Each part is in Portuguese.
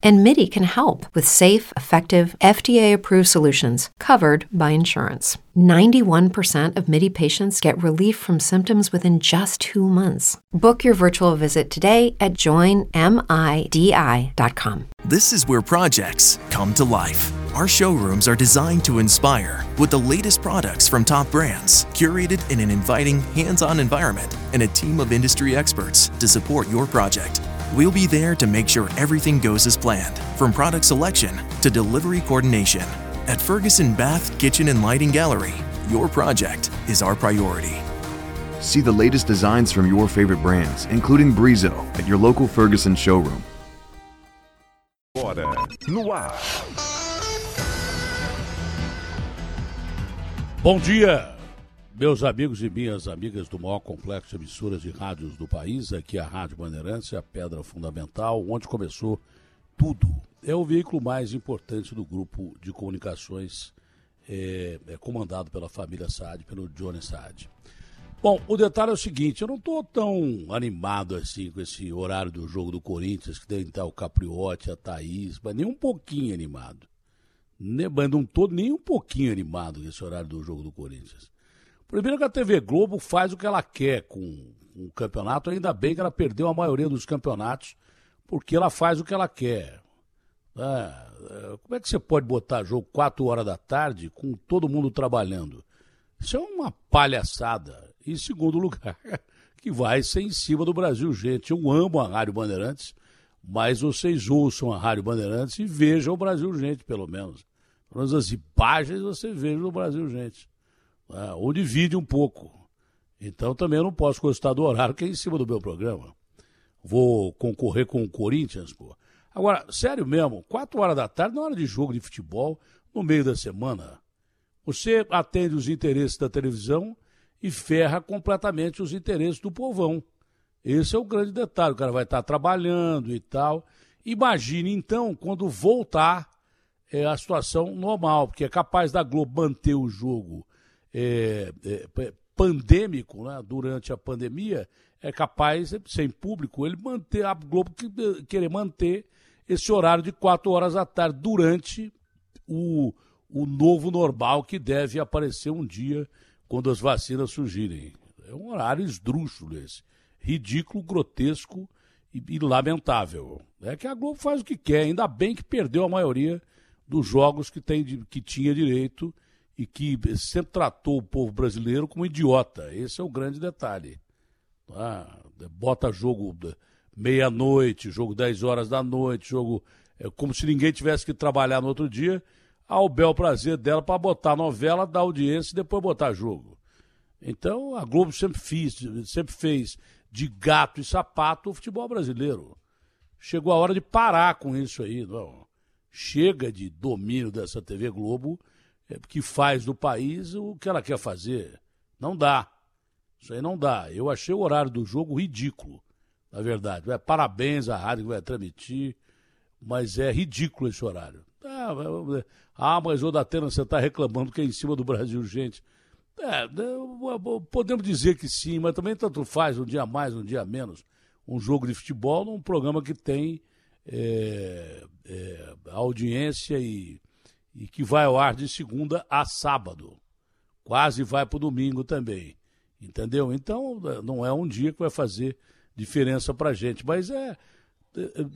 And MIDI can help with safe, effective, FDA approved solutions covered by insurance. 91% of MIDI patients get relief from symptoms within just two months. Book your virtual visit today at joinmidi.com. This is where projects come to life. Our showrooms are designed to inspire with the latest products from top brands, curated in an inviting, hands on environment, and a team of industry experts to support your project. We'll be there to make sure everything goes as planned, from product selection to delivery coordination. At Ferguson Bath, Kitchen, and Lighting Gallery, your project is our priority. See the latest designs from your favorite brands, including Brizo, at your local Ferguson showroom. Agora, no ar. Bom dia, meus amigos e minhas amigas do maior complexo de emissoras de rádios do país. Aqui é a Rádio Bandeirantes, a pedra fundamental, onde começou tudo. É o veículo mais importante do grupo de comunicações é, é comandado pela família Saad, pelo Johnny Saad. Bom, o detalhe é o seguinte, eu não estou tão animado assim com esse horário do jogo do Corinthians, que tem estar o Capriotti, a Thaís, mas nem um pouquinho animado. Mas não estou nem um pouquinho animado com esse horário do jogo do Corinthians. Primeiro que a TV Globo faz o que ela quer com o campeonato, ainda bem que ela perdeu a maioria dos campeonatos, porque ela faz o que ela quer. Ah, como é que você pode botar jogo 4 horas da tarde com todo mundo trabalhando? Isso é uma palhaçada. Em segundo lugar, que vai ser em cima do Brasil, gente. Eu amo a Rádio Bandeirantes, mas vocês ouçam a Rádio Bandeirantes e vejam o Brasil, gente, pelo menos. Pelo menos as imagens você veja o Brasil, gente. Ah, ou divide um pouco. Então também eu não posso gostar do horário que é em cima do meu programa. Vou concorrer com o Corinthians, pô. Agora, sério mesmo, quatro horas da tarde, na hora de jogo de futebol, no meio da semana, você atende os interesses da televisão e ferra completamente os interesses do povão. Esse é o grande detalhe. O cara vai estar trabalhando e tal. Imagine, então, quando voltar é, a situação normal, porque é capaz da Globo manter o jogo é, é, pandêmico né, durante a pandemia, é capaz, sem público, ele manter a Globo querer manter esse horário de quatro horas da tarde durante o, o novo normal que deve aparecer um dia quando as vacinas surgirem. É um horário esdrúxulo esse. Ridículo, grotesco e, e, lamentável. É que a Globo faz o que quer, ainda bem que perdeu a maioria dos jogos que, tem, que tinha direito e que sempre tratou o povo brasileiro como idiota. Esse é o grande detalhe. Ah, bota jogo meia-noite, jogo 10 horas da noite, jogo é, como se ninguém tivesse que trabalhar no outro dia ao bel prazer dela para botar novela, dar audiência e depois botar jogo. Então a Globo sempre fez, sempre fez de gato e sapato o futebol brasileiro. Chegou a hora de parar com isso aí, não. Chega de domínio dessa TV Globo, que faz do país o que ela quer fazer. Não dá. Isso aí não dá. Eu achei o horário do jogo ridículo, na verdade. É, parabéns à rádio que vai transmitir, mas é ridículo esse horário. Ah, ah mas o Datena, você está reclamando que é em cima do Brasil, gente. É, podemos dizer que sim, mas também tanto faz um dia mais, um dia menos. Um jogo de futebol num programa que tem é, é, audiência e, e que vai ao ar de segunda a sábado. Quase vai para o domingo também. Entendeu? Então, não é um dia que vai fazer diferença para gente. Mas é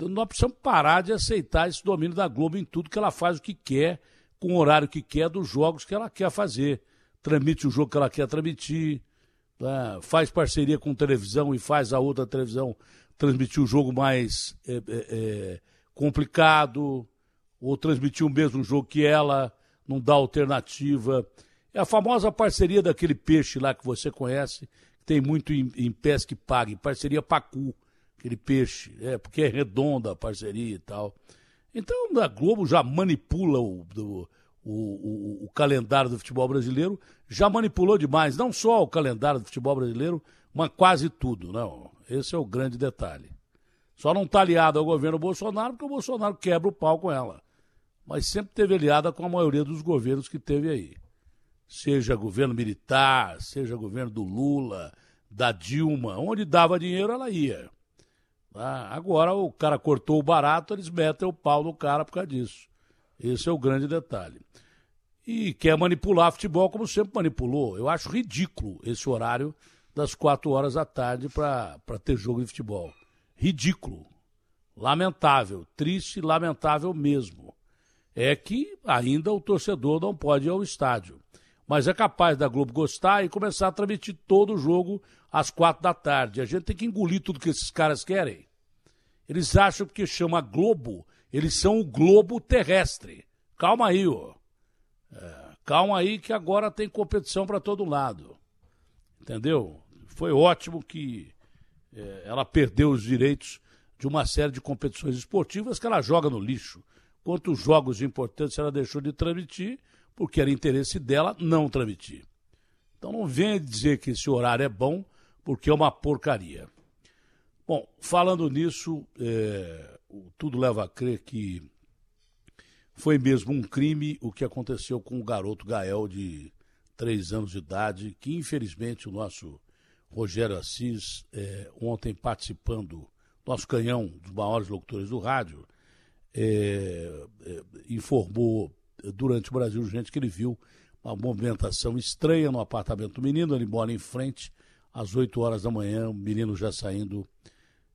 nós precisamos parar de aceitar esse domínio da Globo em tudo que ela faz o que quer, com o horário que quer, dos jogos que ela quer fazer. Transmite o jogo que ela quer transmitir, né? faz parceria com televisão e faz a outra televisão transmitir o jogo mais é, é, é, complicado, ou transmitir o mesmo jogo que ela, não dá alternativa. É a famosa parceria daquele peixe lá que você conhece, que tem muito em, em pesca e pague, parceria Pacu aquele peixe, é, porque é redonda a parceria e tal. Então a Globo já manipula o, do, o, o, o, calendário do futebol brasileiro, já manipulou demais, não só o calendário do futebol brasileiro, mas quase tudo, não. Esse é o grande detalhe. Só não está aliada ao governo Bolsonaro porque o Bolsonaro quebra o pau com ela. Mas sempre teve aliada com a maioria dos governos que teve aí. Seja governo militar, seja governo do Lula, da Dilma, onde dava dinheiro ela ia. Ah, agora o cara cortou o barato, eles metem o pau no cara por causa disso. Esse é o grande detalhe. E quer manipular futebol como sempre manipulou. Eu acho ridículo esse horário das quatro horas da tarde para ter jogo de futebol. Ridículo. Lamentável. Triste e lamentável mesmo. É que ainda o torcedor não pode ir ao estádio. Mas é capaz da Globo gostar e começar a transmitir todo o jogo às quatro da tarde. A gente tem que engolir tudo que esses caras querem. Eles acham que chama Globo, eles são o globo terrestre. Calma aí, ó. É, calma aí que agora tem competição para todo lado. Entendeu? Foi ótimo que é, ela perdeu os direitos de uma série de competições esportivas que ela joga no lixo. Quantos jogos importantes ela deixou de transmitir, porque era interesse dela não transmitir. Então não venha dizer que esse horário é bom, porque é uma porcaria. Bom, falando nisso, é, tudo leva a crer que foi mesmo um crime o que aconteceu com o garoto Gael de três anos de idade, que infelizmente o nosso Rogério Assis, é, ontem participando, nosso canhão dos maiores locutores do rádio, é, é, informou durante o Brasil Gente que ele viu uma movimentação estranha no apartamento do menino, ele mora em frente, às 8 horas da manhã, o menino já saindo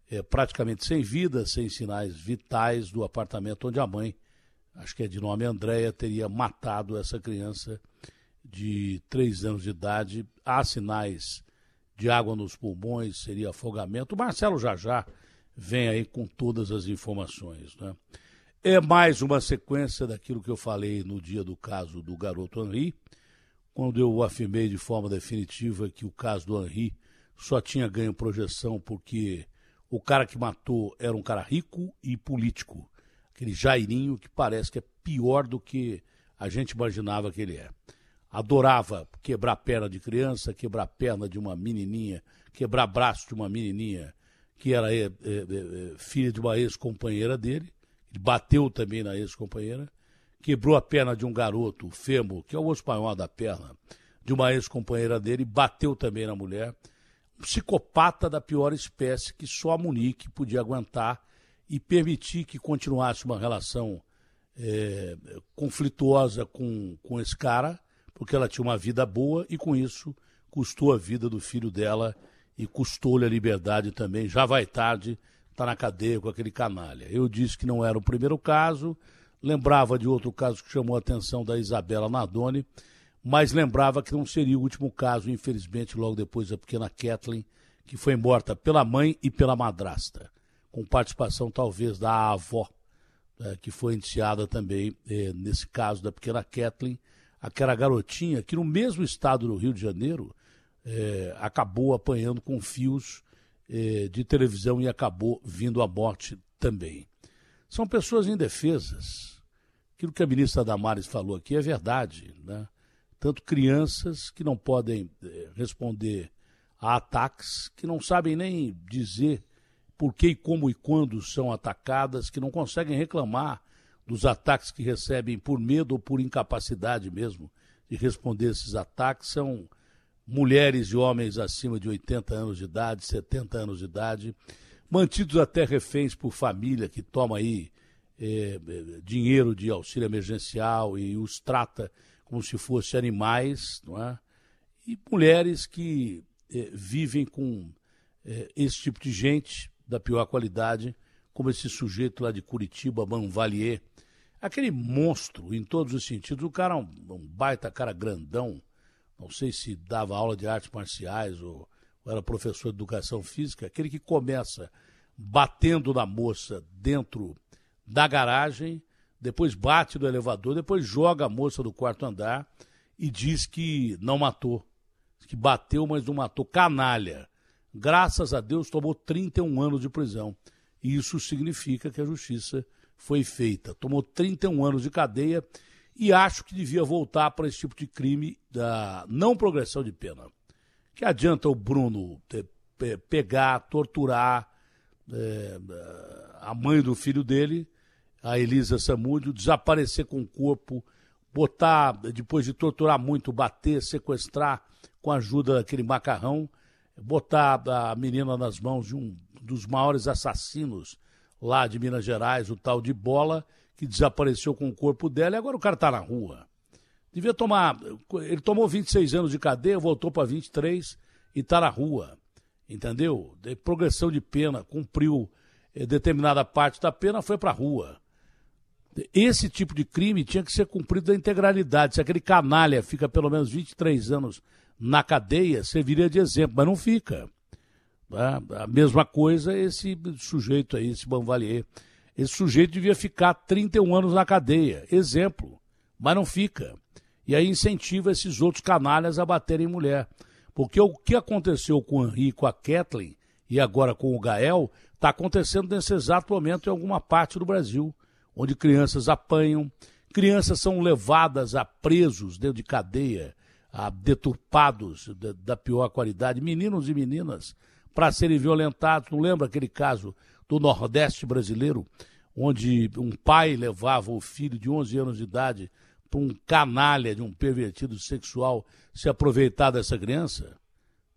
é, praticamente sem vida, sem sinais vitais do apartamento onde a mãe, acho que é de nome Andréia, teria matado essa criança de três anos de idade. Há sinais de água nos pulmões, seria afogamento. O Marcelo já já vem aí com todas as informações. Né? É mais uma sequência daquilo que eu falei no dia do caso do garoto Henri, quando eu afirmei de forma definitiva que o caso do Henri só tinha ganho projeção porque o cara que matou era um cara rico e político. Aquele Jairinho que parece que é pior do que a gente imaginava que ele é. Adorava quebrar perna de criança, quebrar perna de uma menininha, quebrar braço de uma menininha que era é, é, é, filha de uma ex-companheira dele. Ele bateu também na ex-companheira. Quebrou a perna de um garoto, o fêmur, que é o osso maior da perna, de uma ex-companheira dele. Bateu também na mulher psicopata da pior espécie que só a Monique podia aguentar e permitir que continuasse uma relação é, conflituosa com, com esse cara, porque ela tinha uma vida boa e com isso custou a vida do filho dela e custou-lhe a liberdade também. Já vai tarde, está na cadeia com aquele canalha. Eu disse que não era o primeiro caso, lembrava de outro caso que chamou a atenção da Isabela Nadoni, mas lembrava que não seria o último caso, infelizmente, logo depois da pequena Kathleen, que foi morta pela mãe e pela madrasta, com participação talvez da avó, né, que foi indiciada também eh, nesse caso da pequena Kathleen, aquela garotinha que no mesmo estado do Rio de Janeiro eh, acabou apanhando com fios eh, de televisão e acabou vindo à morte também. São pessoas indefesas. Aquilo que a ministra Damares falou aqui é verdade, né? tanto crianças que não podem eh, responder a ataques, que não sabem nem dizer por que, como e quando são atacadas, que não conseguem reclamar dos ataques que recebem por medo ou por incapacidade mesmo de responder esses ataques, são mulheres e homens acima de 80 anos de idade, 70 anos de idade, mantidos até reféns por família que toma aí eh, eh dinheiro de auxílio emergencial e os trata como se fossem animais, não é? E mulheres que eh, vivem com esse tipo de gente da pior qualidade, como esse sujeito lá de Curitiba, Manvalier. Aquele monstro, em todos os sentidos. O cara é um, um baita cara grandão. Não sei se dava aula de artes marciais ou, ou era professor de educação física. Aquele que começa batendo na moça dentro da garagem depois bate no elevador, depois joga a moça do quarto andar e diz que não matou. Que bateu, mas não matou. Canalha. Graças a Deus tomou 31 anos de prisão. E isso significa que a justiça foi feita. Tomou 31 anos de cadeia e acho que devia voltar para esse tipo de crime da não progressão de pena. Que adianta o Bruno pegar, torturar, é, a mãe do filho dele, a Elisa Samúdio, desaparecer com o corpo, botar, depois de torturar muito, bater, sequestrar com a ajuda daquele macarrão, botar a menina nas mãos de um dos maiores assassinos lá de Minas Gerais, o tal de Bola, que desapareceu com o corpo dela e agora o cara está na rua. Devia tomar. Ele tomou 26 anos de cadeia, voltou para 23 e está na rua. Entendeu? De progressão de pena, cumpriu eh, determinada parte da pena, foi para a rua. Esse tipo de crime tinha que ser cumprido da integralidade. Se aquele canalha fica pelo menos 23 anos na cadeia, serviria de exemplo, mas não fica. Né? A mesma coisa esse sujeito aí, esse Banvalier. Esse sujeito devia ficar 31 anos na cadeia, exemplo, mas não fica. E aí incentiva esses outros canalhas a baterem mulher. Porque o que aconteceu com o Henri, com a Kathleen e agora com o Gael, está acontecendo nesse exato momento em alguma parte do Brasil, onde crianças apanham, crianças são levadas a presos dentro de cadeia, a deturpados da, da pior qualidade, meninos e meninas para serem violentados. Não lembra aquele caso do Nordeste brasileiro, onde um pai levava o filho de 11 anos de idade para um canalha de um pervertido sexual se aproveitar dessa criança?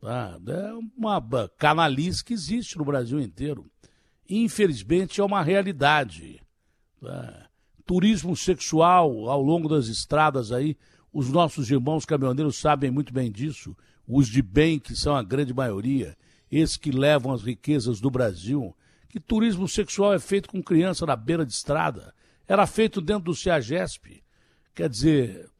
Ah, é uma canalice que existe no Brasil inteiro. Infelizmente é uma realidade. Ah, turismo sexual ao longo das estradas aí, os nossos irmãos caminhoneiros sabem muito bem disso, os de bem, que são a grande maioria, esses que levam as riquezas do Brasil, que turismo sexual é feito com criança na beira de estrada, era feito dentro do CEAGESP. Quer dizer,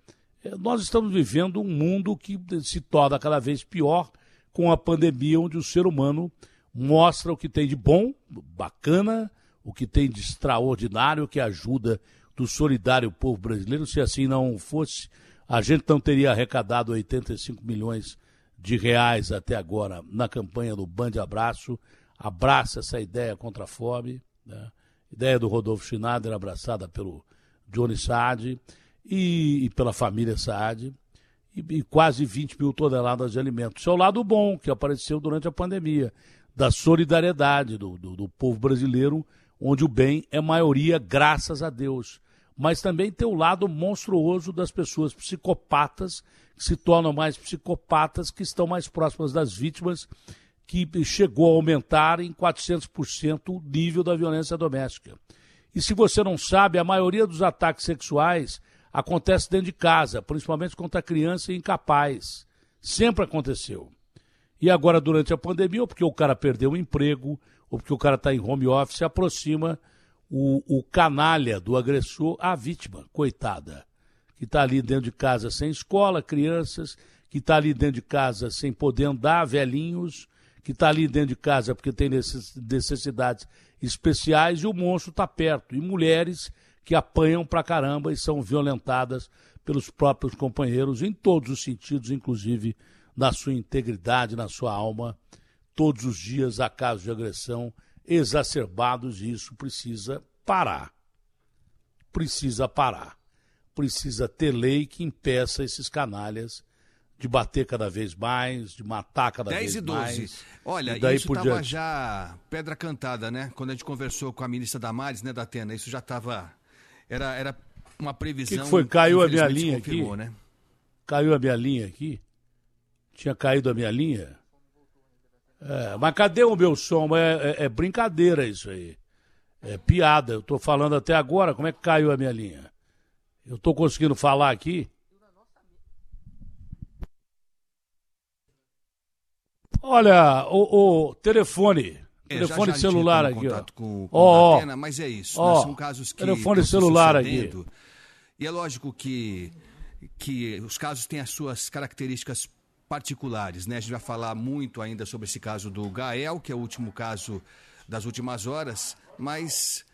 é, nós estamos vivendo um mundo que se torna cada vez pior com a pandemia, onde o ser humano mostra o que tem de bom, bacana, o que tem de extraordinário, que ajuda do solidário povo brasileiro. Se assim não fosse, a gente não teria arrecadado 85 milhões de reais até agora na campanha do Bande Abraço. Abraça essa ideia contra a fome. Né? Ideia do Rodolfo Schneider, abraçada pelo Johnny Saad e, e pela família Saad. E, e, quase 20 mil toneladas de alimentos. Isso é o lado bom que apareceu durante a pandemia, da solidariedade do, do, do povo brasileiro, onde o bem é maioria, graças a Deus mas também tem o lado monstruoso das pessoas psicopatas, que se tornam mais psicopatas, que estão mais próximas das vítimas, que chegou a aumentar em 400% o nível da violência doméstica. E se você não sabe, a maioria dos ataques sexuais acontece dentro de casa, principalmente contra criança e incapaz. Sempre aconteceu. E agora, durante a pandemia, ou porque o cara perdeu o emprego, ou porque o cara está em home office, aproxima o, o canalha do agressor à vítima, coitada, que está ali dentro de casa sem escola, crianças, que está ali dentro de casa sem poder andar, velhinhos, que está ali dentro de casa porque tem necessidades especiais e o monstro está perto. E mulheres que apanham pra caramba e são violentadas pelos próprios companheiros em todos os sentidos, inclusive na sua integridade, na sua alma. Todos os dias há casos de agressão exacerbados e isso precisa parar. Precisa parar. Precisa ter lei que impeça esses canalhas de bater cada vez mais, de matar cada 10 vez e 12. mais. Olha, e daí isso estava já pedra cantada, né? Quando a gente conversou com a ministra Damares, né, da Atena, isso já estava era era uma previsão. O que, que, foi? Caiu a minha linha aqui? Né? Caiu a minha linha aqui? Tinha caído a minha linha? É, mas cadê o meu som? É, é, é, brincadeira isso aí. É piada. Eu tô falando até agora. Como é que caiu a minha linha? Eu tô conseguindo falar aqui? Olha, o, o telefone. É, telefone já, já celular aqui, ó. Com, com oh, mas é isso. Oh, né? São casos que. Telefone celular aqui. E é lógico que, que os casos têm as suas características particulares, né? A gente vai falar muito ainda sobre esse caso do Gael, que é o último caso das últimas horas, mas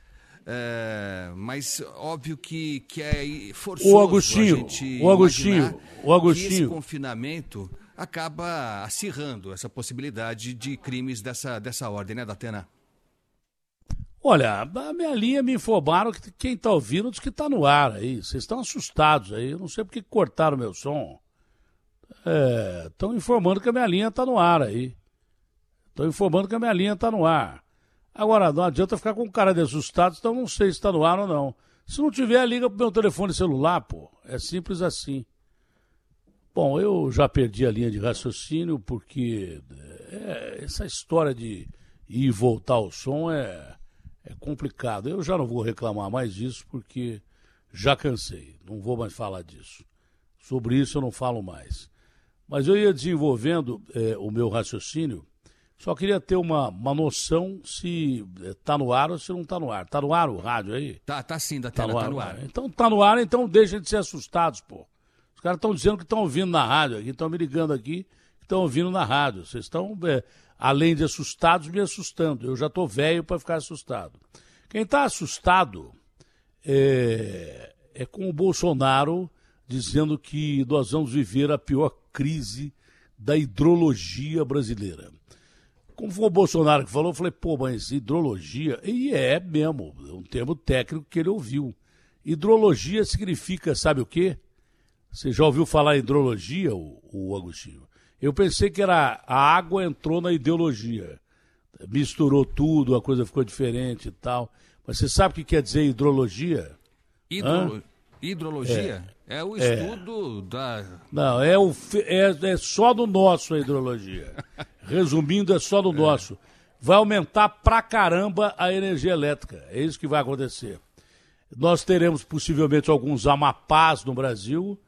é, mas óbvio que, que é forçoso o Agostinho, o Agostinho, o Agostinho. esse confinamento acaba acirrando essa possibilidade de crimes dessa, dessa ordem, né, Datena? Olha, a minha linha me informaram que quem está ouvindo diz que está no ar aí. Vocês estão assustados aí. Eu não sei porque cortaram meu som. Estão é, informando que a minha linha está no ar aí. Estão informando que a minha linha está no ar. Agora, não adianta ficar com cara de assustado, então não sei se está no ar ou não. Se não tiver, liga pro meu telefone celular, pô. É simples assim. Bom, eu já perdi a linha de raciocínio porque é, essa história de ir e voltar ao som é, é complicado. Eu já não vou reclamar mais disso porque já cansei. Não vou mais falar disso. Sobre isso eu não falo mais. Mas eu ia desenvolvendo é, o meu raciocínio só queria ter uma, uma noção se está eh, no ar ou se não está no ar. Está no ar o rádio aí? Tá, tá sim, da tela, tá no, tá no ar. Então tá no ar, então deixa de ser assustados, pô. Os caras estão dizendo que estão ouvindo na rádio aqui, estão me ligando aqui, que estão ouvindo na rádio. Vocês estão, é, além de assustados, me assustando. Eu já estou velho para ficar assustado. Quem está assustado é, é com o Bolsonaro dizendo que nós vamos viver a pior crise da hidrologia brasileira como foi o Bolsonaro que falou, eu falei, pô, mas hidrologia, e é mesmo, é um termo técnico que ele ouviu. Hidrologia significa, sabe o quê? Você já ouviu falar em hidrologia, o, o Agostinho? Eu pensei que era a água entrou na ideologia. Misturou tudo, a coisa ficou diferente e tal. Mas você sabe o que quer dizer hidrologia? Hidrolo... Hidrologia? É. é. o é. estudo é. da. Não, é, o, é, é só do nosso a hidrologia. Resumindo, é só do é. nosso. Vai aumentar pra caramba a energia elétrica. É isso que vai acontecer. Nós teremos possivelmente alguns Amapás no Brasil.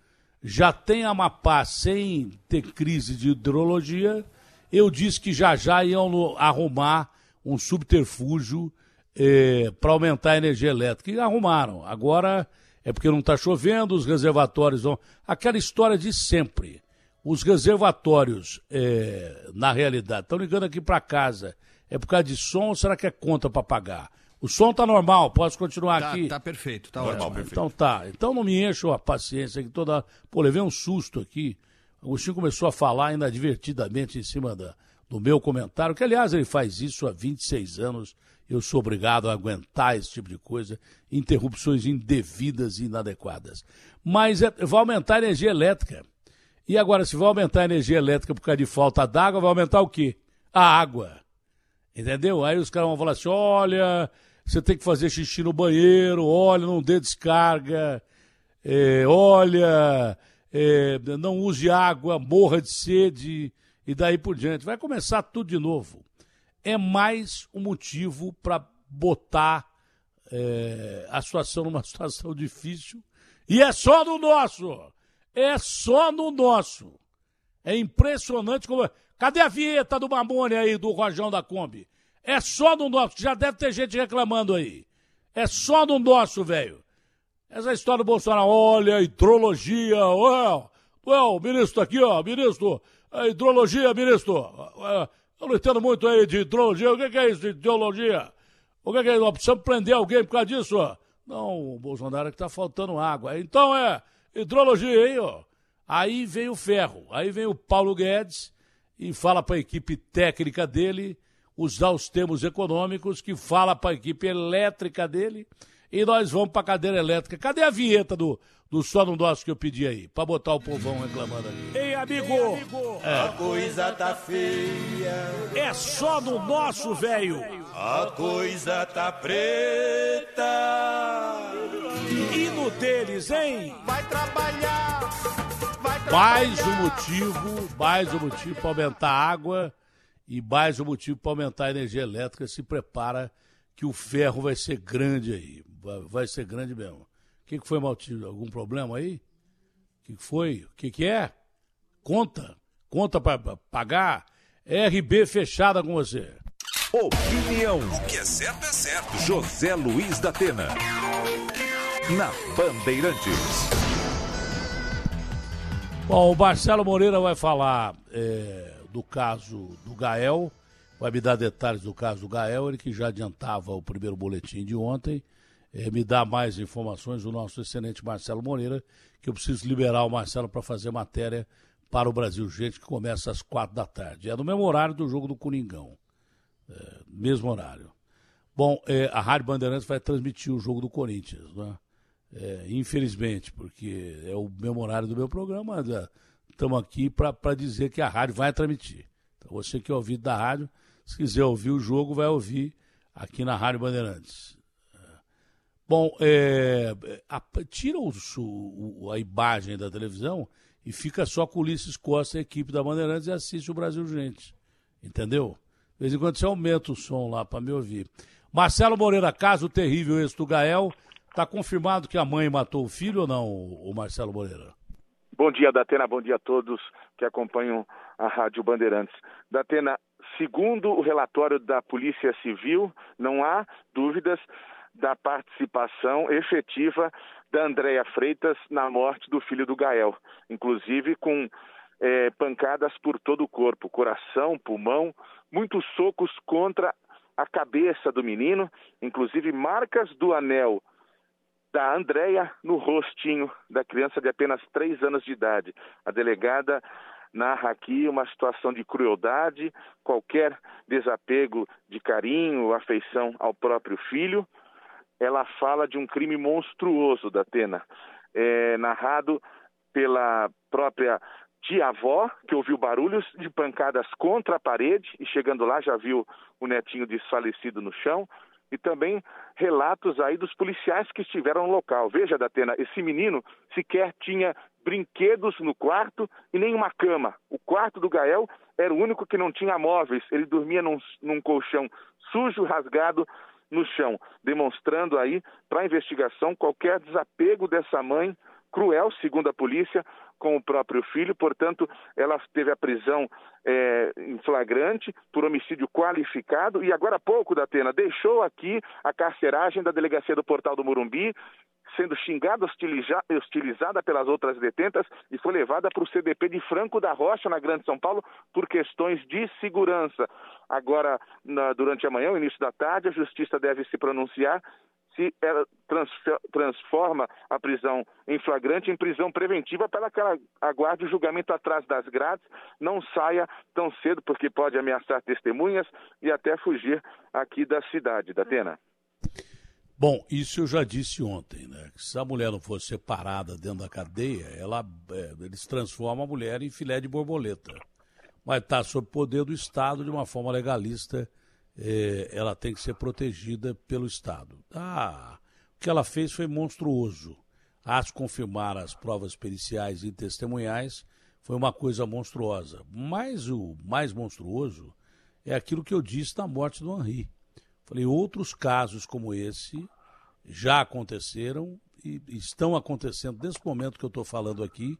Já tem Amapá sem ter crise de hidrologia. Eu disse que já já iam arrumar um subterfúgio eh, para aumentar a energia elétrica. E arrumaram. Agora é porque não está chovendo, os reservatórios vão. Aquela história de sempre os reservatórios, é, na realidade, estão ligando aqui para casa. É por causa de som ou será que é conta para pagar? O som tá normal, posso continuar tá, aqui? Tá perfeito, tá normal, perfeito. Então tá. Então não me encho a paciência aqui toda. Pô, levei um susto aqui. O Agostinho começou a falar inadvertidamente em cima da, do meu comentário, que aliás ele faz isso há 26 anos. Eu sou obrigado a aguentar esse tipo de coisa, interrupções indevidas e inadequadas. Mas é, vai aumentar a energia elétrica. E agora, se vai aumentar a energia elétrica por causa de falta d'água, vai aumentar o quê? A água. Entendeu? Aí os caras vão falar assim: olha, você tem que fazer xixi no banheiro, olha, não dê descarga, é, olha, é, não use água, morra de sede, e daí por diante. Vai começar tudo de novo. É mais um motivo para botar é, a situação numa situação difícil. E é só no nosso é só no nosso. É impressionante como. Cadê a vinheta do Mamone aí, do Rojão da Kombi? É só no nosso. Já deve ter gente reclamando aí. É só no nosso, velho. Essa história do Bolsonaro, olha, hidrologia, ué, ué, o ministro aqui, ó, ministro, hidrologia, ministro. Eu não entendo muito aí de hidrologia. O que, é isso de hidrologia? O que, é isso? Precisamos prender alguém por causa disso, ó. Não, o Bolsonaro é que tá faltando água. Então é. Hidrologia aí, ó. Aí vem o ferro, aí vem o Paulo Guedes e fala para a equipe técnica dele usar os termos econômicos, que fala para a equipe elétrica dele e nós vamos para a cadeira elétrica. Cadê a vinheta do, do Só no Nosso que eu pedi aí? Para botar o povão reclamando aqui. Ei, amigo! Ei, amigo. É. A coisa tá feia. É só no nosso, velho. A coisa tá preta deles, hein? Vai trabalhar, vai trabalhar. Mais um motivo, mais um motivo para aumentar a água e mais um motivo para aumentar a energia elétrica. Se prepara que o ferro vai ser grande aí. Vai, ser grande mesmo. O que, que foi, Maltinho? Algum problema aí? O que, que foi? O que, que é? Conta. Conta para pagar. RB fechada com você. Opinião. O que é certo é certo. José Luiz da Atena na Bandeirantes. Bom, o Marcelo Moreira vai falar é, do caso do Gael, vai me dar detalhes do caso do Gael, ele que já adiantava o primeiro boletim de ontem, é, me dá mais informações o nosso excelente Marcelo Moreira, que eu preciso liberar o Marcelo para fazer matéria para o Brasil Gente, que começa às quatro da tarde. É no mesmo horário do jogo do Coringão. É, mesmo horário. Bom, é, a Rádio Bandeirantes vai transmitir o jogo do Corinthians, né? É, infelizmente, porque é o mesmo horário do meu programa, estamos aqui para dizer que a rádio vai transmitir. Então, você que é ouvido da rádio, se quiser ouvir o jogo, vai ouvir aqui na Rádio Bandeirantes. Bom, é, a, tira o, o, a imagem da televisão e fica só com Ulisses Costa, a equipe da Bandeirantes, e assiste o Brasil Gente. Entendeu? De vez em quando você aumenta o som lá para me ouvir. Marcelo Moreira, caso terrível esse do Gael. Está confirmado que a mãe matou o filho ou não, o Marcelo Moreira? Bom dia, Datena. Bom dia a todos que acompanham a Rádio Bandeirantes. Datena, segundo o relatório da Polícia Civil, não há dúvidas da participação efetiva da Andréia Freitas na morte do filho do Gael, inclusive com é, pancadas por todo o corpo, coração, pulmão, muitos socos contra a cabeça do menino, inclusive marcas do anel da Andréia no rostinho da criança de apenas três anos de idade. A delegada narra aqui uma situação de crueldade, qualquer desapego de carinho, afeição ao próprio filho. Ela fala de um crime monstruoso da Atena, é, narrado pela própria tia-avó, que ouviu barulhos de pancadas contra a parede e chegando lá já viu o netinho desfalecido no chão e também relatos aí dos policiais que estiveram no local. Veja, Datena, esse menino sequer tinha brinquedos no quarto e nem uma cama. O quarto do Gael era o único que não tinha móveis. Ele dormia num, num colchão sujo, rasgado no chão, demonstrando aí para a investigação qualquer desapego dessa mãe cruel, segundo a polícia, com o próprio filho, portanto, ela teve a prisão é, em flagrante por homicídio qualificado e agora há pouco, da Atena, deixou aqui a carceragem da delegacia do Portal do Morumbi, sendo xingada, hostilizada pelas outras detentas e foi levada para o CDP de Franco da Rocha, na Grande São Paulo, por questões de segurança. Agora, na, durante a manhã, início da tarde, a Justiça deve se pronunciar se ela transforma a prisão em flagrante em prisão preventiva para que ela aguarde o julgamento atrás das grades, não saia tão cedo, porque pode ameaçar testemunhas e até fugir aqui da cidade, da Atena. Bom, isso eu já disse ontem, né? Se a mulher não fosse separada dentro da cadeia, ela, é, eles transformam a mulher em filé de borboleta. Mas está sob poder do Estado de uma forma legalista é, ela tem que ser protegida pelo Estado. Ah, o que ela fez foi monstruoso. A se confirmar as provas periciais e testemunhais, foi uma coisa monstruosa. Mas o mais monstruoso é aquilo que eu disse da morte do Henri. Falei, outros casos como esse já aconteceram e estão acontecendo nesse momento que eu estou falando aqui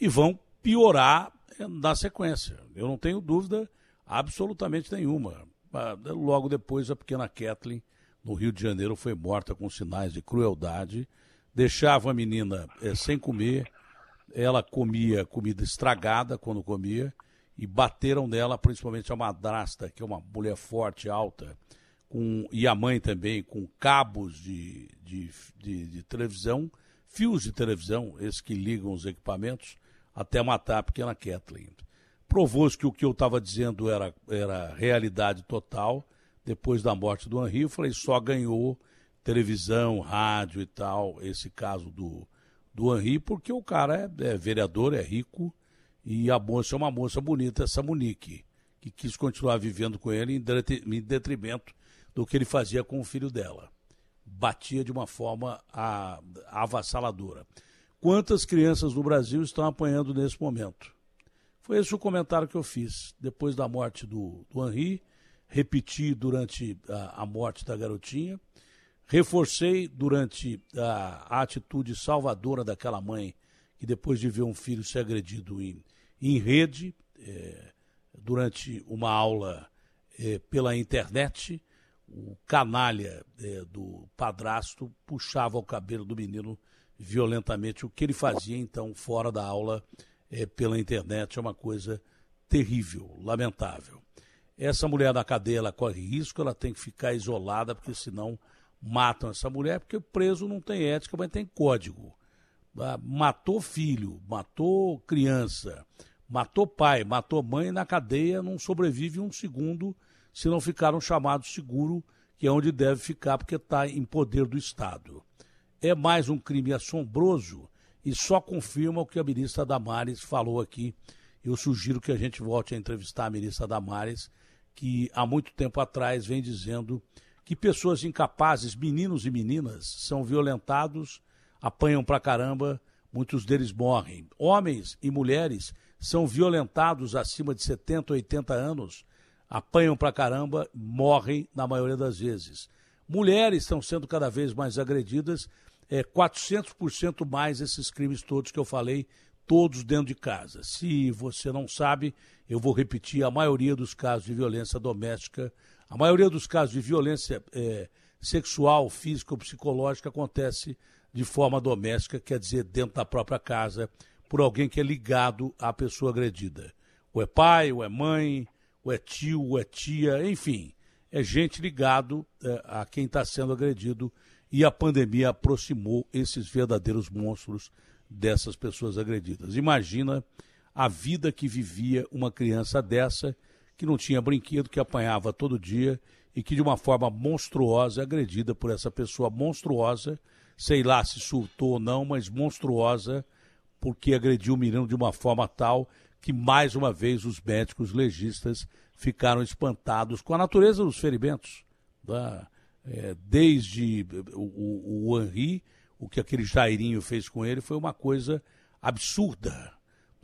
e vão piorar na sequência. Eu não tenho dúvida absolutamente nenhuma. Ah, logo depois, a pequena Kathleen, no Rio de Janeiro, foi morta com sinais de crueldade. Deixava a menina é, sem comer, ela comia comida estragada quando comia, e bateram nela, principalmente a madrasta, que é uma mulher forte, alta, com, e a mãe também, com cabos de, de, de, de televisão, fios de televisão, esses que ligam os equipamentos, até matar a pequena Kathleen provou-se que o que eu estava dizendo era, era realidade total. Depois da morte do Henri, eu falei, só ganhou televisão, rádio e tal, esse caso do, do Henri, porque o cara é, é vereador, é rico, e a moça é uma moça bonita, essa Monique, que quis continuar vivendo com ele em detrimento do que ele fazia com o filho dela. Batia de uma forma avassaladora. Quantas crianças no Brasil estão apanhando nesse momento? Foi esse o comentário que eu fiz. Depois da morte do, do Henri, repeti durante a, a morte da garotinha, reforcei durante a, a, atitude salvadora daquela mãe que depois de ver um filho ser agredido em, em rede, é, durante uma aula é, pela internet, o canalha é, do padrasto puxava o cabelo do menino violentamente, o que ele fazia então fora da aula é, pela internet é uma coisa terrível, lamentável. Essa mulher da cadeia ela corre risco, ela tem que ficar isolada, porque senão matam essa mulher, porque o preso não tem ética, mas tem código. Ah, matou filho, matou criança, matou pai, matou mãe, na cadeia não sobrevive um segundo se não ficar um chamado seguro, que é onde deve ficar, porque está em poder do Estado. É mais um crime assombroso e só confirma o que a ministra Damares falou aqui. Eu sugiro que a gente volte a entrevistar a ministra Damares, que há muito tempo atrás vem dizendo que pessoas incapazes, meninos e meninas, são violentados, apanham pra caramba, muitos deles morrem. Homens e mulheres são violentados acima de 70, 80 anos, apanham pra caramba, morrem na maioria das vezes. Mulheres estão sendo cada vez mais agredidas, é 400% mais esses crimes todos que eu falei, todos dentro de casa. Se você não sabe, eu vou repetir: a maioria dos casos de violência doméstica, a maioria dos casos de violência é, sexual, física ou psicológica acontece de forma doméstica, quer dizer, dentro da própria casa, por alguém que é ligado à pessoa agredida. Ou é pai, ou é mãe, ou é tio, ou é tia, enfim, é gente ligado é, a quem está sendo agredido e a pandemia aproximou esses verdadeiros monstros dessas pessoas agredidas. Imagina a vida que vivia uma criança dessa, que não tinha brinquedo, que apanhava todo dia e que de uma forma monstruosa agredida por essa pessoa monstruosa, sei lá se surtou ou não, mas monstruosa, porque agrediu o menino de uma forma tal que mais uma vez os médicos legistas ficaram espantados com a natureza dos ferimentos. Né? É, desde o, o, Henri o que aquele Jairinho fez com ele foi uma coisa absurda.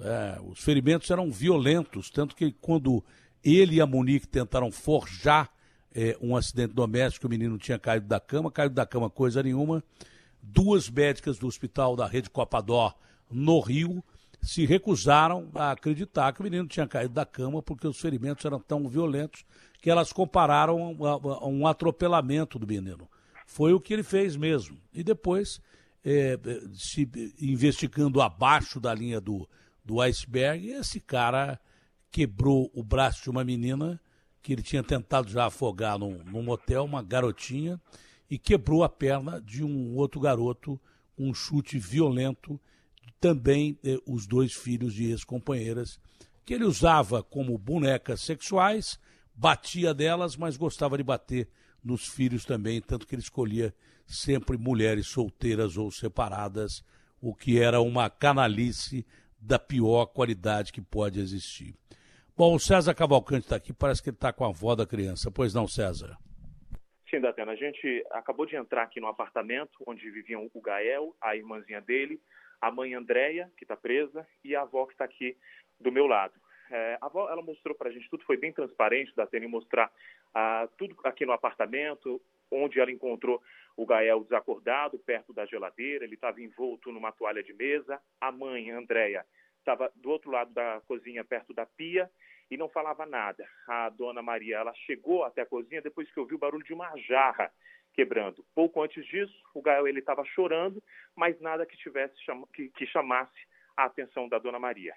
É, os ferimentos eram violentos, tanto que quando ele e a Monique tentaram forjar é, um acidente doméstico, o menino tinha caído da cama, caído da cama coisa nenhuma. Duas médicas do hospital da Rede Copador, no Rio, se recusaram a acreditar que o menino tinha caído da cama porque os ferimentos eram tão violentos que elas compararam a, a um atropelamento do menino. Foi o que ele fez mesmo. E depois, é, se investigando abaixo da linha do, do iceberg, esse cara quebrou o braço de uma menina que ele tinha tentado já afogar num, num motel, uma garotinha, e quebrou a perna de um outro garoto, um chute violento, também eh, os dois filhos de ex-companheiras, que ele usava como bonecas sexuais, batia delas, mas gostava de bater nos filhos também, tanto que ele escolhia sempre mulheres solteiras ou separadas, o que era uma canalice da pior qualidade que pode existir. Bom, o César Cavalcante está aqui, parece que ele está com a avó da criança. Pois não, César? Sim, Datena, a gente acabou de entrar aqui no apartamento onde viviam o Gael, a irmãzinha dele, a mãe Andréia, que está presa, e a avó que está aqui do meu lado. É, a avó ela mostrou para a gente tudo, foi bem transparente da Tênia mostrar ah, tudo aqui no apartamento, onde ela encontrou o Gael desacordado, perto da geladeira, ele estava envolto numa toalha de mesa. A mãe, Andréia, estava do outro lado da cozinha, perto da pia, e não falava nada. A dona Maria, ela chegou até a cozinha depois que ouviu o barulho de uma jarra quebrando. Pouco antes disso, o Gael ele estava chorando, mas nada que tivesse que, que chamasse a atenção da dona Maria.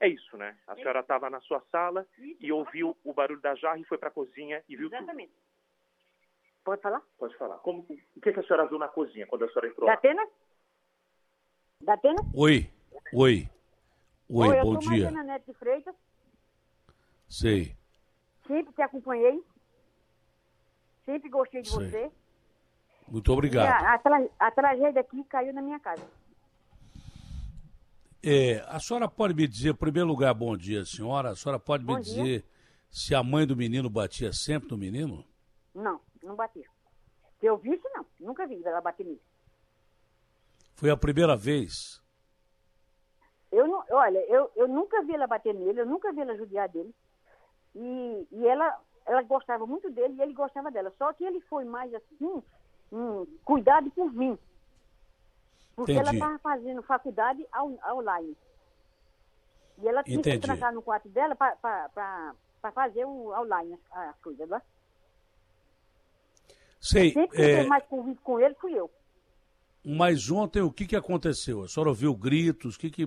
É isso, né? A senhora estava na sua sala isso, e ouviu o barulho da jarra e foi para a cozinha e viu Exatamente. Tudo. Pode falar? Pode falar. Como, o que, que a senhora viu na cozinha quando a senhora entrou da Atena? Da Atena? Oi, oi. Oi, Oi bom eu dia. Eu Neto de Freitas. Sei. Sempre te acompanhei. Sempre gostei de Sei. você. Muito obrigado. A, a, a tragédia aqui caiu na minha casa. É, a senhora pode me dizer, em primeiro lugar, bom dia, senhora. A senhora pode Bom me dia. dizer se a mãe do menino batia sempre no menino? Não, não batia. Se eu visse, não. Nunca vi ela bater nisso. Foi a primeira vez? Eu não, olha, eu, eu nunca vi ela bater nele, eu nunca vi ela judiar dele. E, e ela, ela gostava muito dele e ele gostava dela. Só que ele foi mais assim, hum, cuidado por mim. Porque ela Entendi. estava fazendo faculdade online. E ela tinha Entendi. que trancar no quarto dela para fazer o online, as, as coisas lá. Sei, Sempre que é, mais convite com ele, fui eu. mas ontem o que, que aconteceu? A senhora ouviu gritos? O que, que,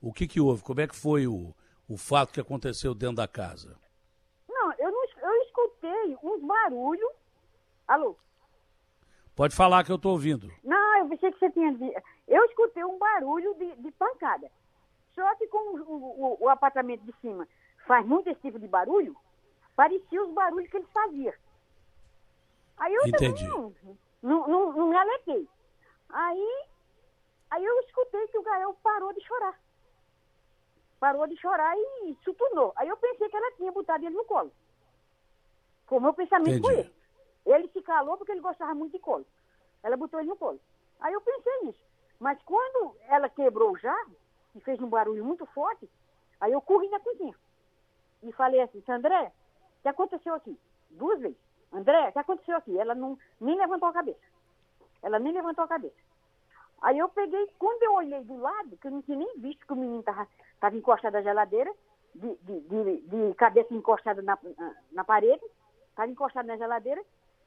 o que, que houve? Como é que foi o, o fato que aconteceu dentro da casa? Não, eu, não, eu escutei uns barulhos. Alô? Pode falar que eu estou ouvindo. Não, eu pensei que você tinha. Eu escutei um barulho de, de pancada. Só que como o, o- o apartamento de cima faz muito esse tipo de barulho, parecia os barulhos que ele fazia. Aí eu Entendi. também não, não, não, não me alertei. Aí, aí eu escutei que o Gael parou de chorar. Parou de chorar e tornou. Aí eu pensei que ela tinha botado ele no colo. Como meu pensamento Entendi. foi esse. Ele se calou porque ele gostava muito de colo. Ela botou ele no colo. Aí eu pensei nisso. Mas quando ela quebrou o jarro, e fez um barulho muito forte, aí eu corri na cozinha. E falei assim, André, o que aconteceu aqui? Duas vezes. André, o que aconteceu aqui? Ela não, nem levantou a cabeça. Ela nem levantou a cabeça. Aí eu peguei, quando eu olhei do lado, que eu não tinha nem visto que o menino estava encostado na geladeira, de, de, de, de, cabeça encostada na, na, parede, estava encostado na geladeira,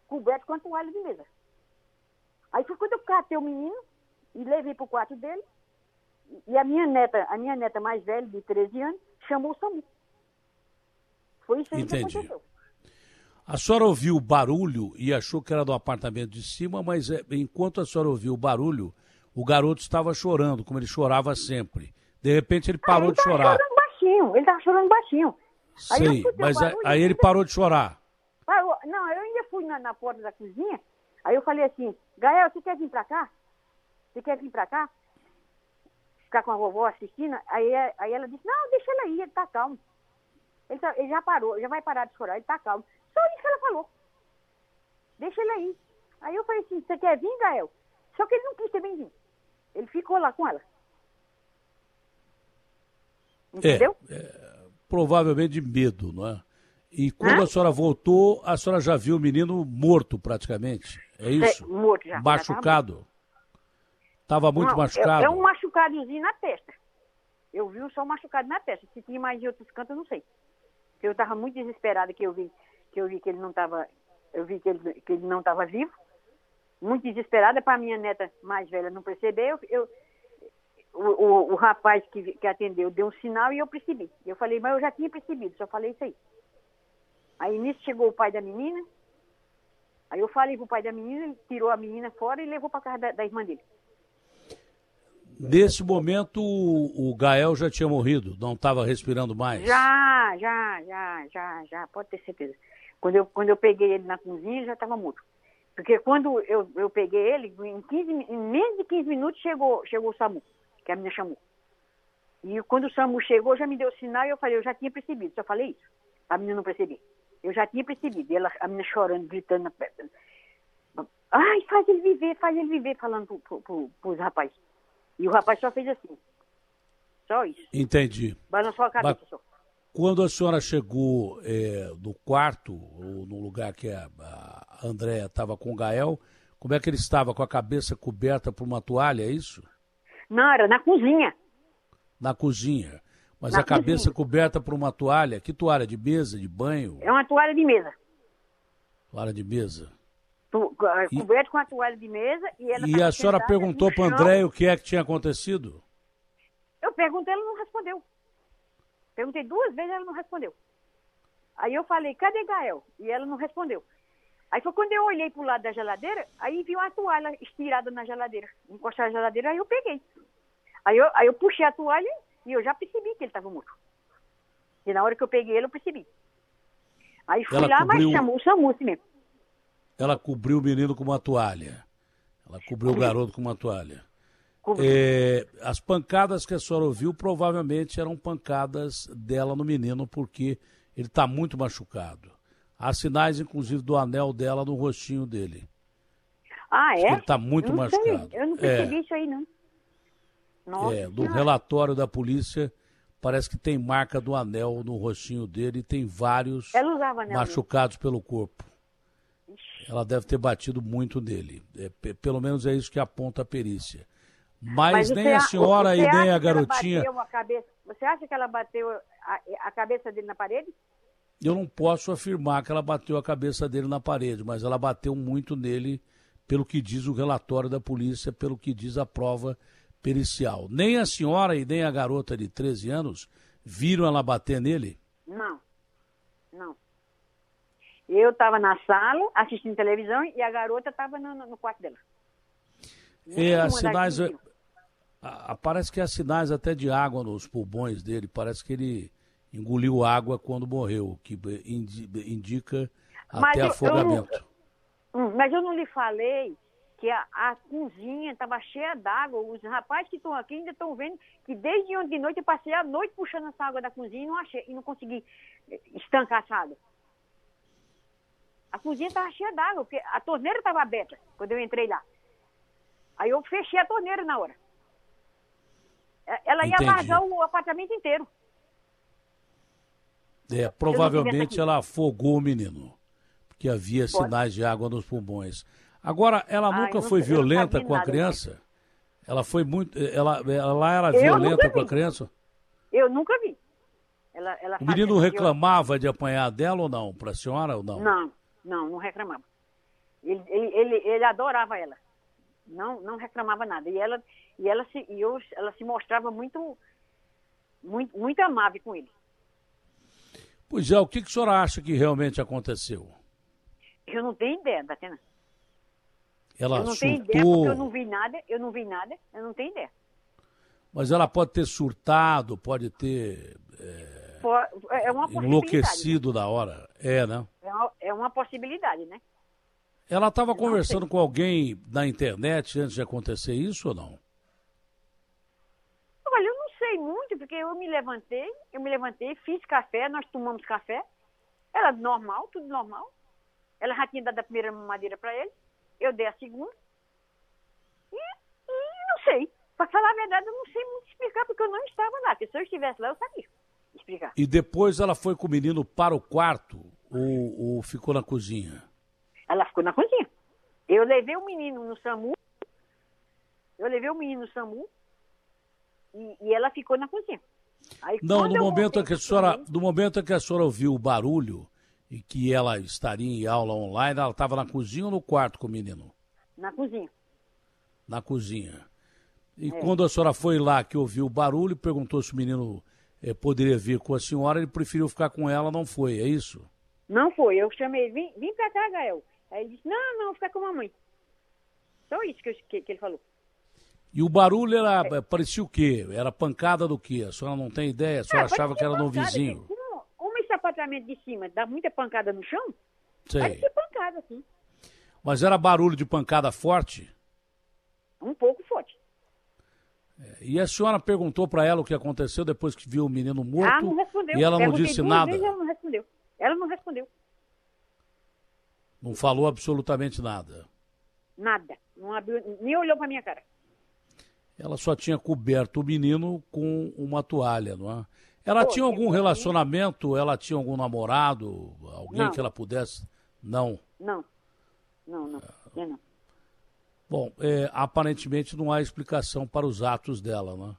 coberto com a toalha de mesa. Aí foi quando eu catei o menino e levei para o quarto dele, e a minha neta, a minha neta mais velha, de 13 anos, chamou o SAMU. Foi isso aí Entendi. que aconteceu. A senhora ouviu o barulho e achou que era do apartamento de cima, mas é, enquanto a senhora ouviu o barulho, o garoto estava chorando, como ele chorava sempre. De repente ele parou ah, ele de chorar. Chorando baixinho, ele estava chorando baixinho. Sei, aí mas barulho, aí ele parou de chorar. Parou. Não, eu fui na, na, porta da cozinha, aí eu falei assim, Gael, você quer vir para cá? Você quer vir para cá? Ficar com a vovó assistindo? Aí, aí ela disse, não, deixa ele aí, ele tá calmo. Ele, tá, ele já parou, já vai parar de chorar, ele tá calmo. Só isso que ela falou. Deixa ele aí. Aí eu falei assim, você quer vir, Gael? Só que ele não quis também vir. Ele ficou lá com ela. Entendeu? É, é, provavelmente de medo, não é? E quando Hã? a senhora voltou, a senhora já viu o menino morto praticamente. É isso? É, morto já. Machucado? Estava muito não, machucado? É, é um machucadozinho na testa. Eu vi só um machucado na testa. Se tinha mais de outros cantos, eu não sei. Eu estava muito desesperada que eu vi que eu vi que ele não estava eu vi que ele, que ele não estava vivo muito desesperada para minha neta mais velha não perceber. Eu, eu o, o, o, rapaz que, que atendeu deu um sinal e eu percebi. Eu falei, mas eu já tinha percebido, só falei isso aí. Aí nisso chegou o pai da menina. Aí eu falei pro pai da menina, ele tirou a menina fora e levou para casa da, da, irmã dele. Nesse momento o, Gael já tinha morrido, não estava respirando mais? Já, já, já, já, já, pode ter certeza. Quando eu, quando eu peguei ele na cozinha, ele já estava morto. Porque quando eu, eu peguei ele, em, 15, em menos de 15 minutos chegou, chegou o SAMU, que a menina chamou. E quando o SAMU chegou, já me deu sinal e eu falei, eu já tinha percebido, só falei isso. A menina não percebeu. Eu já tinha percebido. Ela, a menina chorando, gritando. Ai, faz ele viver, faz ele viver, falando pro, pro, pro, pros rapazes. E o rapaz só fez assim. Só isso. Entendi. Balançou a cabeça Mas... só. Quando a senhora chegou é, no quarto, ou no lugar que a, a Andréa estava com o Gael, como é que ele estava? Com a cabeça coberta por uma toalha, é isso? Não, era na cozinha. Na cozinha. Mas na a cozinha. cabeça coberta por uma toalha, que toalha? De mesa, de banho? É uma toalha de mesa. Toalha de mesa. Tu, e, coberto com a toalha de mesa e ela E a senhora perguntou para André o que é que tinha acontecido? Eu perguntei, ela não respondeu. Perguntei duas vezes, ela não respondeu. Aí eu falei, cadê Gael? E ela não respondeu. Aí foi quando eu olhei pro lado da geladeira, aí vi uma toalha estirada na geladeira, encostada na geladeira, aí eu peguei. Aí eu, aí eu puxei a toalha e eu já percebi que ele estava morto. E na hora que eu peguei ele, eu percebi. Aí fui ela lá, cobriu... mas chamou o SAMU mesmo. Ela cobriu o menino com uma toalha. Ela cobriu o garoto com uma toalha. É, as pancadas que a senhora ouviu provavelmente eram pancadas dela no menino, porque ele está muito machucado. Há sinais, inclusive, do anel dela no rostinho dele. Ah, é? Ele está muito eu machucado. Sei. Eu não percebi é. isso aí, não. Nossa, é, do relatório da polícia, parece que tem marca do anel no rostinho dele e tem vários machucados pelo corpo. Ela deve ter batido muito nele. É, pelo menos é isso que aponta a perícia. Mas, Mas nem a senhora e nem a garotinha. A cabeça, você acha que ela bateu a, a cabeça dele na parede? Eu não posso afirmar que ela bateu a cabeça dele na parede, mas ela bateu muito nele, pelo que diz o relatório da polícia, pelo que diz a prova pericial. Nem a senhora e nem a garota de 13 anos viram ela bater nele? Não, não. Eu estava na sala assistindo televisão e a garota estava no, no, quarto dela. E as sinais, parece que há sinais até de água nos pulmões dele. Parece que ele engoliu água quando morreu, que indica até eu, afogamento. Eu não, hum, mas eu não lhe falei que a, a cozinha estava cheia d'água. Os rapazes que estão aqui ainda estão vendo que desde ontem de noite eu passei a noite puxando essa água da cozinha e não achei, e não consegui eh, estancar essa água. A cozinha estava cheia d'água, porque a torneira estava aberta quando eu entrei lá. Aí eu fechei a torneira na hora. É, ela ia Entendi. o apartamento inteiro. É, provavelmente ela afogou o menino, porque havia sinais de água nos pulmões. Agora, ela Ah, nunca eu foi sei, eu violenta com a nada criança? Ela foi muito. Ela, ela era Eu violenta com a criança? Eu nunca vi. Ela, ela O menino reclamava de apanhar dela ou não? Para a senhora ou não? Não, não, não reclamava. Ele, ele, ele, ele adorava ela. Não, não reclamava nada. E ela, e ela se, e eu, ela se mostrava muito, muito, muito amável com ele. Pois é, o que, que a senhora acha que realmente aconteceu? Eu não tenho ideia, Datena. Ela eu não tenho ideia, porque surtou, eu não vi nada, eu não vi nada, eu não tenho ideia. mas ela pode ter surtado, pode ter Po- É uma possibilidade. enlouquecido da hora. É, né? né? É uma, é uma possibilidade, né? Ela estava conversando com alguém na internet antes de acontecer isso ou não? Olha, eu não sei muito, porque eu me levantei, eu me levantei, fiz café, nós tomamos café. Era normal, tudo normal. Ela já tinha dado a primeira mamadeira para ele, eu dei a segunda. E, e não sei. Para falar a verdade, eu não sei muito explicar, porque eu não estava lá. Porque se eu estivesse lá, eu sabia explicar. E depois ela foi com o menino para o quarto ou, ou ficou na cozinha? Ela ficou na cozinha. Eu levei o menino no SAMU. Eu levei o menino no SAMU. E, e ela ficou na cozinha. Aí, Não, no momento, voltei em que a senhora, no momento em que a senhora ouviu o barulho e que ela estaria em aula online, ela estava na cozinha ou no quarto com o menino? Na cozinha. Na cozinha. E É. quando a senhora foi lá que ouviu o barulho, perguntou se o menino eh, poderia vir com a senhora, ele preferiu ficar com ela, não foi, é isso? Não foi. Eu chamei ele, vim, vim pra cá, Gael. Aí ele disse, não, não, vou ficar com a mamãe. Só isso que, eu- que- que ele falou. E o barulho era, É. parecia o quê? Era pancada do quê? A senhora não tem ideia? A senhora Ah, achava que era no vizinho? porque Como, como esse apartamento de cima dá muita pancada no chão, Sei. parecia pancada, assim. Mas era barulho de pancada forte? Um pouco forte. E a senhora perguntou para ela o que aconteceu depois que viu o menino morto? ah, não respondeu. E ela não disse nada? vezes, ela não respondeu. Ela não respondeu. Não falou absolutamente nada. Nada. Não abriu, nem olhou pra minha cara. Ela só tinha coberto o menino com uma toalha, não é? Ela Pô, tinha algum relacionamento? Ela tinha algum namorado? Alguém Não. que ela pudesse? Não. Não. Não, não. Eu não. Bom, é, aparentemente não há explicação para os atos dela, né?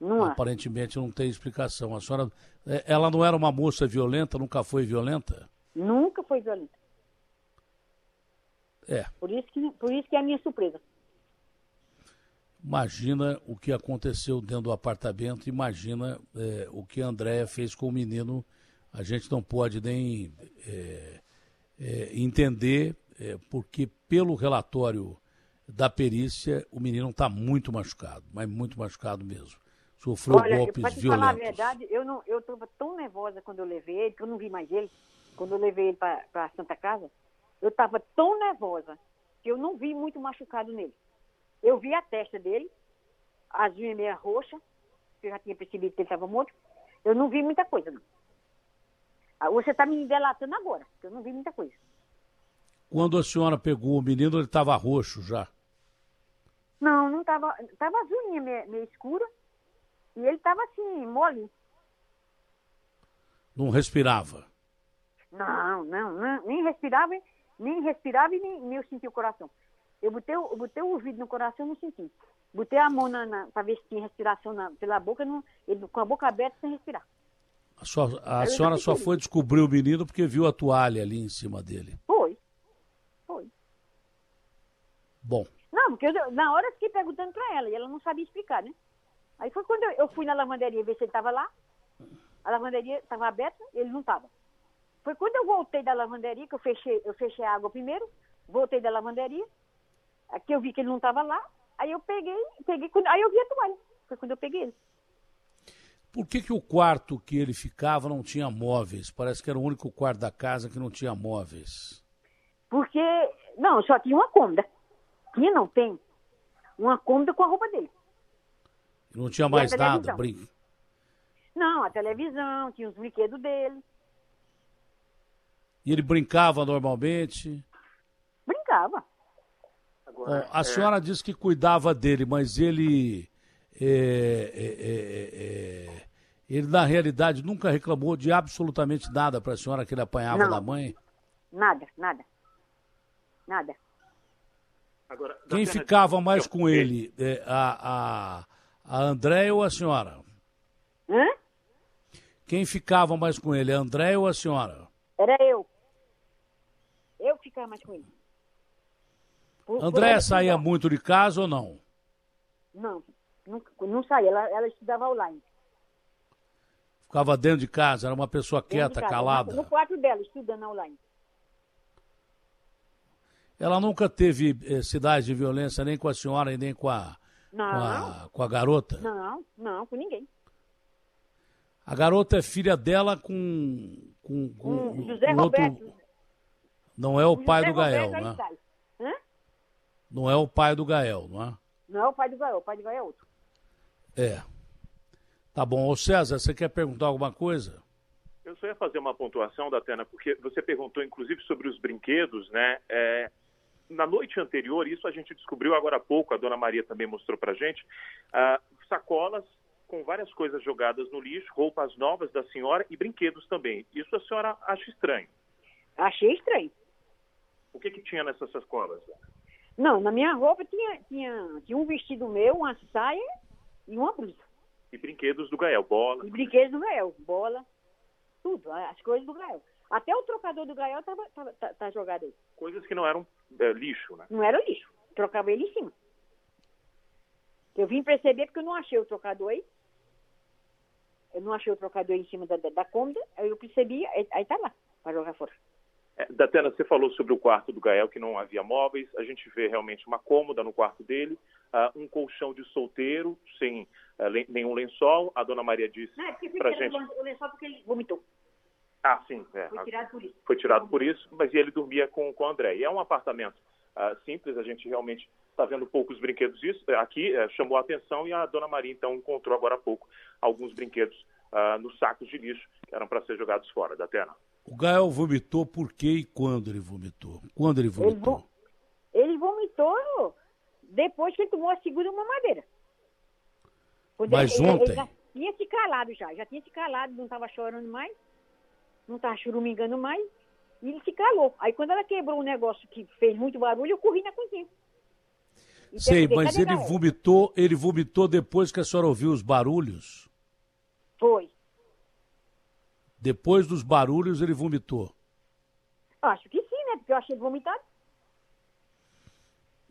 Não há. Aparentemente não tem explicação. A senhora, é, ela não era uma moça violenta, nunca foi violenta? Nunca foi violenta. É. Por isso que, por isso que é a minha surpresa. Imagina o que aconteceu dentro do apartamento, imagina é, o que a Andréia fez com o menino. A gente não pode nem é, é, entender, é, porque pelo relatório da perícia, o menino está muito machucado, mas muito machucado mesmo. Sofreu Olha, golpes pra te falar a violentos. verdade, eu não, eu estava tão nervosa quando eu levei ele, que eu não vi mais ele. Quando eu levei ele para a Santa Casa, eu estava tão nervosa que eu não vi muito machucado nele. Eu vi a testa dele, as unhas meio roxas, que eu já tinha percebido que ele estava morto. Eu não vi muita coisa, não. Ah, Você está me delatando agora, porque eu não vi muita coisa. Quando a senhora pegou o menino, ele estava roxo já. Não, não estava. Estava as unhas meio, meio escuras e ele estava assim, mole. Não respirava. Não, não, não, nem respirava, nem respirava e nem, nem eu senti o coração. Eu botei, o- eu botei o ouvido no coração e não senti. Botei a mão para ver se tinha respiração na- pela boca, não, ele, com a boca aberta sem respirar. A, sua- a senhora só foi descobrir o menino porque viu a toalha ali em cima dele. Foi, foi. Bom, Não, porque eu, na hora eu fiquei perguntando para ela e ela não sabia explicar, né? Aí foi quando eu, eu fui na lavanderia ver se ele estava lá. A lavanderia estava aberta, ele não estava. Foi quando eu voltei da lavanderia, que eu fechei, eu fechei a água primeiro, voltei da lavanderia, que eu vi que ele não estava lá, aí eu peguei, peguei, aí eu vi a toalha. Foi quando eu peguei ele. por que, que o quarto que ele ficava não tinha móveis? Parece que era o único quarto da casa que não tinha móveis. Porque, não, só tinha uma cômoda. Tinha, não, tem. Uma cômoda com a roupa dele. Não tinha mais nada. televisão? Brin... Não, a televisão, tinha os brinquedos dele. E ele brincava normalmente? Brincava. Agora, a é... senhora disse que cuidava dele, mas ele. É, é, é, é ele, na realidade, nunca reclamou de absolutamente nada para a senhora que ele apanhava Não. da mãe? Nada, nada. Nada. Agora, Quem ficava mais com ele? É, a, a, a André ou a senhora? Hã? Quem ficava mais com ele, a André ou a senhora? Era eu. Eu ficava mais com ele. Por, André por saía muito de casa ou não? Não, não, não saía. Ela, ela estudava online. Ficava dentro de casa, era uma pessoa quieta, casa, calada. No, quarto dela, estudando online. Ela nunca teve eh, sinais de violência nem com a senhora e nem com a, não, com a, com a garota? Não, não, com ninguém. A garota é filha dela com. com, com um, José com outro... Roberto. Não é o, pai do Gael, né? Não é o pai do Gael, não é? Não é o pai do Gael, o pai do Gael é outro. É. Tá bom. Ô César, você quer perguntar alguma coisa? Eu só ia fazer uma pontuação, Datena, porque você perguntou inclusive sobre os brinquedos, né? É, na noite anterior, isso a gente descobriu agora há pouco, a dona Maria também mostrou pra gente, uh, sacolas com várias coisas jogadas no lixo, roupas novas da senhora e brinquedos também. Isso a senhora acha estranho? Achei estranho. O que, que tinha nessas sacolas? Não, na minha roupa tinha, tinha, tinha um vestido meu, uma saia e uma blusa. E brinquedos do Gael, bola. E brinquedos do Gael, bola, tudo, as coisas do Gael. Até o trocador do Gael tava, tava, tá, tá jogado aí. Coisas que não eram é, lixo, né? Não era lixo. Trocava ele em cima. Eu vim perceber porque eu não achei o trocador aí. Eu não achei o trocador em cima da, da, da cômoda, aí eu percebi, aí, aí tá lá, para jogar fora. É, Datena, você falou sobre o quarto do Gael, que não havia móveis. A gente vê realmente uma cômoda no quarto dele, uh, um colchão de solteiro, sem uh, nenhum lençol. A dona Maria disse não, é pra gente... o lençol porque ele vomitou. Ah, sim. É. Foi tirado por isso. Foi tirado por isso, mas ele dormia com, com o André. E é um apartamento uh, simples, a gente realmente está vendo poucos brinquedos isso. Aqui chamou a atenção e a dona Maria, então, encontrou agora há pouco alguns brinquedos nos sacos de lixo que eram para ser jogados fora da Terra. O Gael vomitou por quê e quando ele vomitou? Quando ele vomitou? Ele, vomitou depois que ele tomou a segunda mamadeira. Quando Mas ele, ontem? Ele já tinha se calado já, já tinha se calado, não estava chorando mais, não estava churumingando mais, e ele se calou. Aí quando ela quebrou um negócio que fez muito barulho, eu corri na cozinha. Sei, mas ele vomitou, ele vomitou depois que a senhora ouviu os barulhos? Foi. Depois dos barulhos, ele vomitou. Acho que sim, né? Porque eu achei ele vomitado.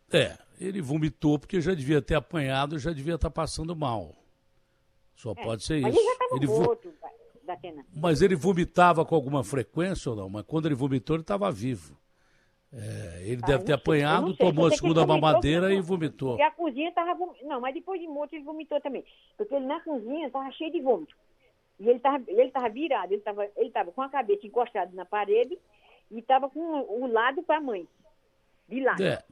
É, ele vomitou porque já devia ter apanhado e já devia estar passando mal. Só é, pode ser mas isso. Ele já estava ele morto, da Mas ele vomitava com alguma frequência ou não? Mas quando ele vomitou, ele estava vivo. É, ele ah, deve ter sei, apanhado, tomou a segunda mamadeira e vomitou. E a cozinha estava vomitando. Não, mas depois de morto ele vomitou também. Porque ele na cozinha estava cheio de vômito. E ele estava ele tava virado, ele estava ele tava com a cabeça encostada na parede e estava com o lado para a mãe, de lado. É,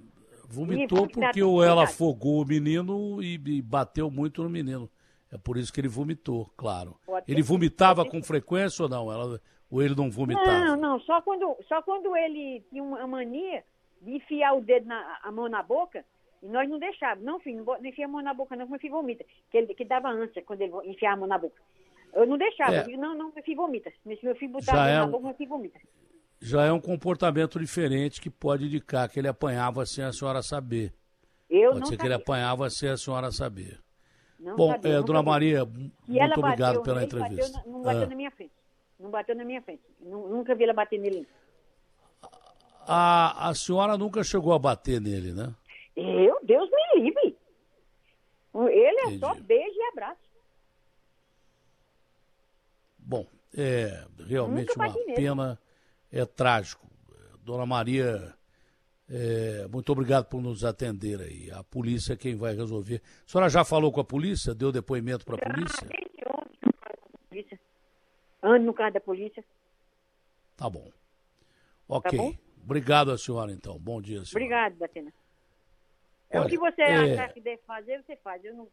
vomitou porque ou ela afogou o menino e, e, bateu muito no menino. É por isso que ele vomitou, claro. Ele vomitava com frequência ou não? Ela, ou ele não vomitava? Não, não, só quando, só quando ele tinha uma mania de enfiar o dedo, na, a mão na boca, e nós não deixávamos. Não, filho, não, enfia a mão na boca não, meu filho vomita. Que, ele, que dava ânsia quando ele enfiava a mão na boca. Eu não deixava. É. Eu digo, não, não, meu filho vomita. Se meu filho botar Já é na um... boca, meu filho vomita. Já é um comportamento diferente que pode indicar que ele apanhava sem a senhora saber. Eu pode não ser sabia. que ele apanhava sem a senhora saber. Não Bom, sabia, é, não dona sabia. Maria, muito obrigado pela entrevista. Bateu, não bateu ah. na minha frente. Não bateu na minha frente. Nunca vi ela bater nele. A, a senhora nunca chegou a bater nele, né? Eu? Deus me livre. Ele é Entendi. só beijo e abraço. Bom, é realmente uma pena, é trágico. Dona Maria, é, muito obrigado por nos atender aí. A polícia é quem vai resolver. A senhora já falou com a polícia? Deu depoimento para a polícia? Ando no carro da polícia. Tá bom. Ok. Tá bom? Obrigado a senhora, então. Bom dia, senhora. Obrigado, Batena. É o que você é... achar que deve fazer, você faz. Eu não,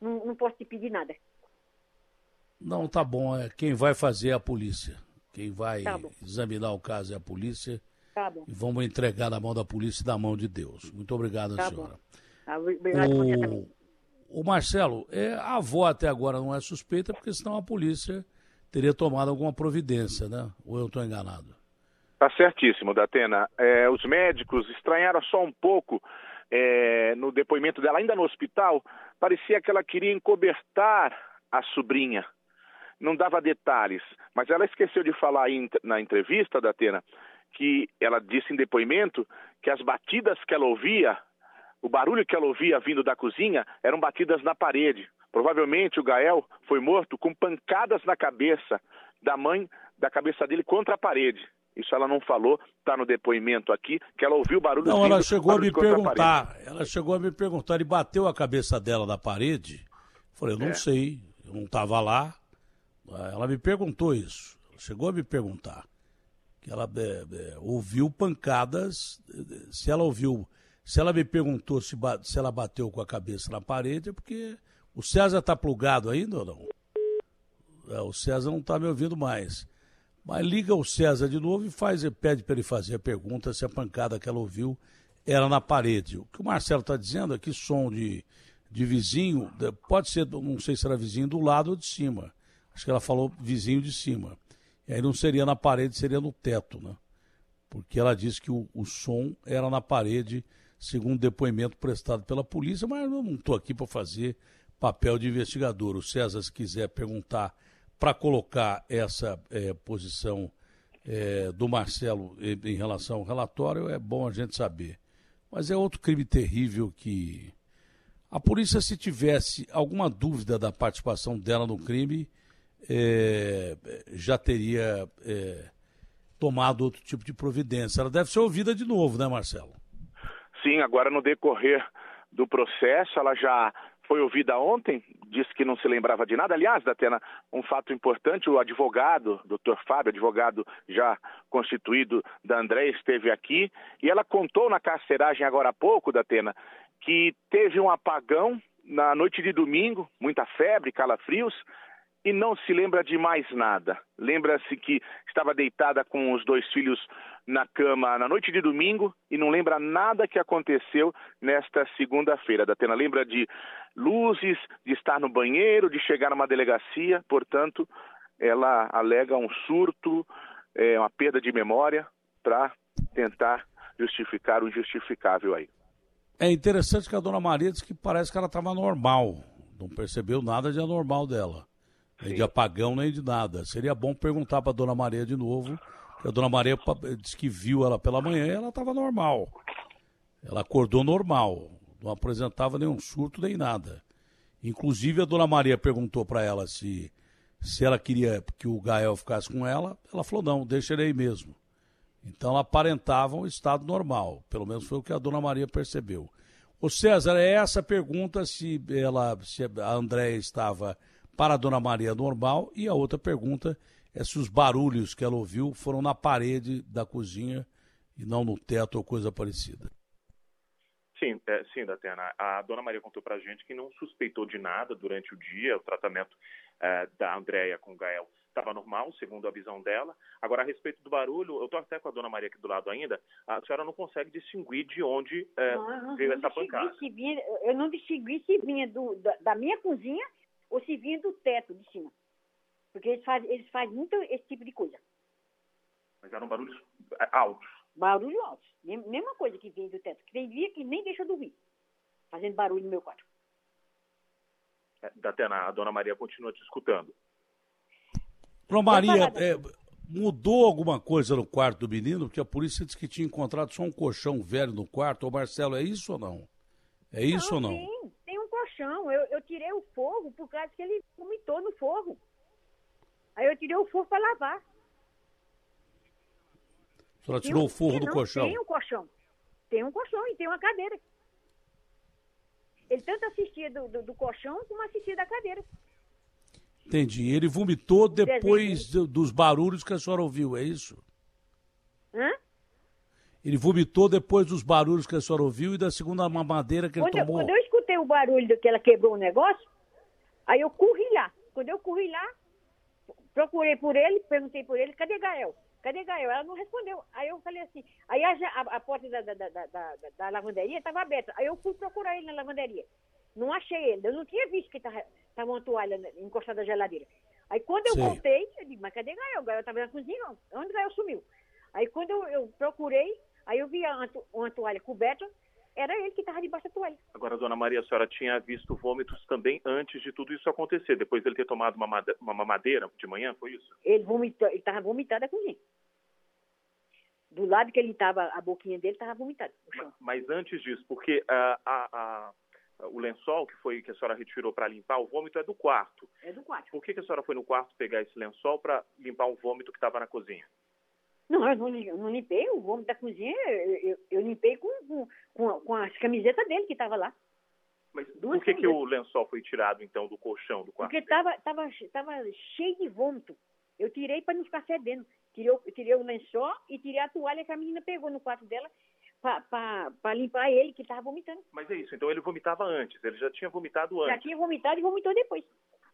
não, não posso te pedir nada. Não, tá bom. É quem vai fazer é a polícia. Quem vai Tá examinar o caso é a polícia. Tá bom. E vamos entregar na mão da polícia e na mão de Deus. Muito obrigado, Tá senhora. Também. O, o Marcelo, é, a avó até agora não é suspeita, porque senão a polícia teria tomado alguma providência, né? Ou eu estou enganado? Tá certíssimo, Datena. É, os médicos estranharam só um pouco é, no depoimento dela, ainda no hospital, parecia que ela queria encobertar a sobrinha. Não dava detalhes, mas ela esqueceu de falar aí na entrevista, Datena, que ela disse em depoimento que as batidas que ela ouvia, o barulho que ela ouvia vindo da cozinha, eram batidas na parede. Provavelmente o Gael foi morto com pancadas na cabeça da mãe, da cabeça dele contra a parede. Isso ela não falou, está no depoimento aqui, que ela ouviu barulho Não, vindo, ela chegou a me perguntar. parede. ela chegou a me perguntar, ele bateu a cabeça dela na parede. Falei, eu não É. sei, eu não estava lá. Ela me perguntou isso. Chegou a me perguntar. Que ela é, é, ouviu pancadas. eh, Se ela ouviu. Se ela me perguntou se, se ela bateu com a cabeça na parede, é porque o César está plugado ainda ou não? É, o César não está me ouvindo mais. Mas liga o César de novo e faz, pede para ele fazer a pergunta se a pancada que ela ouviu era na parede. O que o Marcelo está dizendo é que som de, de vizinho, de- pode ser, não sei se era vizinho do lado ou de cima. Acho que ela falou vizinho de cima. E aí não seria na parede, seria no teto, né? Porque ela disse que o, o som era na parede, segundo depoimento prestado pela polícia, mas eu não estou aqui para fazer papel de investigador. O César, se quiser perguntar para colocar essa eh, posição eh, do Marcelo em relação ao relatório, é bom a gente saber. Mas é outro crime terrível que a polícia, se tivesse alguma dúvida da participação dela no crime, eh, já teria eh, tomado outro tipo de providência. Ela deve ser ouvida de novo, né, Marcelo? Sim, agora no decorrer do processo, ela já foi ouvida ontem, disse que não se lembrava de nada. Aliás, Datena, um fato importante, o advogado, doutor Fábio, advogado já constituído da André, esteve aqui e ela contou na carceragem agora há pouco, Datena, que teve um apagão na noite de domingo, muita febre, calafrios, e não se lembra de mais nada. Lembra-se que estava deitada com os dois filhos na cama na noite de domingo e não lembra nada que aconteceu nesta segunda-feira. Datena lembra de luzes, de estar no banheiro, de chegar numa delegacia, portanto, ela alega um surto, é, uma perda de memória para tentar justificar o injustificável aí. É interessante que a dona Maria disse que parece que ela estava normal. Não percebeu nada de anormal dela. Nem de apagão, nem de nada. Seria bom perguntar para a dona Maria de novo. A dona Maria disse que viu ela pela manhã e ela estava normal. Ela acordou normal. Não apresentava nenhum surto nem nada. Inclusive, a dona Maria perguntou para ela se, se ela queria que o Gael ficasse com ela. Ela falou: não, deixa ele aí mesmo. Então ela aparentava um estado normal, pelo menos foi o que a dona Maria percebeu. O César, é essa pergunta se ela, se a Andréia estava para a dona Maria normal e a outra pergunta é se os barulhos que ela ouviu foram na parede da cozinha e não no teto ou coisa parecida. Sim, é, sim, Datena. A dona Maria contou pra gente que não suspeitou de nada durante o dia. O tratamento é, da Andréia com o Gael estava normal, segundo a visão dela. Agora, a respeito do barulho, eu estou até com a dona Maria aqui do lado ainda. A senhora não consegue distinguir de onde é, Não, veio não essa pancada. vinha- eu não distingui se vinha do, da, da minha cozinha ou se vinha do teto de cima. Porque eles fazem, eles fazem muito esse tipo de coisa. Mas eram barulhos é, altos. Barulho alto. Mem- Mesma coisa que vem do teto. Que tem dia que nem deixa eu dormir. Fazendo barulho no meu quarto. É, Datena, a dona Maria continua te escutando. Dona Maria, é, mudou alguma coisa no quarto do menino? Porque a polícia disse que tinha encontrado só um colchão velho no quarto. Ô Marcelo, é isso ou não? É isso ou não? Tem, colchão. Eu, eu tirei o fogo por causa que ele vomitou no fogo. Aí eu tirei o fogo para lavar. A senhora tirou um- o forro do não, colchão. Tem um colchão. Tem um colchão e tem uma cadeira. Ele tanto assistia do, do, do colchão como assistia da cadeira. Entendi. Ele vomitou depois do- dos barulhos que a senhora ouviu, é isso? Hã? Ele vomitou depois dos barulhos que a senhora ouviu e da segunda mamadeira que ele Quando eu, tomou. quando eu escutei o barulho que ela quebrou o negócio, aí eu corri lá. Quando eu corri lá, procurei por ele, perguntei por ele, cadê Gael? Cadê Gael? Ela não respondeu. Aí eu falei assim, aí a, a, a porta da, da, da, da, da lavanderia estava aberta. Aí eu fui procurar ele na lavanderia. Não achei ele. Eu não tinha visto que estava uma toalha encostada na geladeira. Aí quando eu Sim. voltei, eu disse, mas cadê Gael? Gael estava na cozinha, onde Gael sumiu? Aí quando eu, eu procurei, aí eu vi uma, uma toalha coberta, era ele que estava debaixo da toalha. Agora, dona Maria, a senhora tinha visto vômitos também antes de tudo isso acontecer, depois dele ter tomado uma, uma mamadeira de manhã, foi isso? Ele vomitou, ele estava vomitado na cozinha. Do lado que ele estava, a boquinha dele estava vomitada. Mas, mas, antes disso, porque uh, a, a, o lençol que foi que a senhora retirou para limpar o vômito é do quarto. É do quarto. Por que, que a senhora foi no quarto pegar esse lençol para limpar o vômito que estava na cozinha? Não, eu não, eu não, limpei o vômito da cozinha, eu, eu, eu limpei com, com, com, as camisetas dele que estava lá. Mas Duas por que, que o lençol foi tirado, então, do colchão do quarto? Porque estava tava, tava cheio de vômito. Eu tirei para não ficar fedendo. Tirei, tirei o lençol e tirei a toalha que a menina pegou no quarto dela para limpar ele, que estava vomitando. Mas é isso, então ele vomitava antes, ele já tinha vomitado antes. Já tinha vomitado e vomitou depois,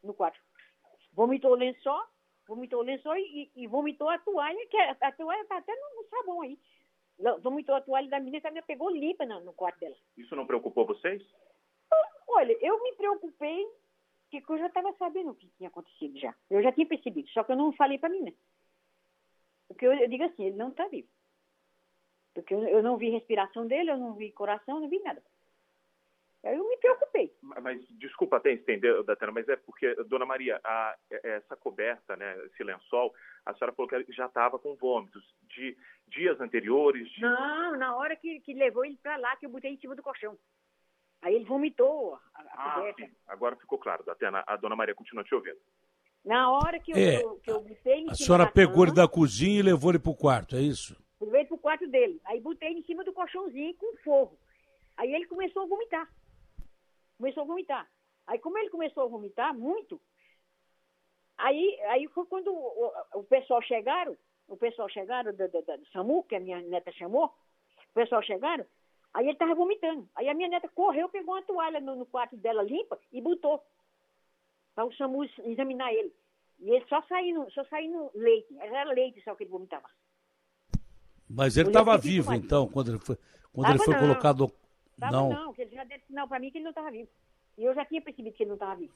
no quarto. Vomitou o lençol, vomitou o lençol e, e vomitou a toalha, que a, a toalha está até no, no, sabão aí. Vomitou a toalha da menina que a menina pegou limpa no, no quarto dela. Isso não preocupou vocês? Olha, eu me preocupei porque eu já estava sabendo o que tinha acontecido já. Eu já tinha percebido, só que eu não falei para mim, né? Porque eu, eu, digo assim, ele não está vivo. Porque eu, eu, não vi respiração dele, eu não vi coração, não vi nada. Aí eu me preocupei. Mas, mas desculpa até entender, Datena, mas é porque, Dona Maria, a, essa coberta, né, esse lençol, a senhora falou que já estava com vômitos de dias anteriores? De... Não, na hora que, que levou ele para lá, que eu botei em cima do colchão. Aí ele vomitou a, a ah, Sim. Agora ficou claro, Datena. A Dona Maria continua te ouvindo. Na hora que eu, é, eu, que eu botei A senhora pegou ele da cozinha e levou ele para o quarto, é isso? Levei para o quarto dele. Aí botei em cima do colchãozinho com forro. Aí ele começou a vomitar. Começou a vomitar. Aí como ele começou a vomitar muito, aí, aí foi quando o, o pessoal chegaram, o pessoal chegaram do, do, do, SAMU, que a minha neta chamou, o pessoal chegaram, aí ele estava vomitando. Aí a minha neta correu, pegou uma toalha no, no quarto dela limpa e botou para o SAMU examinar ele. E ele só saindo, só saindo leite. Era leite só que ele vomitava. Mas ele estava vivo, então, quando ele foi, quando ele foi não. colocado. Tava não, não, que ele já deu sinal para mim que ele não estava vivo. E eu já tinha percebido que ele não estava vivo.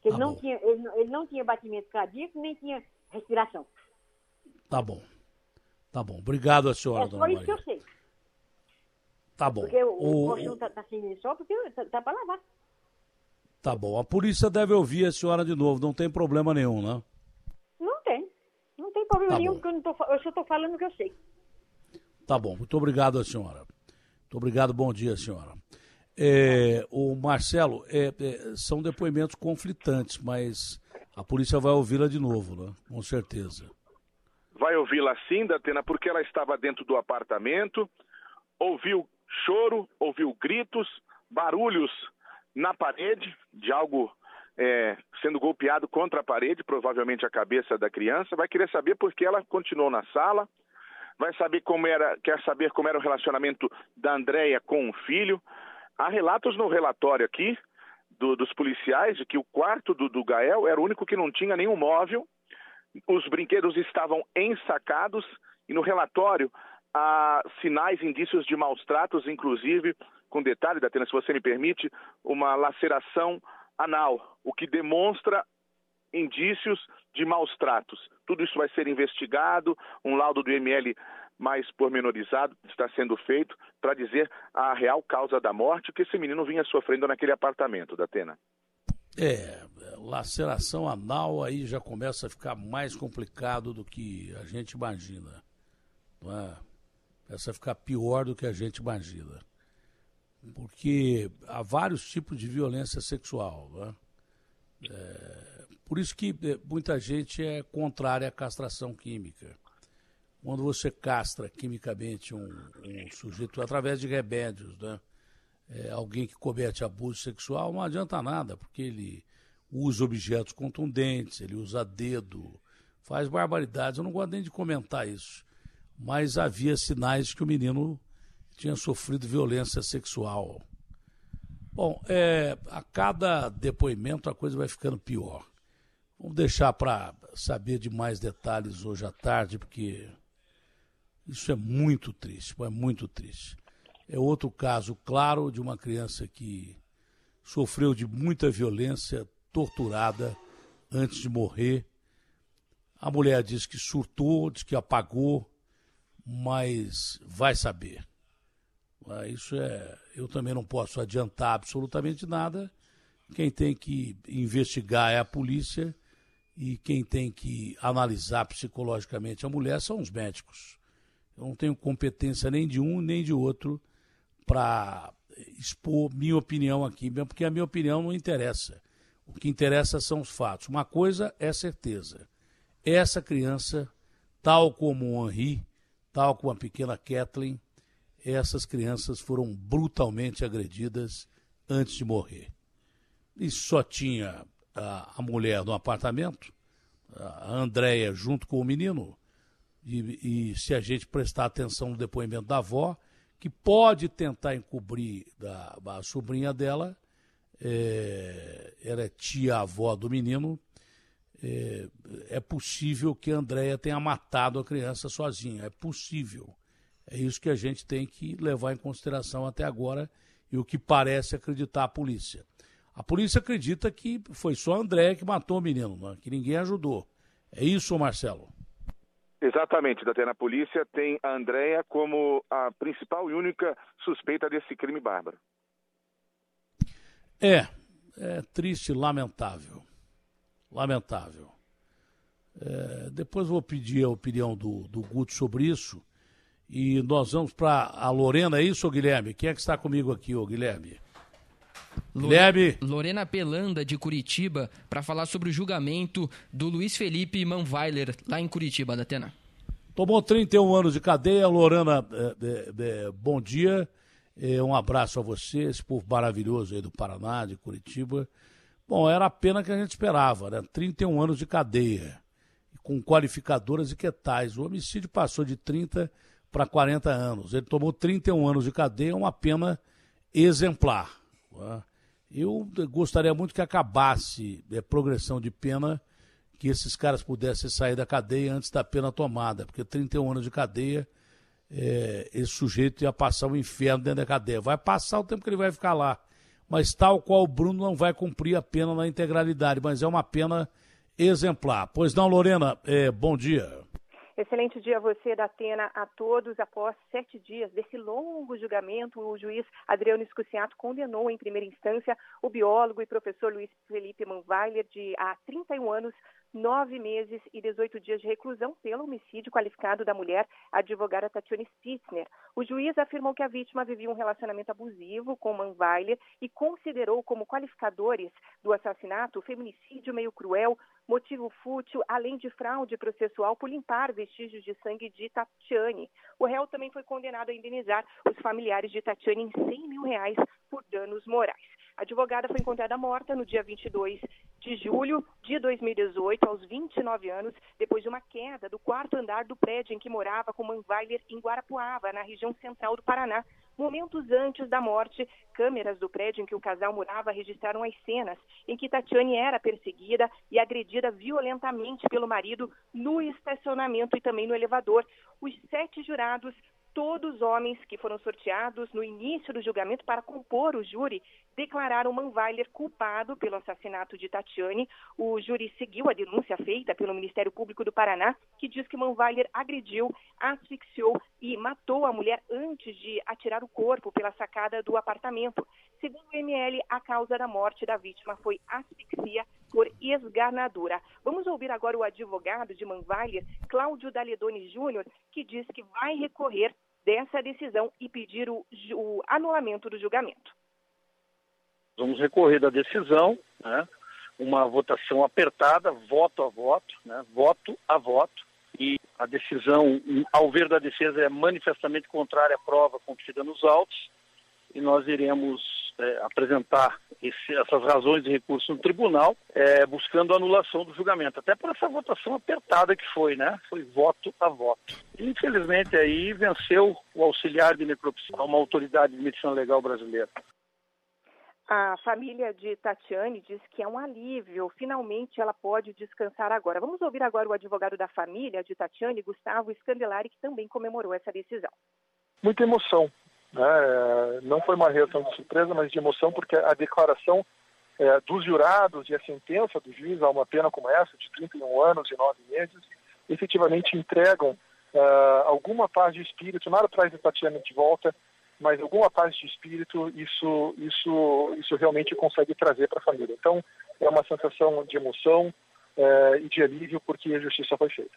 Que ele, tá não tinha, ele, ele, não tinha batimento cardíaco, nem tinha respiração. Tá bom. Tá bom. Obrigado a senhora, é dona Maria. isso que eu sei. Tá bom. Porque o, o, o colchão está tá sem só porque tá, tá para lavar. Tá bom. A polícia deve ouvir a senhora de novo, não tem problema nenhum, né? Não tem. Não tem problema tá nenhum, bom. porque eu, não tô, eu só estou falando o que eu sei. Tá bom. Muito obrigado a senhora. Muito obrigado. Bom dia, senhora. É, o Marcelo, é, é, são depoimentos conflitantes, mas a polícia vai ouvi-la de novo, né? Com certeza. Vai ouvi-la sim, Datena, porque ela estava dentro do apartamento, ouviu choro, ouviu gritos, barulhos na parede, de algo é, sendo golpeado contra a parede, provavelmente a cabeça da criança, vai querer saber por que ela continuou na sala, vai saber como era, quer saber como era o relacionamento da Andréia com o filho. Há relatos no relatório aqui do, dos policiais de que o quarto do, do Gael era o único que não tinha nenhum móvel, os brinquedos estavam ensacados e no relatório há sinais, indícios de maus tratos, inclusive com detalhe, Datena, se você me permite, uma laceração anal, o que demonstra indícios de maus tratos. Tudo isso vai ser investigado, um laudo do IML mais pormenorizado está sendo feito para dizer a real causa da morte que esse menino vinha sofrendo naquele apartamento, Datena. É, laceração anal aí já começa a ficar mais complicado do que a gente imagina. Não é? Começa a ficar pior do que a gente imagina porque há vários tipos de violência sexual. Né? É, por isso que é, muita gente é contrária à castração química. Quando você castra quimicamente um, um sujeito através de remédios, né? É, alguém que comete abuso sexual, não adianta nada, porque ele usa objetos contundentes, ele usa dedo, faz barbaridades. Eu não gosto nem de comentar isso. Mas havia sinais que o menino tinha sofrido violência sexual. Bom, é, a cada depoimento a coisa vai ficando pior. Vamos deixar para saber de mais detalhes hoje à tarde, porque isso é muito triste, é muito triste. É outro caso claro de uma criança que sofreu de muita violência, torturada antes de morrer. A mulher diz que surtou, diz que apagou, mas vai saber. Ah, isso é. Eu também não posso adiantar absolutamente nada. Quem tem que investigar é a polícia e quem tem que analisar psicologicamente a mulher são os médicos. Eu não tenho competência nem de um nem de outro para expor minha opinião aqui, mesmo porque a minha opinião não interessa. O que interessa são os fatos. Uma coisa é certeza: essa criança, tal como o Henri, tal como a pequena Kathleen, essas crianças foram brutalmente agredidas antes de morrer. E só tinha a, a mulher no apartamento, a Andréia junto com o menino, e, e, se a gente prestar atenção no depoimento da avó, que pode tentar encobrir da, a sobrinha dela, é, ela é tia-avó do menino, é, é, possível que a Andréia tenha matado a criança sozinha, é possível. É isso que a gente tem que levar em consideração até agora e o que parece acreditar a polícia. A polícia acredita que foi só a Andréia que matou o menino, né? que ninguém ajudou. É isso, Marcelo? Exatamente, Datena. A polícia tem a Andréia como a principal e única suspeita desse crime bárbaro. É, é triste, lamentável. Lamentável. É, depois vou pedir a opinião do, do Guto sobre isso. E nós vamos para a Lorena, é isso, Guilherme? Quem é que está comigo aqui, ô Guilherme? Guilherme. Lorena Pelanda, de Curitiba, para falar sobre o julgamento do Luiz Felipe Manweiler, lá em Curitiba, da Atena. Tomou 31 anos de cadeia. Lorena, é, é, é, bom dia. É, um abraço a você, esse povo maravilhoso aí do Paraná, de Curitiba. Bom, era a pena que a gente esperava, né? 31 anos de cadeia, com qualificadoras e que tais. O homicídio passou de 30 para 40 anos. Ele tomou 31 anos de cadeia, uma pena exemplar. Eu gostaria muito que acabasse a progressão de pena que esses caras pudessem sair da cadeia antes da pena tomada, porque 31 anos de cadeia, é, esse sujeito ia passar o um inferno dentro da cadeia. Vai passar o tempo que ele vai ficar lá, mas tal qual o Bruno não vai cumprir a pena na integralidade, mas é uma pena exemplar. Pois não, Lorena, é, bom dia. Excelente dia a você, da Atena, a todos. Após sete dias desse longo julgamento, o juiz Adriano Escuciato condenou em primeira instância o biólogo e professor Luiz Felipe Manweiler de há 31 anos nove meses e 18 dias de reclusão pelo homicídio qualificado da mulher, a advogada Tatiane Spitzner. O juiz afirmou que a vítima vivia um relacionamento abusivo com Manweiler e considerou como qualificadores do assassinato o feminicídio meio cruel, motivo fútil, além de fraude processual por limpar vestígios de sangue de Tatiane. O réu também foi condenado a indenizar os familiares de Tatiane em 100 mil reais por danos morais. A advogada foi encontrada morta no dia 22 de julho de 2018, aos 29 anos, depois de uma queda do quarto andar do prédio em que morava com Manweiler em Guarapuava, na região central do Paraná. Momentos antes da morte, câmeras do prédio em que o casal morava registraram as cenas em que Tatiane era perseguida e agredida violentamente pelo marido no estacionamento e também no elevador. Os sete jurados todos homens que foram sorteados no início do julgamento para compor o júri declararam Manweiler culpado pelo assassinato de Tatiane. O júri seguiu a denúncia feita pelo Ministério Público do Paraná, que diz que Manweiler agrediu, asfixiou e matou a mulher antes de atirar o corpo pela sacada do apartamento. Segundo o ML, a causa da morte da vítima foi asfixia por esganadura. Vamos ouvir agora o advogado de Manweiler, Cláudio Daledoni Júnior, que diz que vai recorrer dessa decisão e pedir o, o anulamento do julgamento. Vamos recorrer da decisão, né? uma votação apertada, voto a voto, né? voto a voto, e a decisão, ao ver da defesa, é manifestamente contrária à prova contida nos autos, e nós iremos é, apresentar esse, essas razões de recurso no tribunal, é, buscando a anulação do julgamento, até por essa votação apertada que foi, né? Foi voto a voto. Infelizmente aí venceu o auxiliar de necropsia, uma autoridade de medicina legal brasileira. A família de Tatiane diz que é um alívio, finalmente ela pode descansar agora. Vamos ouvir agora o advogado da família de Tatiane, Gustavo Scandelari, que também comemorou essa decisão. Muita emoção. Né? Não foi uma reação de surpresa, mas de emoção, porque a declaração é, dos jurados e a sentença do juiz a uma pena como essa, de 31 anos e 9 meses, efetivamente entregam uh, alguma paz de espírito, nada traz a Tatiana de volta, mas alguma paz de espírito, isso, isso, isso realmente consegue trazer para a família. Então, é uma sensação de emoção uh, e de alívio porque a justiça foi feita.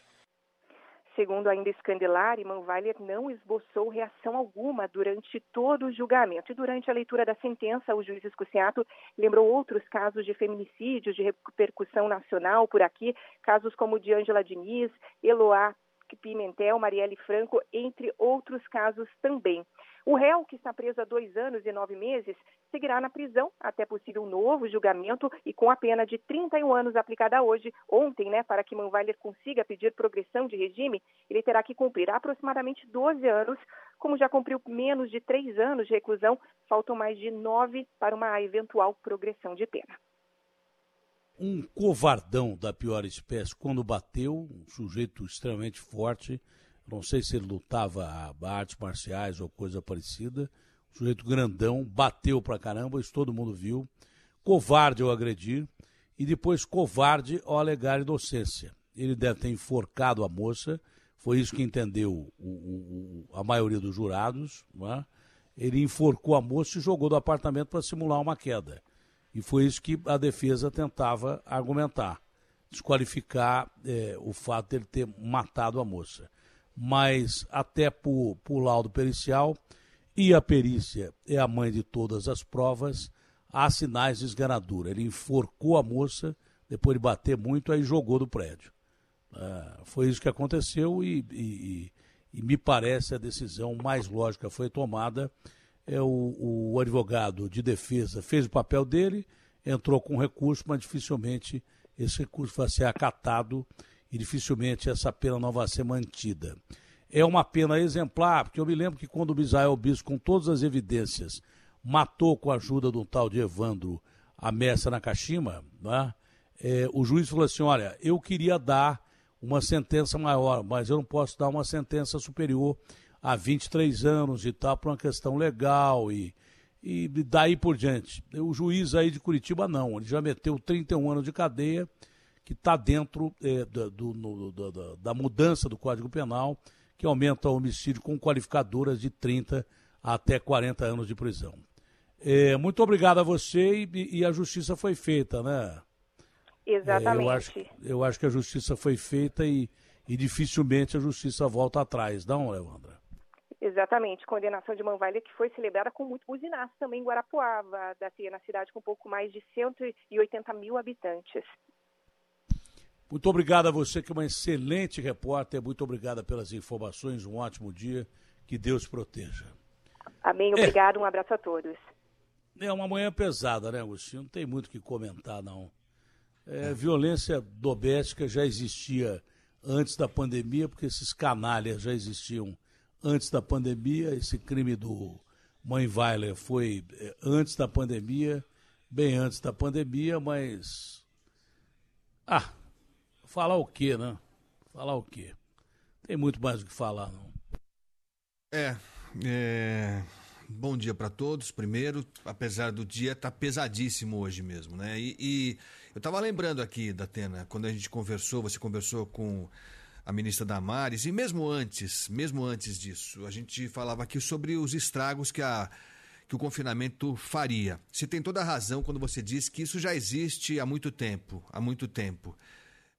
Segundo ainda Scandelari, Manweiler não esboçou reação alguma durante todo o julgamento. E durante a leitura da sentença, o juiz Escuciato lembrou outros casos de feminicídios de repercussão nacional por aqui, casos como o de Ângela Diniz, Eloá Pimentel, Marielle Franco, entre outros casos também. O réu, que está preso há dois anos e nove meses, seguirá na prisão até possível novo julgamento e com a pena de 31 anos aplicada hoje, ontem, né, para que Manweiler consiga pedir progressão de regime, ele terá que cumprir aproximadamente 12 anos. Como já cumpriu menos de três anos de reclusão, faltam mais de nove para uma eventual progressão de pena um covardão da pior espécie quando bateu, um sujeito extremamente forte, não sei se ele lutava a artes marciais ou coisa parecida. Um sujeito grandão, bateu pra caramba, isso todo mundo viu. Covarde ao agredir e depois covarde ao alegar inocência. Ele deve ter enforcado a moça, foi isso que entendeu o, o, a maioria dos jurados. É? Ele enforcou a moça e jogou do apartamento para simular uma queda. E foi isso que a defesa tentava argumentar desqualificar é, o fato de ele ter matado a moça mas até por, por laudo pericial e a perícia é a mãe de todas as provas, há sinais de esganadura. Ele enforcou a moça, depois de bater muito, aí jogou do prédio. Uh, foi isso que aconteceu e, e, e, me parece a decisão mais lógica foi tomada. É o, o advogado de defesa fez o papel dele, entrou com recurso, mas dificilmente esse recurso vai ser acatado e dificilmente essa pena não vai ser mantida. É uma pena exemplar, porque eu me lembro que quando o Misael Bispo, com todas as evidências, matou com a ajuda de um tal de Evandro a Messa Nakashima, né? É, o juiz falou assim: olha, eu queria dar uma sentença maior, mas eu não posso dar uma sentença superior a 23 anos e tal, por uma questão legal e, e daí por diante. O juiz aí de Curitiba não, ele já meteu 31 anos de cadeia que está dentro é, do, do, do, da mudança do Código Penal, que aumenta o homicídio com qualificadoras de 30 até 40 anos de prisão. É, muito obrigado a você e, e, a justiça foi feita, né? Exatamente. É, eu, acho, eu acho que a justiça foi feita e, e dificilmente a justiça volta atrás, não, Evandra? Exatamente, condenação de Manvalha que foi celebrada com muito buzinaço também em Guarapuava, da na cidade com pouco mais de 180 mil habitantes. Muito obrigado a você, que é uma excelente repórter. Muito obrigada pelas informações. Um ótimo dia. Que Deus proteja. Amém. Obrigado. É. Um abraço a todos. É uma manhã pesada, né, Agostinho? Não tem muito o que comentar, não. É, violência doméstica já existia antes da pandemia, porque esses canalhas já existiam antes da pandemia. Esse crime do Mãe Weiler foi é, antes da pandemia, bem antes da pandemia, mas. Ah, Falar o quê, né? Falar o quê? Tem muito mais o que falar, não. É, é... Bom dia para todos. Primeiro, apesar do dia tá pesadíssimo hoje mesmo, né? E, e eu estava lembrando aqui, Datena, quando a gente conversou, você conversou com a ministra Damares, e mesmo antes, mesmo antes disso, a gente falava aqui sobre os estragos que, a, que o confinamento faria. Você tem toda a razão quando você diz que isso já existe há muito tempo, há muito tempo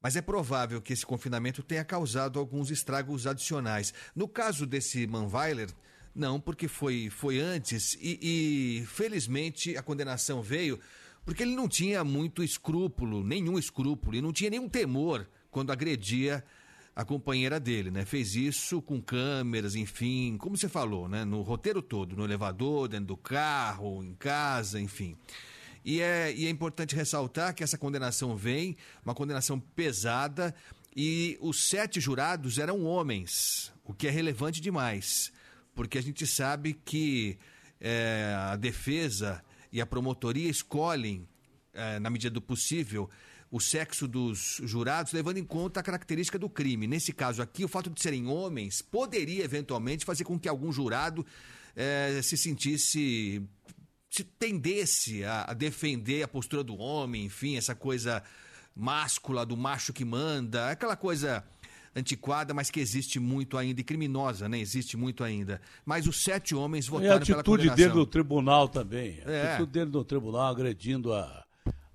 mas é provável que esse confinamento tenha causado alguns estragos adicionais. No caso desse Manweiler, não, porque foi, foi antes e, e felizmente a condenação veio porque ele não tinha muito escrúpulo, nenhum escrúpulo, e não tinha nenhum temor quando agredia a companheira dele, né? Fez isso com câmeras, enfim, como você falou, né? No roteiro todo, no elevador, dentro do carro, em casa, enfim. E é, e é importante ressaltar que essa condenação vem, uma condenação pesada, e os sete jurados eram homens, o que é relevante demais, porque a gente sabe que é, a defesa e a promotoria escolhem, eh, na medida do possível, o sexo dos jurados, levando em conta a característica do crime. Nesse caso aqui, o fato de serem homens poderia eventualmente fazer com que algum jurado eh, se sentisse. Se tendesse a, a defender a postura do homem, enfim, essa coisa máscula do macho que manda, aquela coisa antiquada, mas que existe muito ainda, e criminosa, né? Existe muito ainda. Mas os sete homens votaram pela pela a atitude condenação. dele no tribunal também. A É. atitude dele no tribunal agredindo a,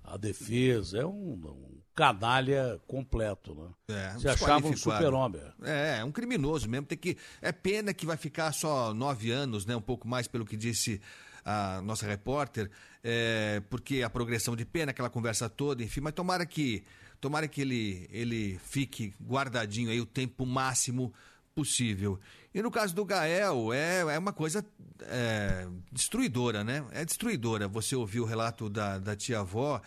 a defesa. É um, um canalha completo, né? É, Se achava um super-homem. É, é um criminoso mesmo. Tem que, é pena que vai ficar só nove anos, né? Um pouco mais pelo que disse a nossa repórter, é, porque a progressão de pena, aquela conversa toda, enfim, mas tomara que, tomara que ele, ele fique guardadinho aí o tempo máximo possível. E no caso do Gael, é, é uma coisa é, destruidora, né? É destruidora. Você ouviu o relato da, da tia-avó.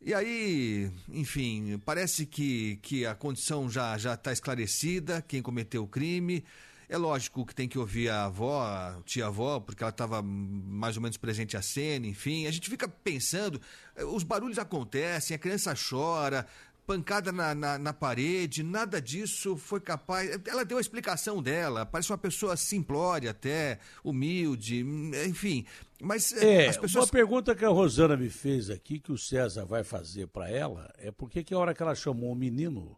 E aí, enfim, parece que, que a condição já já está esclarecida, quem cometeu o crime. É lógico que tem que ouvir a avó, a tia-avó, porque ela estava mais ou menos presente à cena, enfim. A gente fica pensando, eh, os barulhos acontecem, a criança chora, pancada na, na, na parede, nada disso foi capaz. Ela deu a explicação dela, parece uma pessoa simplória até, humilde, enfim. Mas eh, É, as pessoas. uma pergunta que a Rosana me fez aqui, que o César vai fazer para ela, é por que que a hora que ela chamou o menino,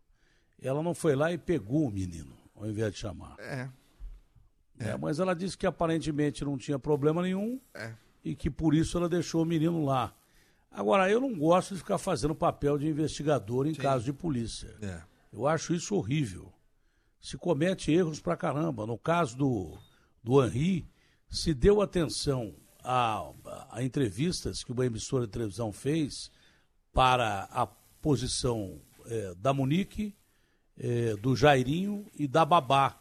ela não foi lá e pegou o menino, ao invés de chamar. É. É, mas ela disse que aparentemente não tinha problema nenhum É. e que por isso ela deixou o menino lá. Agora, eu não gosto de ficar fazendo papel de investigador em caso de polícia. É. Eu acho isso horrível. Se comete erros pra caramba. No caso do, do Henri, se deu atenção a, a entrevistas que uma emissora de televisão fez para a posição eh, da Monique, eh, do Jairinho e da Babá.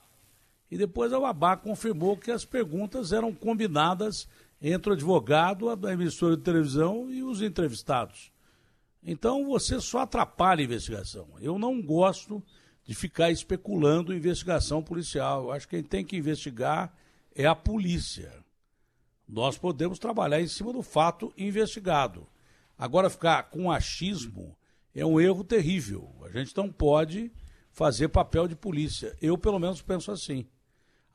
E depois a Babá confirmou que as perguntas eram combinadas entre o advogado, a emissora de televisão e os entrevistados. Então você só atrapalha a investigação. Eu não gosto de ficar especulando investigação policial. Eu acho que quem tem que investigar é a polícia. Nós podemos trabalhar em cima do fato investigado. Agora, ficar com achismo é um erro terrível. A gente não pode fazer papel de polícia. Eu, pelo menos, penso assim.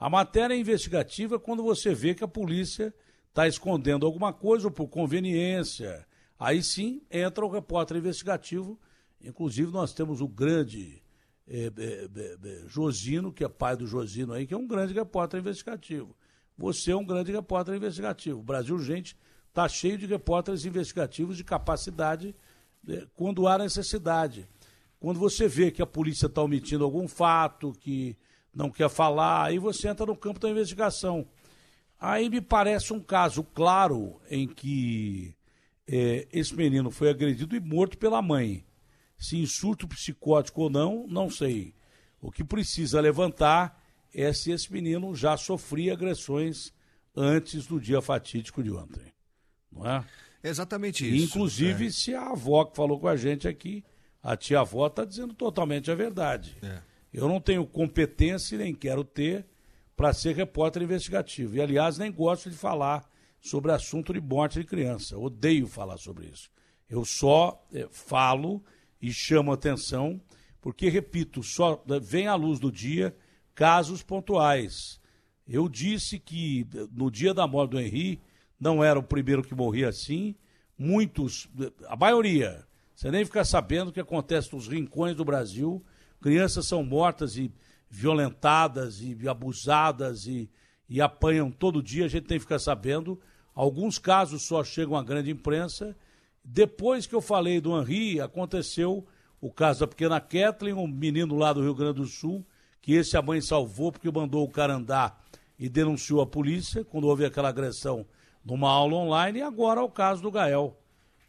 A matéria é investigativa quando você vê que a polícia está escondendo alguma coisa ou por conveniência. Aí sim entra o repórter investigativo. Inclusive, nós temos o grande eh, Josino, que é pai do Josino aí, que é um grande repórter investigativo. Você é um grande repórter investigativo. O Brasil, gente, está cheio de repórteres investigativos de capacidade eh, quando há necessidade. Quando você vê que a polícia está omitindo algum fato, que não quer falar, aí você entra no campo da investigação. Aí me parece um caso claro em que eh, esse menino foi agredido e morto pela mãe. Se em surto psicótico ou não, não sei. O que precisa levantar é se esse menino já sofria agressões antes do dia fatídico de ontem. Não é? Exatamente isso. inclusive, É. se a avó que falou com a gente aqui, a tia-avó está dizendo totalmente a verdade. É. Eu não tenho competência e nem quero ter para ser repórter investigativo. E, aliás, nem gosto de falar sobre assunto de morte de criança. Odeio falar sobre isso. Eu só eh, falo e chamo atenção, porque, repito, só eh, vem à luz do dia casos pontuais. Eu disse que eh, no dia da morte do Henri, não era o primeiro que morria assim, muitos, a maioria, você nem fica sabendo o que acontece nos rincões do Brasil, crianças são mortas e violentadas e abusadas e, e apanham todo dia, a gente tem que ficar sabendo. Alguns casos só chegam à grande imprensa. Depois que eu falei do Henri, aconteceu o caso da pequena Kathleen, um menino lá do Rio Grande do Sul, que esse a mãe salvou porque mandou o cara andar e denunciou a polícia quando houve aquela agressão numa aula online, e agora o caso do Gael.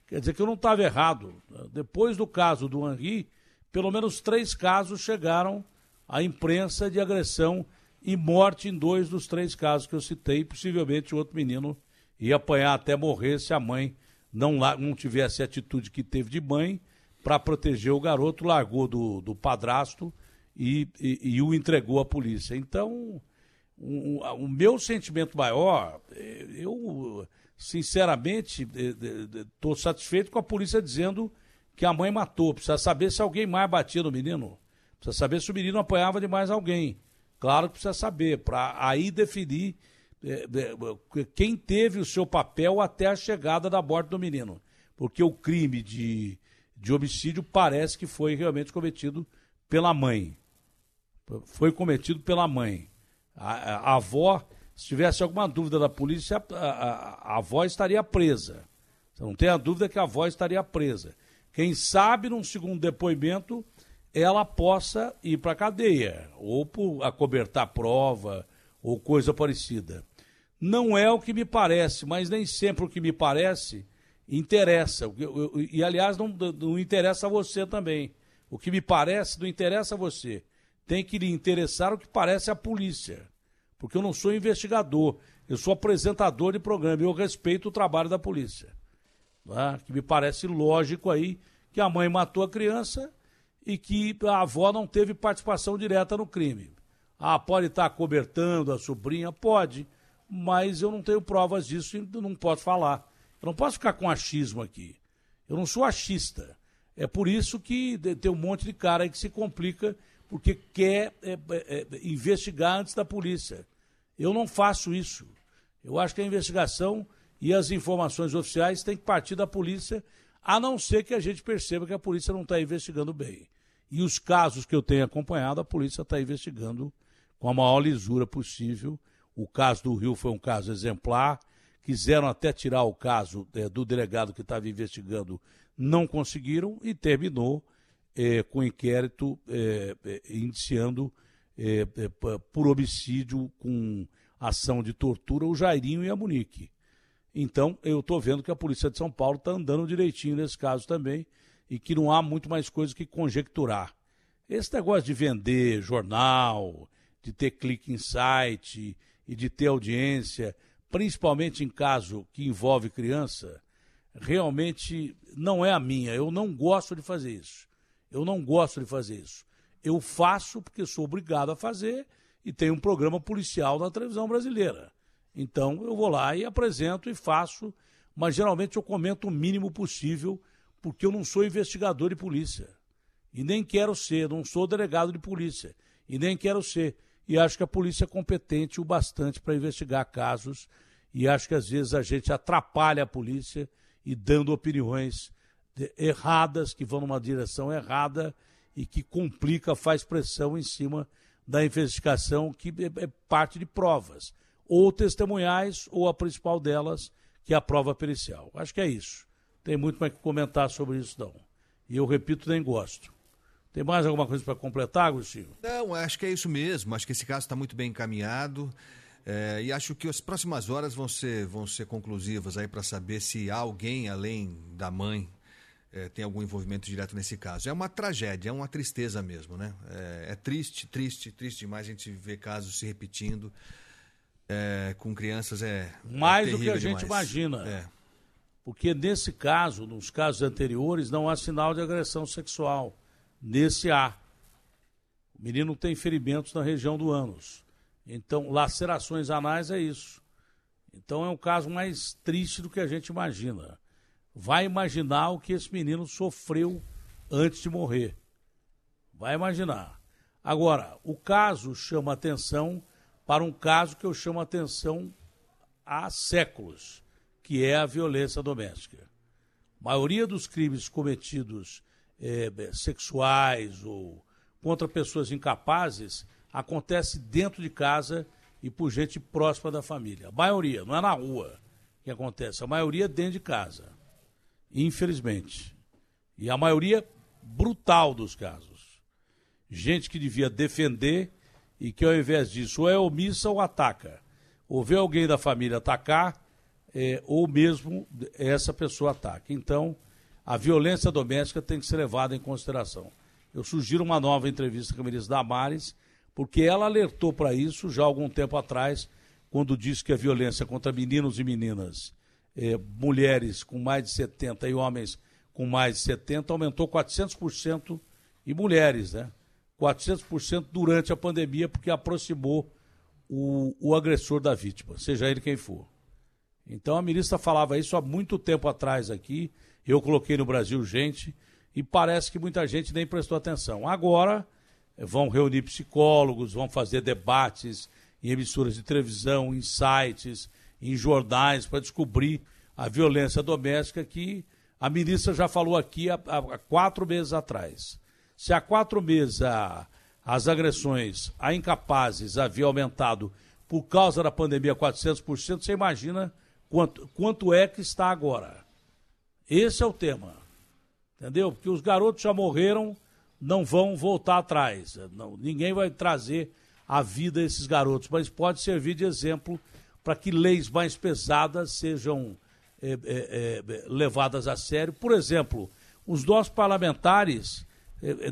Quer dizer que eu não estava errado. Depois do caso do Henri, pelo menos três casos chegaram à imprensa de agressão e morte em dois dos três casos que eu citei. Possivelmente o outro menino ia apanhar até morrer se a mãe não, não tivesse a atitude que teve de mãe para proteger o garoto, largou do, do padrasto e, e- e o entregou à polícia. Então, o, o meu sentimento maior, eh, eu sinceramente, estou satisfeito com a polícia dizendo que a mãe matou. Precisa saber se alguém mais batia no menino. Precisa saber se o menino apanhava de mais alguém. Claro que precisa saber, para aí definir é, é, quem teve o seu papel até a chegada da morte do menino. Porque o crime de, de homicídio parece que foi realmente cometido pela mãe. Foi cometido pela mãe. A, a, a avó, se tivesse alguma dúvida da polícia, a, a, avó estaria presa. Você não tem a dúvida que a avó estaria presa. Quem sabe, num segundo depoimento, ela possa ir para a cadeia, ou por acobertar prova, ou coisa parecida. Não é o que me parece, mas nem sempre o que me parece interessa. E, aliás, não, não interessa a você também. O que me parece não interessa a você. Tem que lhe interessar o que parece a polícia. Porque eu não sou investigador, eu sou apresentador de programa e eu respeito o trabalho da polícia. É? Que me parece lógico aí que a mãe matou a criança e que a avó não teve participação direta no crime. Ah, pode estar cobertando a sobrinha? Pode, mas eu não tenho provas disso e não posso falar. Eu não posso ficar com achismo aqui. Eu não sou achista. É por isso que tem um monte de cara aí que se complica porque quer é, é, é, investigar antes da polícia. Eu não faço isso. Eu acho que a investigação e as informações oficiais têm que partir da polícia a não ser que a gente perceba que a polícia não está investigando bem. E os casos que eu tenho acompanhado, a polícia está investigando com a maior lisura possível. O caso do Rio foi um caso exemplar. Quiseram até tirar o caso é, do delegado que estava investigando, não conseguiram e terminou é, com inquérito é, é indiciando é, é, por homicídio com ação de tortura o Jairinho e a Munique. Então, eu estou vendo que a Polícia de São Paulo está andando direitinho nesse caso também e que não há muito mais coisa que conjecturar. Esse negócio de vender jornal, de ter clique em site e de ter audiência, principalmente em caso que envolve criança, realmente não é a minha. Eu não gosto de fazer isso. Eu não gosto de fazer isso. Eu faço porque sou obrigado a fazer e tem um programa policial na televisão brasileira. Então eu vou lá e apresento e faço, mas geralmente eu comento o mínimo possível, porque eu não sou investigador de polícia. E nem quero ser, não sou delegado de polícia. E nem quero ser. E acho que a polícia é competente o bastante para investigar casos. E acho que às vezes a gente atrapalha a polícia e dando opiniões erradas, que vão numa direção errada e que complica, faz pressão em cima da investigação, que é, é parte de provas ou testemunhais, ou a principal delas, que é a prova pericial. Acho que é isso. Tem muito mais que comentar sobre isso, não. E eu repito, nem gosto. Tem mais alguma coisa para completar, Agostinho? Não, acho que é isso mesmo. Acho que esse caso está muito bem encaminhado. É, e acho que as próximas horas vão ser, vão ser conclusivas aí para saber se alguém além da mãe é, tem algum envolvimento direto nesse caso. É uma tragédia, é uma tristeza mesmo, né? É, é triste, triste, triste demais a gente ver casos se repetindo é, com crianças é. é Mais é do que a gente imagina. É. Porque nesse caso, nos casos anteriores, não há sinal de agressão sexual. Nesse há. O menino tem ferimentos na região do ânus. Então, lacerações anais é isso. Então é um caso mais triste do que a gente imagina. Vai imaginar o que esse menino sofreu antes de morrer. Vai imaginar. Agora, o caso chama atenção para um caso que eu chamo a atenção há séculos, que é a violência doméstica. A maioria dos crimes cometidos é, sexuais ou contra pessoas incapazes acontece dentro de casa e por gente próxima da família. A maioria, não é na rua que acontece, a maioria dentro de casa. Infelizmente. E a maioria brutal dos casos. Gente que devia defender e que ao invés disso ou é omissa ou ataca. Ou vê alguém da família atacar, é, ou mesmo essa pessoa ataca. Então, a violência doméstica tem que ser levada em consideração. Eu sugiro uma nova entrevista com a ministra Damares, porque ela alertou para isso já algum tempo atrás, quando disse que a violência contra meninos e meninas, é, mulheres com mais de 70 e homens com mais de 70, aumentou 400% e mulheres, né? 400% durante a pandemia, porque aproximou o, o agressor da vítima, seja ele quem for. Então a ministra falava isso há muito tempo atrás aqui. Eu coloquei no Brasil gente e parece que muita gente nem prestou atenção. Agora vão reunir psicólogos, vão fazer debates em emissoras de televisão, em sites, em jornais para descobrir a violência doméstica que a ministra já falou aqui há, há quatro meses atrás. Se há quatro meses a, as agressões a incapazes haviam aumentado por causa da pandemia 400%, você imagina quanto, quanto é que está agora. Esse é o tema. Entendeu? Porque os garotos já morreram, não vão voltar atrás. Não, ninguém vai trazer a vida a esses garotos, mas pode servir de exemplo para que leis mais pesadas sejam é, é, é, levadas a sério. Por exemplo, os nossos parlamentares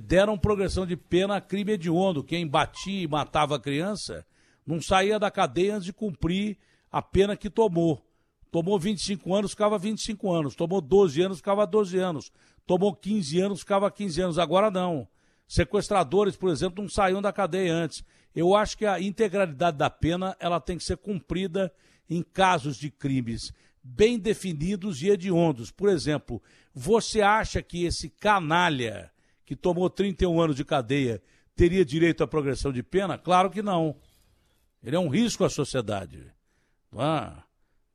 deram progressão de pena a crime hediondo. Quem batia e matava a criança não saía da cadeia antes de cumprir a pena que tomou. Tomou 25 anos, ficava 25 anos. Tomou 12 anos, ficava 12 anos. Tomou 15 anos, ficava 15 anos. Agora não. Sequestradores, por exemplo, não saíam da cadeia antes. Eu acho que a integralidade da pena ela tem que ser cumprida em casos de crimes bem definidos e hediondos. Por exemplo, você acha que esse canalha que tomou 31 anos de cadeia teria direito à progressão de pena? Claro que não. Ele é um risco à sociedade. Ah.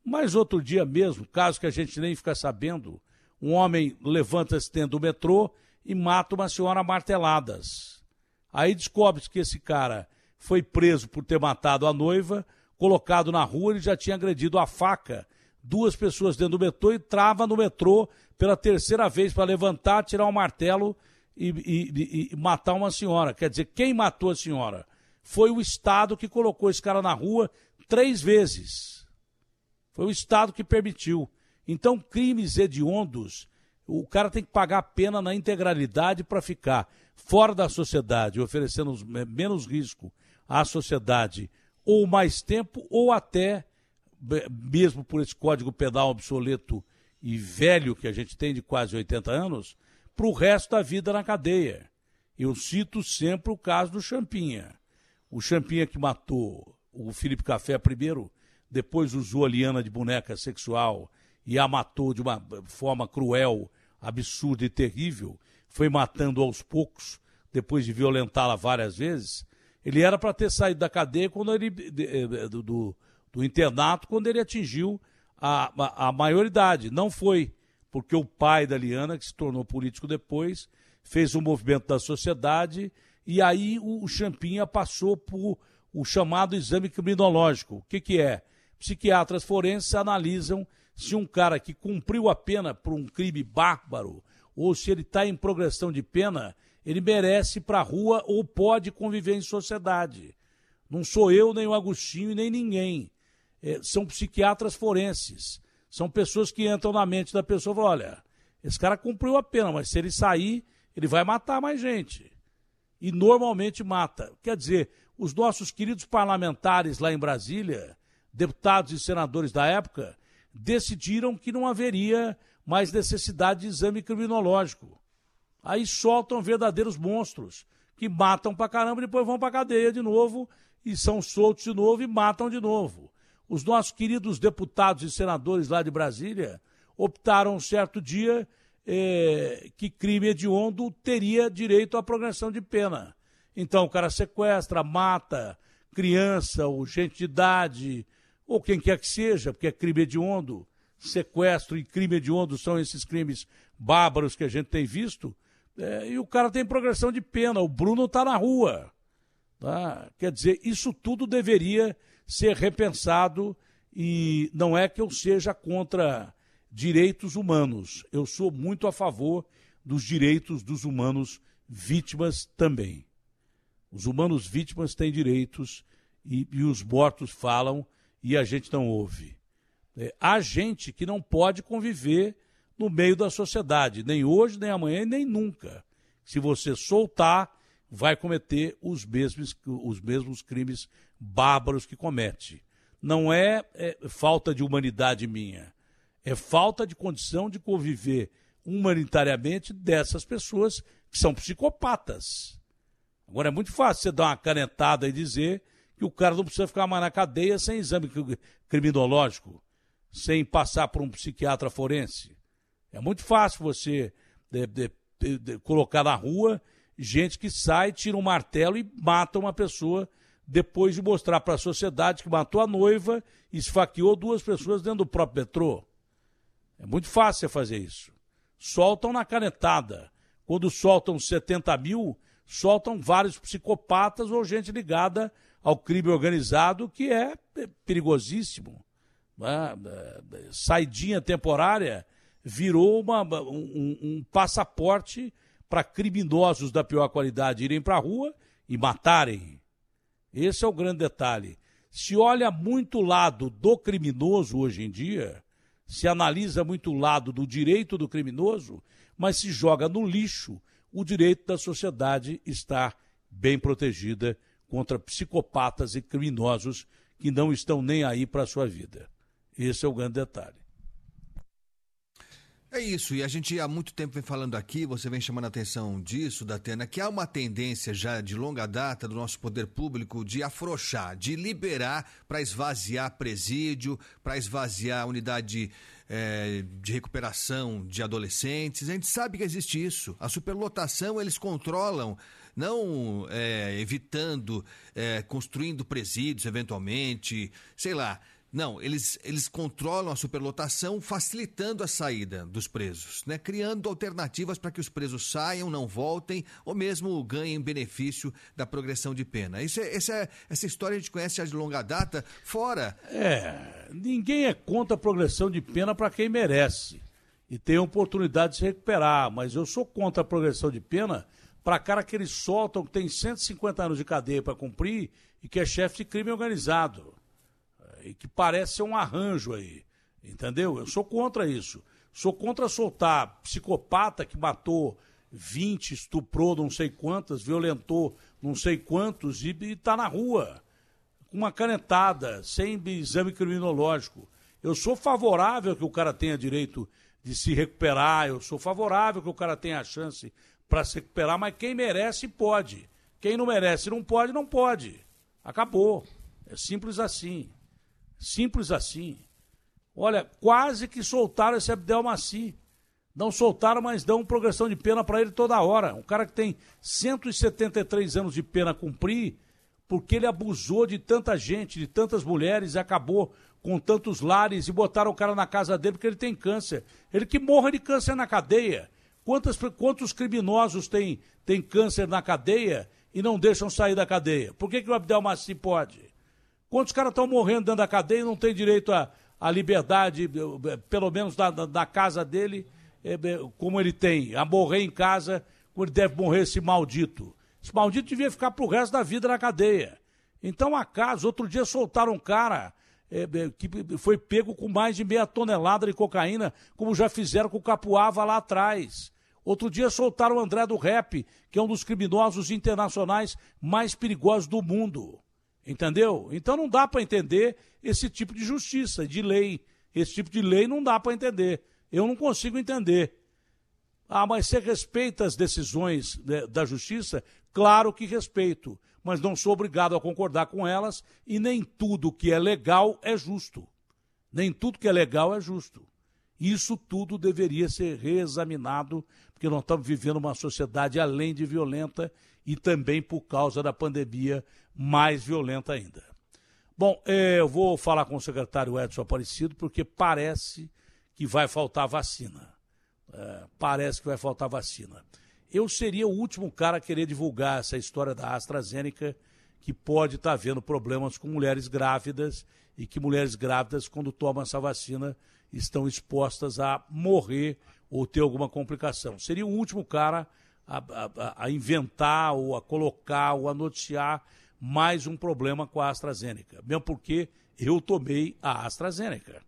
Mas outro dia mesmo, caso que a gente nem fica sabendo, um homem levanta-se dentro do metrô e mata uma senhora marteladas. Aí descobre-se que esse cara foi preso por ter matado a noiva, colocado na rua, ele já tinha agredido a faca duas pessoas dentro do metrô e trava no metrô pela terceira vez para levantar, tirar o um martelo e, e, e, matar uma senhora. Quer dizer, quem matou a senhora? Foi o Estado que colocou esse cara na rua três vezes. Foi o Estado que permitiu. Então, crimes hediondos, o cara tem que pagar a pena na integralidade para ficar fora da sociedade, oferecendo menos risco à sociedade, ou mais tempo, ou até, mesmo por esse código penal obsoleto e velho que a gente tem de quase 80 anos, para o resto da vida na cadeia. Eu cito sempre o caso do Champinha. O Champinha que matou o Felipe Café primeiro, depois usou a Liana de boneca sexual e a matou de uma forma cruel, absurda e terrível, foi matando aos poucos, depois de violentá-la várias vezes. Ele era para ter saído da cadeia quando ele, do, do, do internato quando ele atingiu a, a, a maioridade. Não foi, porque o pai da Liana, que se tornou político depois, fez um movimento da sociedade e aí o, Champinha passou por o chamado exame criminológico. O que, que é? Psiquiatras forenses analisam se um cara que cumpriu a pena por um crime bárbaro ou se ele está em progressão de pena, ele merece ir para a rua ou pode conviver em sociedade. Não sou eu, nem o Agostinho, nem ninguém. É, são psiquiatras forenses. São pessoas que entram na mente da pessoa e falam: olha, esse cara cumpriu a pena, mas se ele sair, ele vai matar mais gente. E normalmente mata. Quer dizer, os nossos queridos parlamentares lá em Brasília, deputados e senadores da época, decidiram que não haveria mais necessidade de exame criminológico. Aí soltam verdadeiros monstros que matam pra caramba e depois vão pra cadeia de novo e são soltos de novo e matam de novo. Os nossos queridos deputados e senadores lá de Brasília optaram um certo dia eh, que crime hediondo teria direito à progressão de pena. Então o cara sequestra, mata criança ou gente de idade, ou quem quer que seja, porque é crime hediondo, sequestro e crime hediondo são esses crimes bárbaros que a gente tem visto, é, e o cara tem progressão de pena, o Bruno está na rua. Tá? Quer dizer, isso tudo deveria ser repensado e não é que eu seja contra direitos humanos, eu sou muito a favor dos direitos dos humanos vítimas também. Os humanos vítimas têm direitos e, e os mortos falam e a gente não ouve. É, há gente que não pode conviver no meio da sociedade, nem hoje, nem amanhã, nem nunca. Se você soltar, vai cometer os mesmos, os mesmos crimes bárbaros que comete. Não é, é falta de humanidade minha, é falta de condição de conviver humanitariamente dessas pessoas que são psicopatas. Agora é muito fácil você dar uma canetada e dizer que o cara não precisa ficar mais na cadeia sem exame criminológico. sem passar por um psiquiatra forense. É muito fácil você de, de, de, colocar na rua gente que sai, tira um martelo e mata uma pessoa depois de mostrar para a sociedade que matou a noiva e esfaqueou duas pessoas dentro do próprio metrô. É muito fácil fazer isso. Soltam na canetada. Quando soltam 70 mil, soltam vários psicopatas ou gente ligada ao crime organizado, que é perigosíssimo. Né? Saidinha temporária virou uma, um, um passaporte para criminosos da pior qualidade irem para a rua e matarem. Esse é o grande detalhe. Se olha muito o lado do criminoso hoje em dia, se analisa muito o lado do direito do criminoso, mas se joga no lixo o direito da sociedade estar bem protegida contra psicopatas e criminosos que não estão nem aí para a sua vida. Esse é o grande detalhe. É isso, e a gente há muito tempo vem falando aqui, você vem chamando a atenção disso, Datena, que há uma tendência já de longa data do nosso poder público de afrouxar, de liberar para esvaziar presídio, para esvaziar unidade é, de recuperação de adolescentes. A gente sabe que existe isso. A superlotação eles controlam, não é, evitando, é, construindo presídios eventualmente, sei lá não, eles, eles controlam a superlotação, facilitando a saída dos presos, né? criando alternativas para que os presos saiam, não voltem ou mesmo ganhem benefício da progressão de pena. Isso é, essa, é, essa história a gente conhece já de longa data, fora. É, ninguém é contra a progressão de pena para quem merece e tem oportunidade de se recuperar, mas eu sou contra a progressão de pena para cara que eles soltam que tem 150 anos de cadeia para cumprir e que é chefe de crime organizado e que parece ser um arranjo aí. Entendeu? Eu sou contra isso. Sou contra soltar psicopata que matou 20, estuprou não sei quantas, violentou não sei quantos e, está na rua, com uma canetada, sem exame criminológico. Eu sou favorável que o cara tenha direito de se recuperar, eu sou favorável que o cara tenha a chance para se recuperar, mas quem merece pode. Quem não merece não pode, não pode. Acabou. É simples assim. Simples assim. Olha, quase que soltaram esse Abdel Maci. Não soltaram, mas dão progressão de pena para ele toda hora. Um cara que tem 173 anos de pena a cumprir, porque ele abusou de tanta gente, de tantas mulheres e acabou com tantos lares e botaram o cara na casa dele porque ele tem câncer. Ele que morre de câncer na cadeia. Quantos, quantos criminosos têm, têm câncer na cadeia e não deixam sair da cadeia? Por que, que o Abdel Maci pode? Quantos caras estão morrendo dentro da cadeia e não tem direito à, à liberdade, eh, pelo menos da, da, da casa dele, é, como ele tem, a morrer em casa, como ele deve morrer esse maldito. Esse maldito devia ficar pro resto da vida na cadeia. Então, acaso, outro dia soltaram um cara é, que foi pego com mais de meia tonelada de cocaína, como já fizeram com o Capuava lá atrás. Outro dia soltaram o André do Rap, que é um dos criminosos internacionais mais perigosos do mundo. Entendeu? Então não dá para entender esse tipo de justiça, de lei. Esse tipo de lei não dá para entender. Eu não consigo entender. Ah, mas você respeita as decisões da justiça? Claro que respeito, mas não sou obrigado a concordar com elas e nem tudo que é legal é justo. Nem tudo que é legal é justo. Isso tudo deveria ser reexaminado, porque nós estamos vivendo uma sociedade além de violenta e também por causa da pandemia mais violenta ainda. Bom, é, eu vou falar com o secretário Edson Aparecido, porque parece que vai faltar vacina. É, parece que vai faltar vacina. Eu seria o último cara a querer divulgar essa história da AstraZeneca, que pode estar tá vendo problemas com mulheres grávidas e que mulheres grávidas, quando tomam essa vacina, estão expostas a morrer ou ter alguma complicação. Seria o último cara a, a, a inventar ou a colocar ou a noticiar mais um problema com a AstraZeneca. Mesmo porque eu tomei a AstraZeneca.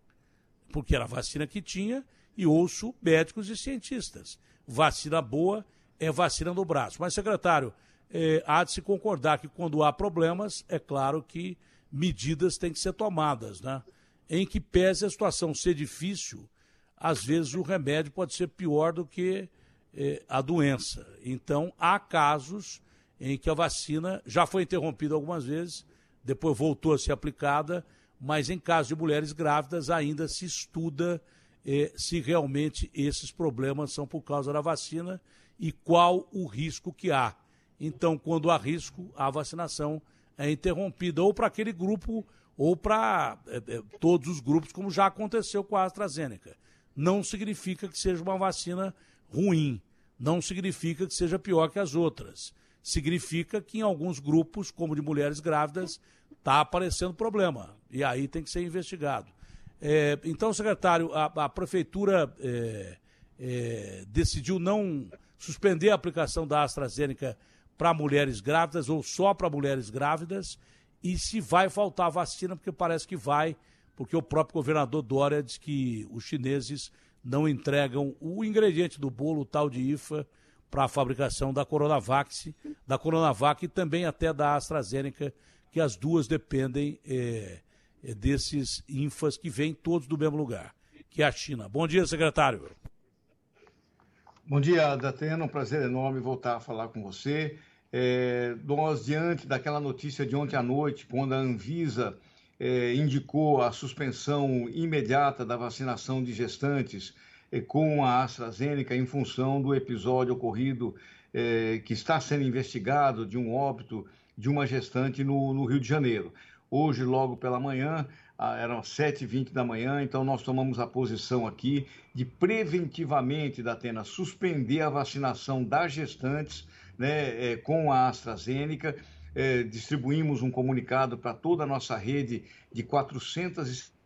Porque era a vacina que tinha e ouço médicos e cientistas. Vacina boa é vacina no braço. Mas, secretário, é, há de se concordar que quando há problemas, é claro que medidas têm que ser tomadas, né? Em que pese a situação ser difícil, às vezes o remédio pode ser pior do que é, a doença. Então, há casos em que a vacina já foi interrompida algumas vezes, depois voltou a ser aplicada, mas em caso de mulheres grávidas ainda se estuda eh, se realmente esses problemas são por causa da vacina e qual o risco que há. Então, quando há risco, a vacinação é interrompida ou para aquele grupo ou para eh, eh, todos os grupos, como já aconteceu com a AstraZeneca. Não significa que seja uma vacina ruim, não significa que seja pior que as outras. Significa que em alguns grupos, como de mulheres grávidas, está aparecendo problema. E aí tem que ser investigado. É, então, secretário, a, a prefeitura é, é, decidiu não suspender a aplicação da AstraZeneca para mulheres grávidas ou só para mulheres grávidas e se vai faltar vacina, porque parece que vai, porque o próprio governador Dória diz que os chineses não entregam o ingrediente do bolo, o tal de IFA, para a fabricação da Coronavac, da Coronavac e também até da AstraZeneca, que as duas dependem é, desses infas que vêm todos do mesmo lugar, que é a China. Bom dia, secretário. Bom dia, Datena. Um prazer enorme voltar a falar com você. É, nós, diante daquela notícia de ontem à noite, quando a Anvisa é, indicou a suspensão imediata da vacinação de gestantes com a AstraZeneca em função do episódio ocorrido é, que está sendo investigado de um óbito de uma gestante no, no Rio de Janeiro. Hoje, logo pela manhã, eram 7h20 da manhã, então nós tomamos a posição aqui de preventivamente, da Atena, suspender a vacinação das gestantes né, é, com a AstraZeneca. Distribuímos um comunicado para toda a nossa rede de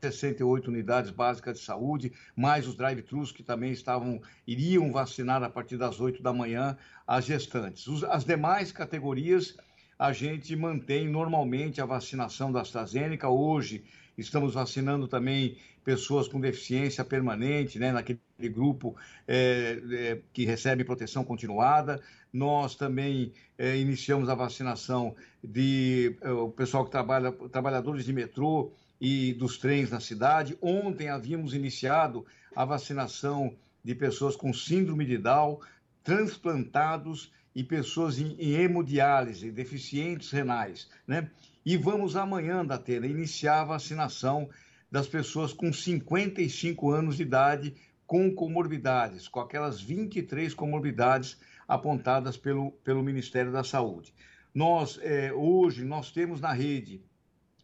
468 unidades básicas de saúde, mais os drive-thrus que também estavam iriam vacinar a partir das 8 da manhã as gestantes. As demais categorias a gente mantém normalmente a vacinação da AstraZeneca. Hoje estamos vacinando também pessoas com deficiência permanente, né, naquele grupo é, é, que recebe proteção continuada. Nós também é, iniciamos a vacinação de é, o pessoal que trabalha, trabalhadores de metrô e dos trens na cidade. Ontem havíamos iniciado a vacinação de pessoas com síndrome de Down, transplantados e pessoas em, em hemodiálise, deficientes renais, né? E vamos amanhã, Datena, iniciar a vacinação das pessoas com 55 anos de idade com comorbidades, com aquelas 23 comorbidades apontadas pelo, pelo Ministério da Saúde. Nós, é, hoje, nós temos na rede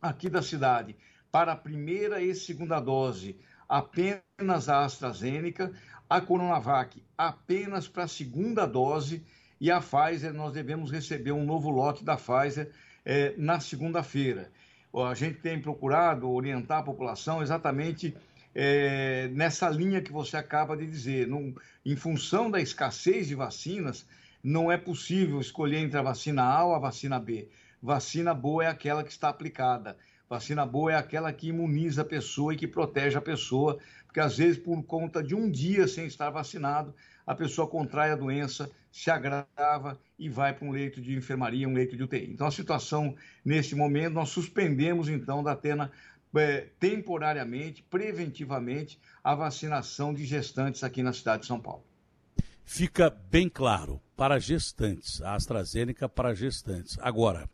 aqui da cidade, para a primeira e segunda dose, apenas a AstraZeneca, a Coronavac apenas para a segunda dose e a Pfizer, nós devemos receber um novo lote da Pfizer é, na segunda-feira. A gente tem procurado orientar a população exatamente é, nessa linha que você acaba de dizer. Em função da escassez de vacinas, não é possível escolher entre a vacina A ou a vacina B. Vacina boa é aquela que está aplicada. Vacina boa é aquela que imuniza a pessoa e que protege a pessoa, porque às vezes, por conta de um dia sem estar vacinado, a pessoa contrai a doença, se agrava e vai para um leito de enfermaria, um leito de UTI. Então, a situação, nesse momento, nós suspendemos, então, da Atena é, temporariamente, preventivamente, a vacinação de gestantes aqui na cidade de São Paulo. Fica bem claro, para gestantes, a AstraZeneca para gestantes. Agora,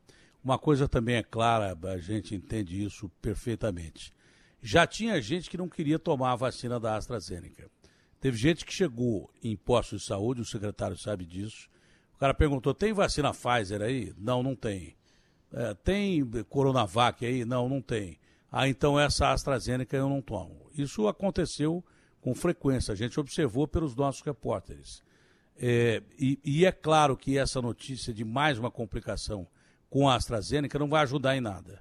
uma coisa também é clara, a gente entende isso perfeitamente. Já tinha gente que não queria tomar a vacina da AstraZeneca. Teve gente que chegou em postos de saúde, o secretário sabe disso. O cara perguntou: tem vacina Pfizer aí? Não, não tem. É, tem Coronavac aí? Não, não tem. Ah, então essa AstraZeneca eu não tomo. Isso aconteceu com frequência, a gente observou pelos nossos repórteres. É, e, e, é claro que essa notícia de mais uma complicação com a AstraZeneca não vai ajudar em nada.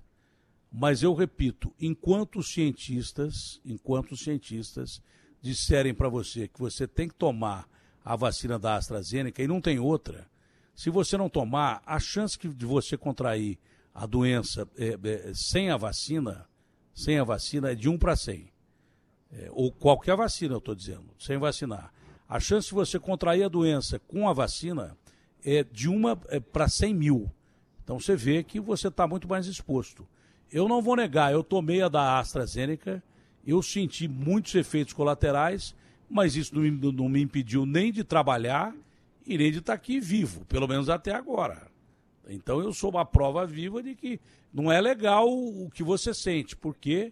Mas eu repito, enquanto os cientistas, enquanto cientistas disserem para você que você tem que tomar a vacina da AstraZeneca e não tem outra, se você não tomar, a chance de você contrair a doença é, é, sem a vacina, sem a vacina é de 1 para 100. É, ou qualquer vacina, eu estou dizendo, sem vacinar. A chance de você contrair a doença com a vacina é de 1 é, para 100 mil. Então você vê que você está muito mais exposto. Eu não vou negar, eu tomei a da AstraZeneca eu senti muitos efeitos colaterais, mas isso não me, não me impediu nem de trabalhar e nem de estar aqui vivo, pelo menos até agora. Então eu sou uma prova viva de que não é legal o que você sente, porque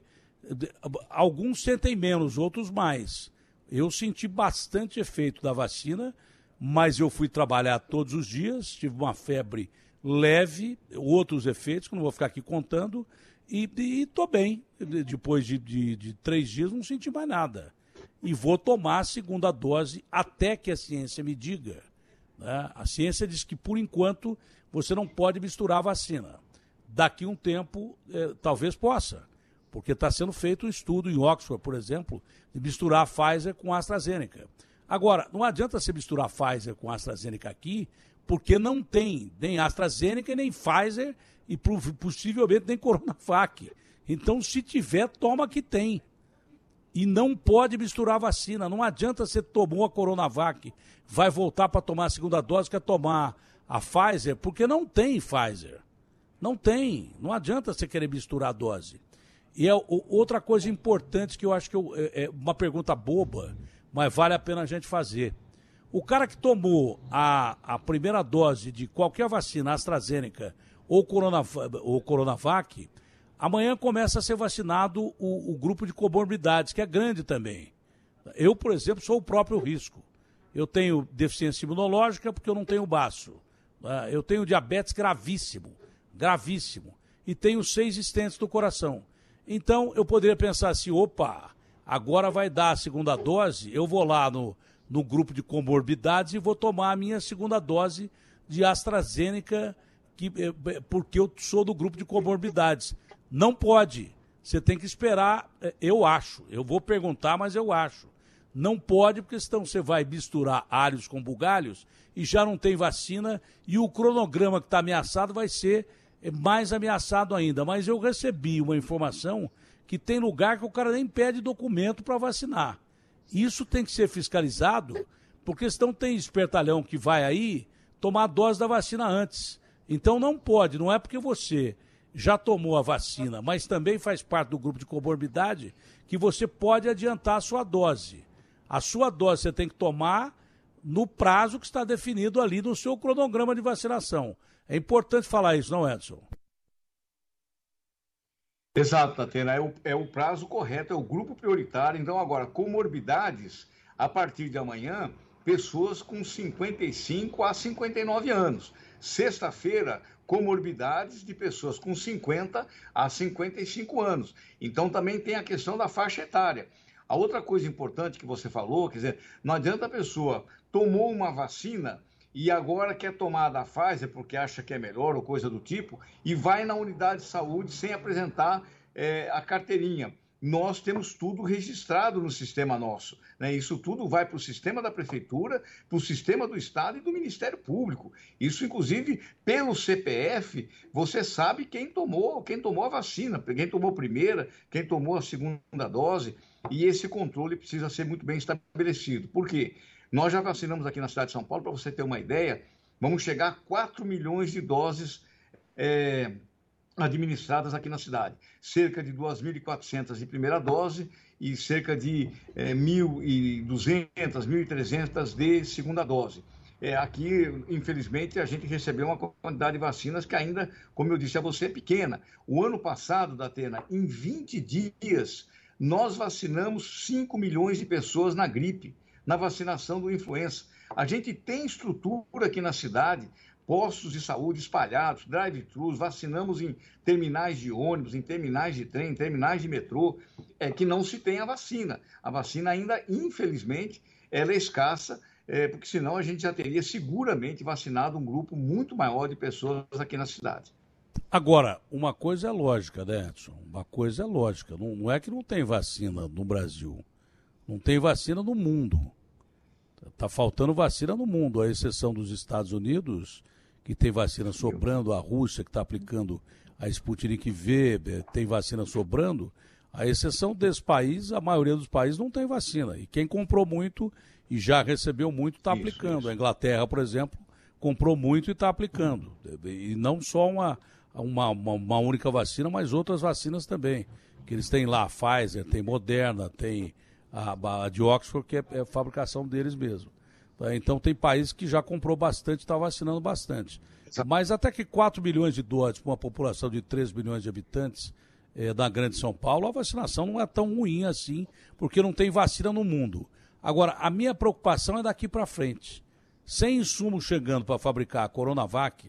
alguns sentem menos, outros mais. Eu senti bastante efeito da vacina, mas eu fui trabalhar todos os dias, tive uma febre leve, outros efeitos, que não vou ficar aqui contando, e estou bem. Depois de, de, de três dias não senti mais nada. E vou tomar a segunda dose até que a ciência me diga. Né? A ciência diz que, por enquanto, você não pode misturar a vacina. Daqui um tempo, eh, talvez possa, porque está sendo feito um estudo em Oxford, por exemplo, de misturar a Pfizer com a AstraZeneca. Agora, não adianta você misturar a Pfizer com a AstraZeneca aqui, porque não tem nem AstraZeneca, nem Pfizer e possivelmente nem Coronavac. Então, se tiver, toma que tem. E não pode misturar vacina. Não adianta você tomou a Coronavac, vai voltar para tomar a segunda dose, quer tomar a Pfizer, porque não tem Pfizer. Não tem. Não adianta você querer misturar a dose. E é outra coisa importante que eu acho que eu, é, é uma pergunta boba, mas vale a pena a gente fazer. O cara que tomou a, a primeira dose de qualquer vacina, AstraZeneca ou, Corona, ou Coronavac, amanhã começa a ser vacinado o, o grupo de comorbidades, que é grande também. Eu, por exemplo, sou o próprio risco. Eu tenho deficiência imunológica porque eu não tenho baço. Né? Eu tenho diabetes gravíssimo, gravíssimo. E tenho seis estentes do coração. Então, eu poderia pensar assim, opa, agora vai dar a segunda dose, eu vou lá no, no grupo de comorbidades e vou tomar a minha segunda dose de AstraZeneca, que, eh, eh, porque eu sou do grupo de comorbidades. Não pode. Você tem que esperar, eh, eu acho. Eu vou perguntar, mas eu acho. Não pode, porque senão você vai misturar alhos com bugalhos e já não tem vacina e o cronograma que está ameaçado vai ser mais ameaçado ainda. Mas eu recebi uma informação que tem lugar que o cara nem pede documento para vacinar. Isso tem que ser fiscalizado, porque senão tem espertalhão que vai aí tomar a dose da vacina antes. Então não pode, não é porque você já tomou a vacina, mas também faz parte do grupo de comorbidade, que você pode adiantar a sua dose. A sua dose você tem que tomar no prazo que está definido ali no seu cronograma de vacinação. É importante falar isso, não, Edson? Exato, Tatena, é o, é o prazo correto, é o grupo prioritário. Então, agora, comorbidades, a partir de amanhã, pessoas com 55 a 59 anos. Sexta-feira, comorbidades de pessoas com 50 a 55 anos. Então, também tem a questão da faixa etária. A outra coisa importante que você falou, quer dizer, não adianta a pessoa tomou uma vacina e agora quer tomar da Pfizer porque acha que é melhor ou coisa do tipo, e vai na unidade de saúde sem apresentar é, a carteirinha. Nós temos tudo registrado no sistema nosso. Né? Isso tudo vai para o sistema da prefeitura, para o sistema do Estado e do Ministério Público. Isso, inclusive, pelo CPF, você sabe quem tomou, quem tomou a vacina, quem tomou a primeira, quem tomou a segunda dose, e esse controle precisa ser muito bem estabelecido. Por quê? Nós já vacinamos aqui na cidade de São Paulo, para você ter uma ideia, vamos chegar a 4 milhões de doses é, administradas aqui na cidade. Cerca de 2.400 de primeira dose e cerca de é, 1.200, 1.300 de segunda dose. É, aqui, infelizmente, a gente recebeu uma quantidade de vacinas que ainda, como eu disse a você, é pequena. O ano passado, Datena, em 20 dias, nós vacinamos 5 milhões de pessoas na gripe na vacinação do influenza. A gente tem estrutura aqui na cidade, postos de saúde espalhados, drive-thrus, vacinamos em terminais de ônibus, em terminais de trem, em terminais de metrô, é que não se tem a vacina. A vacina ainda, infelizmente, ela é escassa, é, porque senão a gente já teria seguramente vacinado um grupo muito maior de pessoas aqui na cidade. Agora, uma coisa é lógica, né, Edson? Uma coisa é lógica. Não, não é que não tem vacina no Brasil. Não tem vacina no mundo. Está faltando vacina no mundo, à exceção dos Estados Unidos, que tem vacina sobrando, a Rússia, que está aplicando a Sputnik V, eh, tem vacina sobrando. A exceção desse país, a maioria dos países não tem vacina. E quem comprou muito e já recebeu muito está aplicando. Isso. A Inglaterra, por exemplo, comprou muito e está aplicando. E não só uma, uma, uma, uma, única vacina, mas outras vacinas também. Que eles têm lá, Pfizer, tem Moderna, tem a, a de Oxford, que é, é fabricação deles mesmo. Tá? Então tem países que já comprou bastante, está vacinando bastante. Mas até que 4 milhões de doses para uma população de 3 milhões de habitantes é, da Grande São Paulo, a vacinação não é tão ruim assim, porque não tem vacina no mundo. Agora, a minha preocupação é daqui para frente. Sem insumo chegando para fabricar a Coronavac,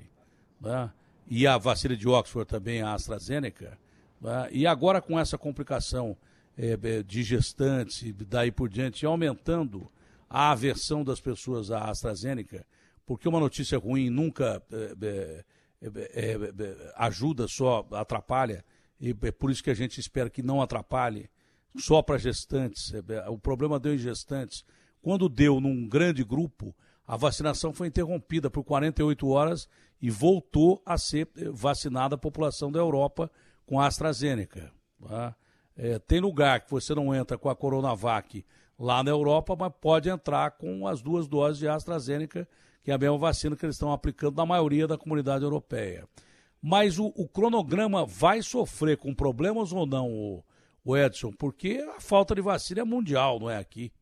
né, e a vacina de Oxford também, a AstraZeneca, né, e agora com essa complicação é, de gestantes e daí por diante, aumentando a aversão das pessoas à AstraZeneca, porque uma notícia ruim nunca é, é, ajuda, só atrapalha, e é por isso que a gente espera que não atrapalhe só para gestantes. O problema deu em gestantes. Quando deu num grande grupo, a vacinação foi interrompida por 48 horas e voltou a ser vacinada a população da Europa com a AstraZeneca. Tá? É, tem lugar que você não entra com a Coronavac lá na Europa, mas pode entrar com as duas doses de AstraZeneca, que é a mesma vacina que eles estão aplicando na maioria da comunidade europeia. Mas o, o cronograma vai sofrer com problemas ou não, o, o Edson? Porque a falta de vacina é mundial, não é aqui.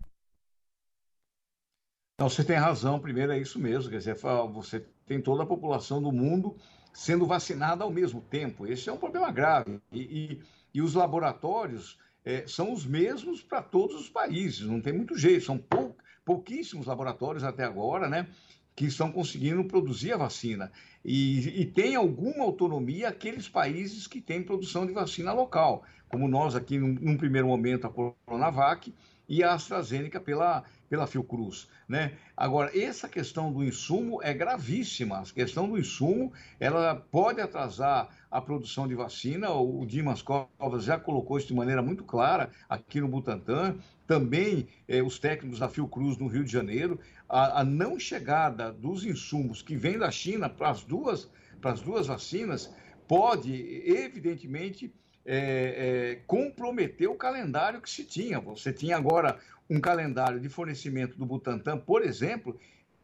Não, você tem razão. Primeiro é isso mesmo. Quer dizer, você tem toda a população do mundo sendo vacinada ao mesmo tempo. Esse é um problema grave. E, e, e os laboratórios é, são os mesmos para todos os países. Não tem muito jeito. São pou, pouquíssimos laboratórios até agora, né? Que estão conseguindo produzir a vacina. E, e tem alguma autonomia aqueles países que têm produção de vacina local, como nós aqui, num, num primeiro momento, a Coronavac e a AstraZeneca pela, pela Fiocruz. Né? Agora, essa questão do insumo é gravíssima. A questão do insumo ela pode atrasar a produção de vacina. O Dimas Covas já colocou isso de maneira muito clara aqui no Butantan. Também eh, os técnicos da Fiocruz no Rio de Janeiro. A, a não chegada dos insumos que vêm da China para as duas, para as duas vacinas pode, evidentemente, é, é, comprometer o calendário que se tinha. Você tinha agora um calendário de fornecimento do Butantan, por exemplo,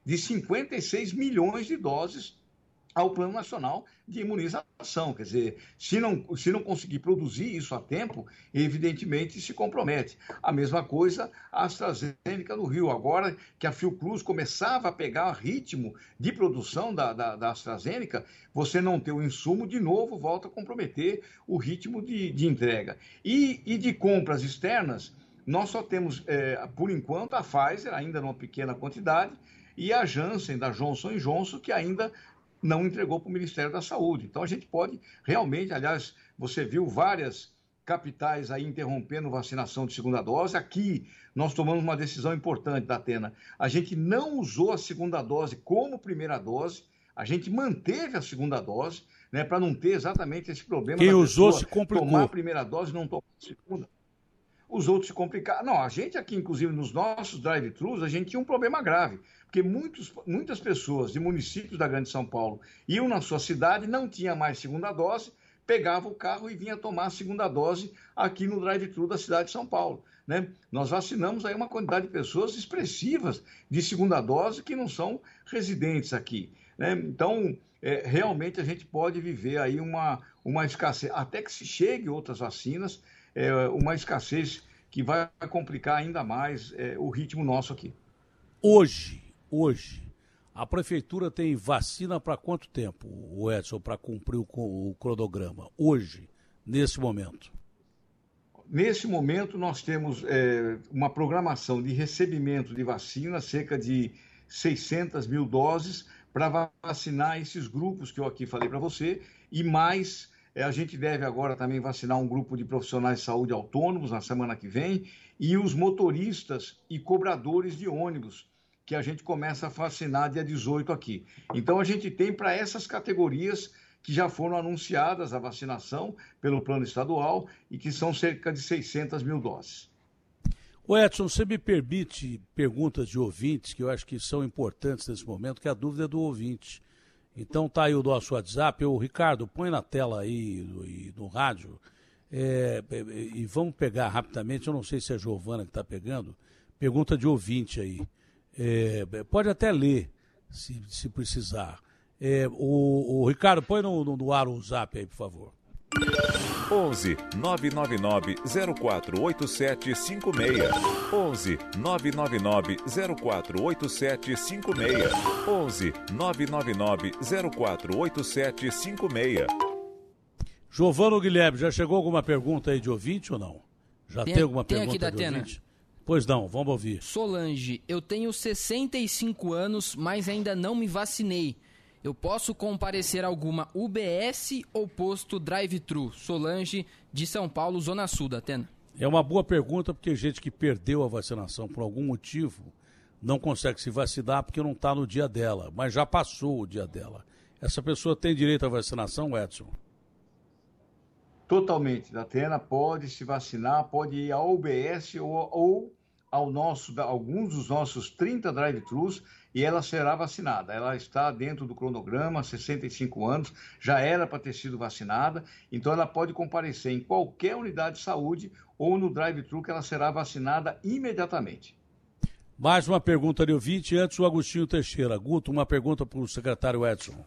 de 56 milhões de doses ao Plano Nacional de Imunização. Quer dizer, se não, se não conseguir produzir isso a tempo, evidentemente se compromete. A mesma coisa a AstraZeneca no Rio. Agora que a Fiocruz começava a pegar ritmo de produção da, da, da AstraZeneca, você não ter o insumo, de novo volta a comprometer o ritmo de, de entrega. E, e de compras externas, nós só temos, é, por enquanto, a Pfizer, ainda numa pequena quantidade, e a Janssen, da Johnson Johnson, que ainda não entregou para o Ministério da Saúde. Então a gente pode realmente, aliás, você viu várias capitais aí interrompendo vacinação de segunda dose. Aqui nós tomamos uma decisão importante da Atena. A gente não usou a segunda dose como primeira dose, a gente manteve a segunda dose, né, para não ter exatamente esse problema. Quem usou se complicou. Tomar a primeira dose e não tomar a segunda os outros se complicaram. Não, a gente aqui, inclusive, nos nossos drive-thrus, a gente tinha um problema grave, porque muitos, muitas pessoas de municípios da Grande São Paulo iam na sua cidade, não tinha mais segunda dose, pegava o carro e vinha tomar a segunda dose aqui no drive-thru da cidade de São Paulo. Né? Nós vacinamos aí uma quantidade de pessoas expressivas de segunda dose que não são residentes aqui. Né? Então, é, realmente a gente pode viver aí uma, uma escassez, até que se chegue outras vacinas, é, uma escassez que vai complicar ainda mais é, o ritmo nosso aqui. Hoje, hoje, a prefeitura tem vacina para quanto tempo, o Edson, para cumprir o, o cronograma? Hoje, nesse momento? Nesse momento, nós temos é, uma programação de recebimento de vacina, cerca de 600 mil doses, para vacinar esses grupos que eu aqui falei para você, e mais a gente deve agora também vacinar um grupo de profissionais de saúde autônomos na semana que vem e os motoristas e cobradores de ônibus, que a gente começa a vacinar dia 18 aqui. Então a gente tem para essas categorias que já foram anunciadas a vacinação pelo plano estadual e que são cerca de 600 mil doses. O Edson, você me permite perguntas de ouvintes que eu acho que são importantes nesse momento, que é a dúvida é do ouvinte. Então tá aí o nosso WhatsApp. O Ricardo, põe na tela aí no, no rádio. É, é, e vamos pegar rapidamente, eu não sei se é a Giovana que está pegando, pergunta de ouvinte aí. É, pode até ler, se, se precisar. É, o, o, Ricardo, põe no, no, no ar o zap aí, por favor. 11 999 048756. 11 999 048756. 11 999 048756. Giovano Guilherme, já chegou alguma pergunta aí de ouvinte ou não? Já tem, tem alguma tem pergunta aqui da de ouvinte? Pois não, vamos ouvir. Solange, eu tenho 65 anos, mas ainda não me vacinei. Eu posso comparecer a alguma UBS ou posto drive-thru? Solange, de São Paulo, Zona Sul da Atena. É uma boa pergunta, porque gente que perdeu a vacinação por algum motivo não consegue se vacinar porque não está no dia dela, mas já passou o dia dela. Essa pessoa tem direito à vacinação, Edson? Totalmente. Da Atena pode se vacinar, pode ir ao UBS ou, ou ao nosso, alguns dos nossos 30 drive-thrus e ela será vacinada. Ela está dentro do cronograma, 65 anos, já era para ter sido vacinada, então ela pode comparecer em qualquer unidade de saúde ou no drive-thru que ela será vacinada imediatamente. Mais uma pergunta de ouvinte, antes o Agostinho Teixeira. Guto, uma pergunta para o secretário Edson.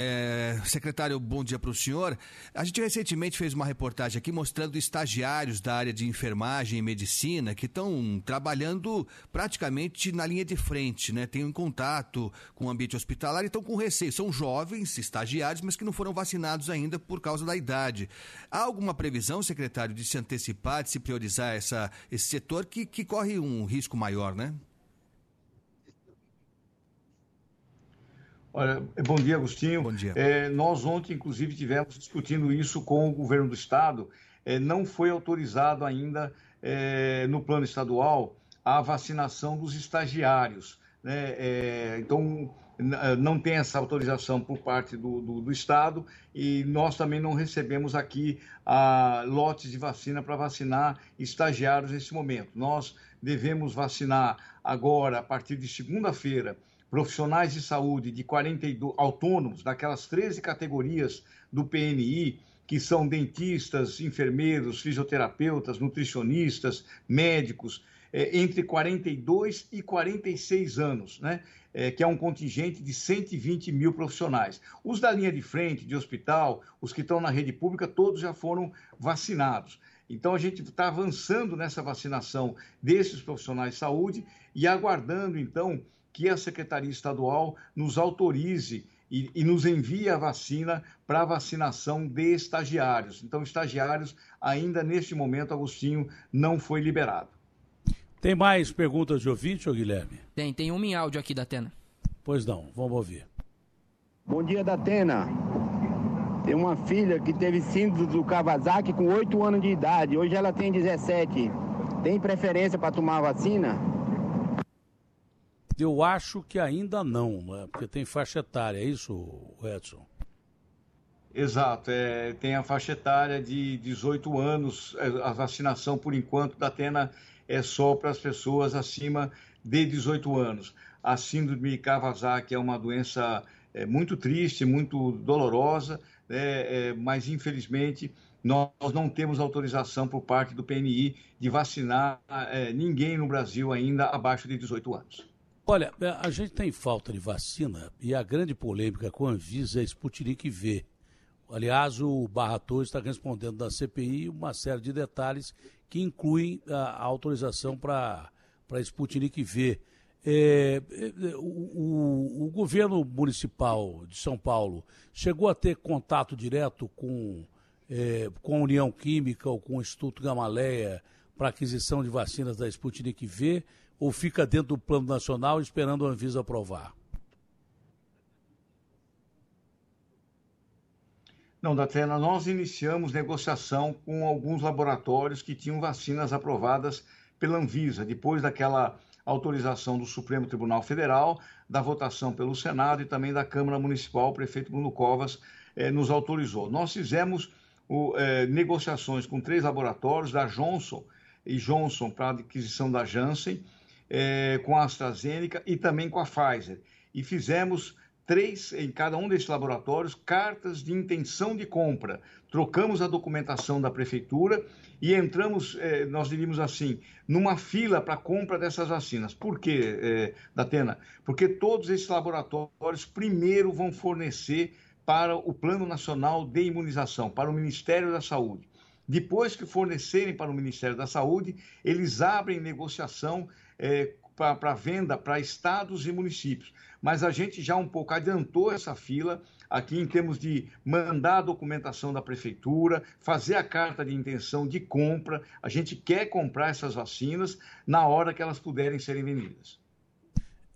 É, secretário, bom dia para o senhor. A gente recentemente fez uma reportagem aqui mostrando estagiários da área de enfermagem e medicina que estão trabalhando praticamente na linha de frente, né? Têm um contato com o ambiente hospitalar e estão com receio. São jovens, estagiários, mas que não foram vacinados ainda por causa da idade. Há alguma previsão, secretário, de se antecipar, de se priorizar essa, esse setor que, que corre um risco maior, né? Olha, bom dia, Agostinho. Bom dia. É, nós ontem, inclusive, tivemos discutindo isso com o governo do estado. É, não foi autorizado ainda é, no plano estadual a vacinação dos estagiários. Né? É, então, não tem essa autorização por parte do, do, do, Estado e nós também não recebemos aqui a, lotes de vacina para vacinar estagiários nesse momento. Nós devemos vacinar agora, a partir de segunda-feira, profissionais de saúde de 42 autônomos daquelas 13 categorias do PNI, que são dentistas, enfermeiros, fisioterapeutas, nutricionistas, médicos, é, entre 42 e 46 anos, né? É, que é um contingente de 120 mil profissionais. Os da linha de frente, de hospital, os que estão na rede pública, todos já foram vacinados. Então, a gente está avançando nessa vacinação desses profissionais de saúde e aguardando, então, que a Secretaria Estadual nos autorize e, e nos envie a vacina para vacinação de estagiários. Então, estagiários, ainda neste momento, Agostinho, não foi liberado. Tem mais perguntas de ouvinte, ô Guilherme? Tem, tem uma em áudio aqui da Atena. Pois não, vamos ouvir. Bom dia, da Atena. Tem uma filha que teve síndrome do Kawasaki com 8 anos de idade. Hoje ela tem 17. Tem preferência para tomar a vacina? Eu acho que ainda não, né? porque tem faixa etária, é isso, Edson? Exato, é, tem a faixa etária de 18 anos, é, a vacinação por enquanto da Atena é só para as pessoas acima de 18 anos. A síndrome Kawasaki é uma doença é, muito triste, muito dolorosa, né, é, mas infelizmente nós não temos autorização por parte do PNI de vacinar é, ninguém no Brasil ainda abaixo de 18 anos. Olha, é, a gente tem falta de vacina e a grande polêmica com a Anvisa é Sputnik V. Aliás, o Barra Torres está respondendo da CPI uma série de detalhes que incluem a autorização para Sputnik V. É, é, o, o, o, governo municipal de São Paulo chegou a ter contato direto com, é, com a União Química ou com o Instituto Gamaleia para aquisição de vacinas da Sputnik V ou fica dentro do plano nacional esperando a Anvisa aprovar? Não, Datena, nós iniciamos negociação com alguns laboratórios que tinham vacinas aprovadas pela Anvisa, depois daquela autorização do Supremo Tribunal Federal, da votação pelo Senado e também da Câmara Municipal, o prefeito Bruno Covas eh, nos autorizou. Nós fizemos o, eh, negociações com três laboratórios, da Johnson e Johnson para aquisição da Janssen, é, com a AstraZeneca e também com a Pfizer. E fizemos três, em cada um desses laboratórios, cartas de intenção de compra. Trocamos a documentação da prefeitura e entramos, é, nós diríamos assim, numa fila para compra dessas vacinas. Por quê, é, Datena? Porque todos esses laboratórios primeiro vão fornecer para o Plano Nacional de Imunização, para o Ministério da Saúde. Depois que fornecerem para o Ministério da Saúde, eles abrem negociação é, para venda para estados e municípios. Mas a gente já um pouco adiantou essa fila aqui em termos de mandar a documentação da prefeitura, fazer a carta de intenção de compra. A gente quer comprar essas vacinas na hora que elas puderem serem vendidas.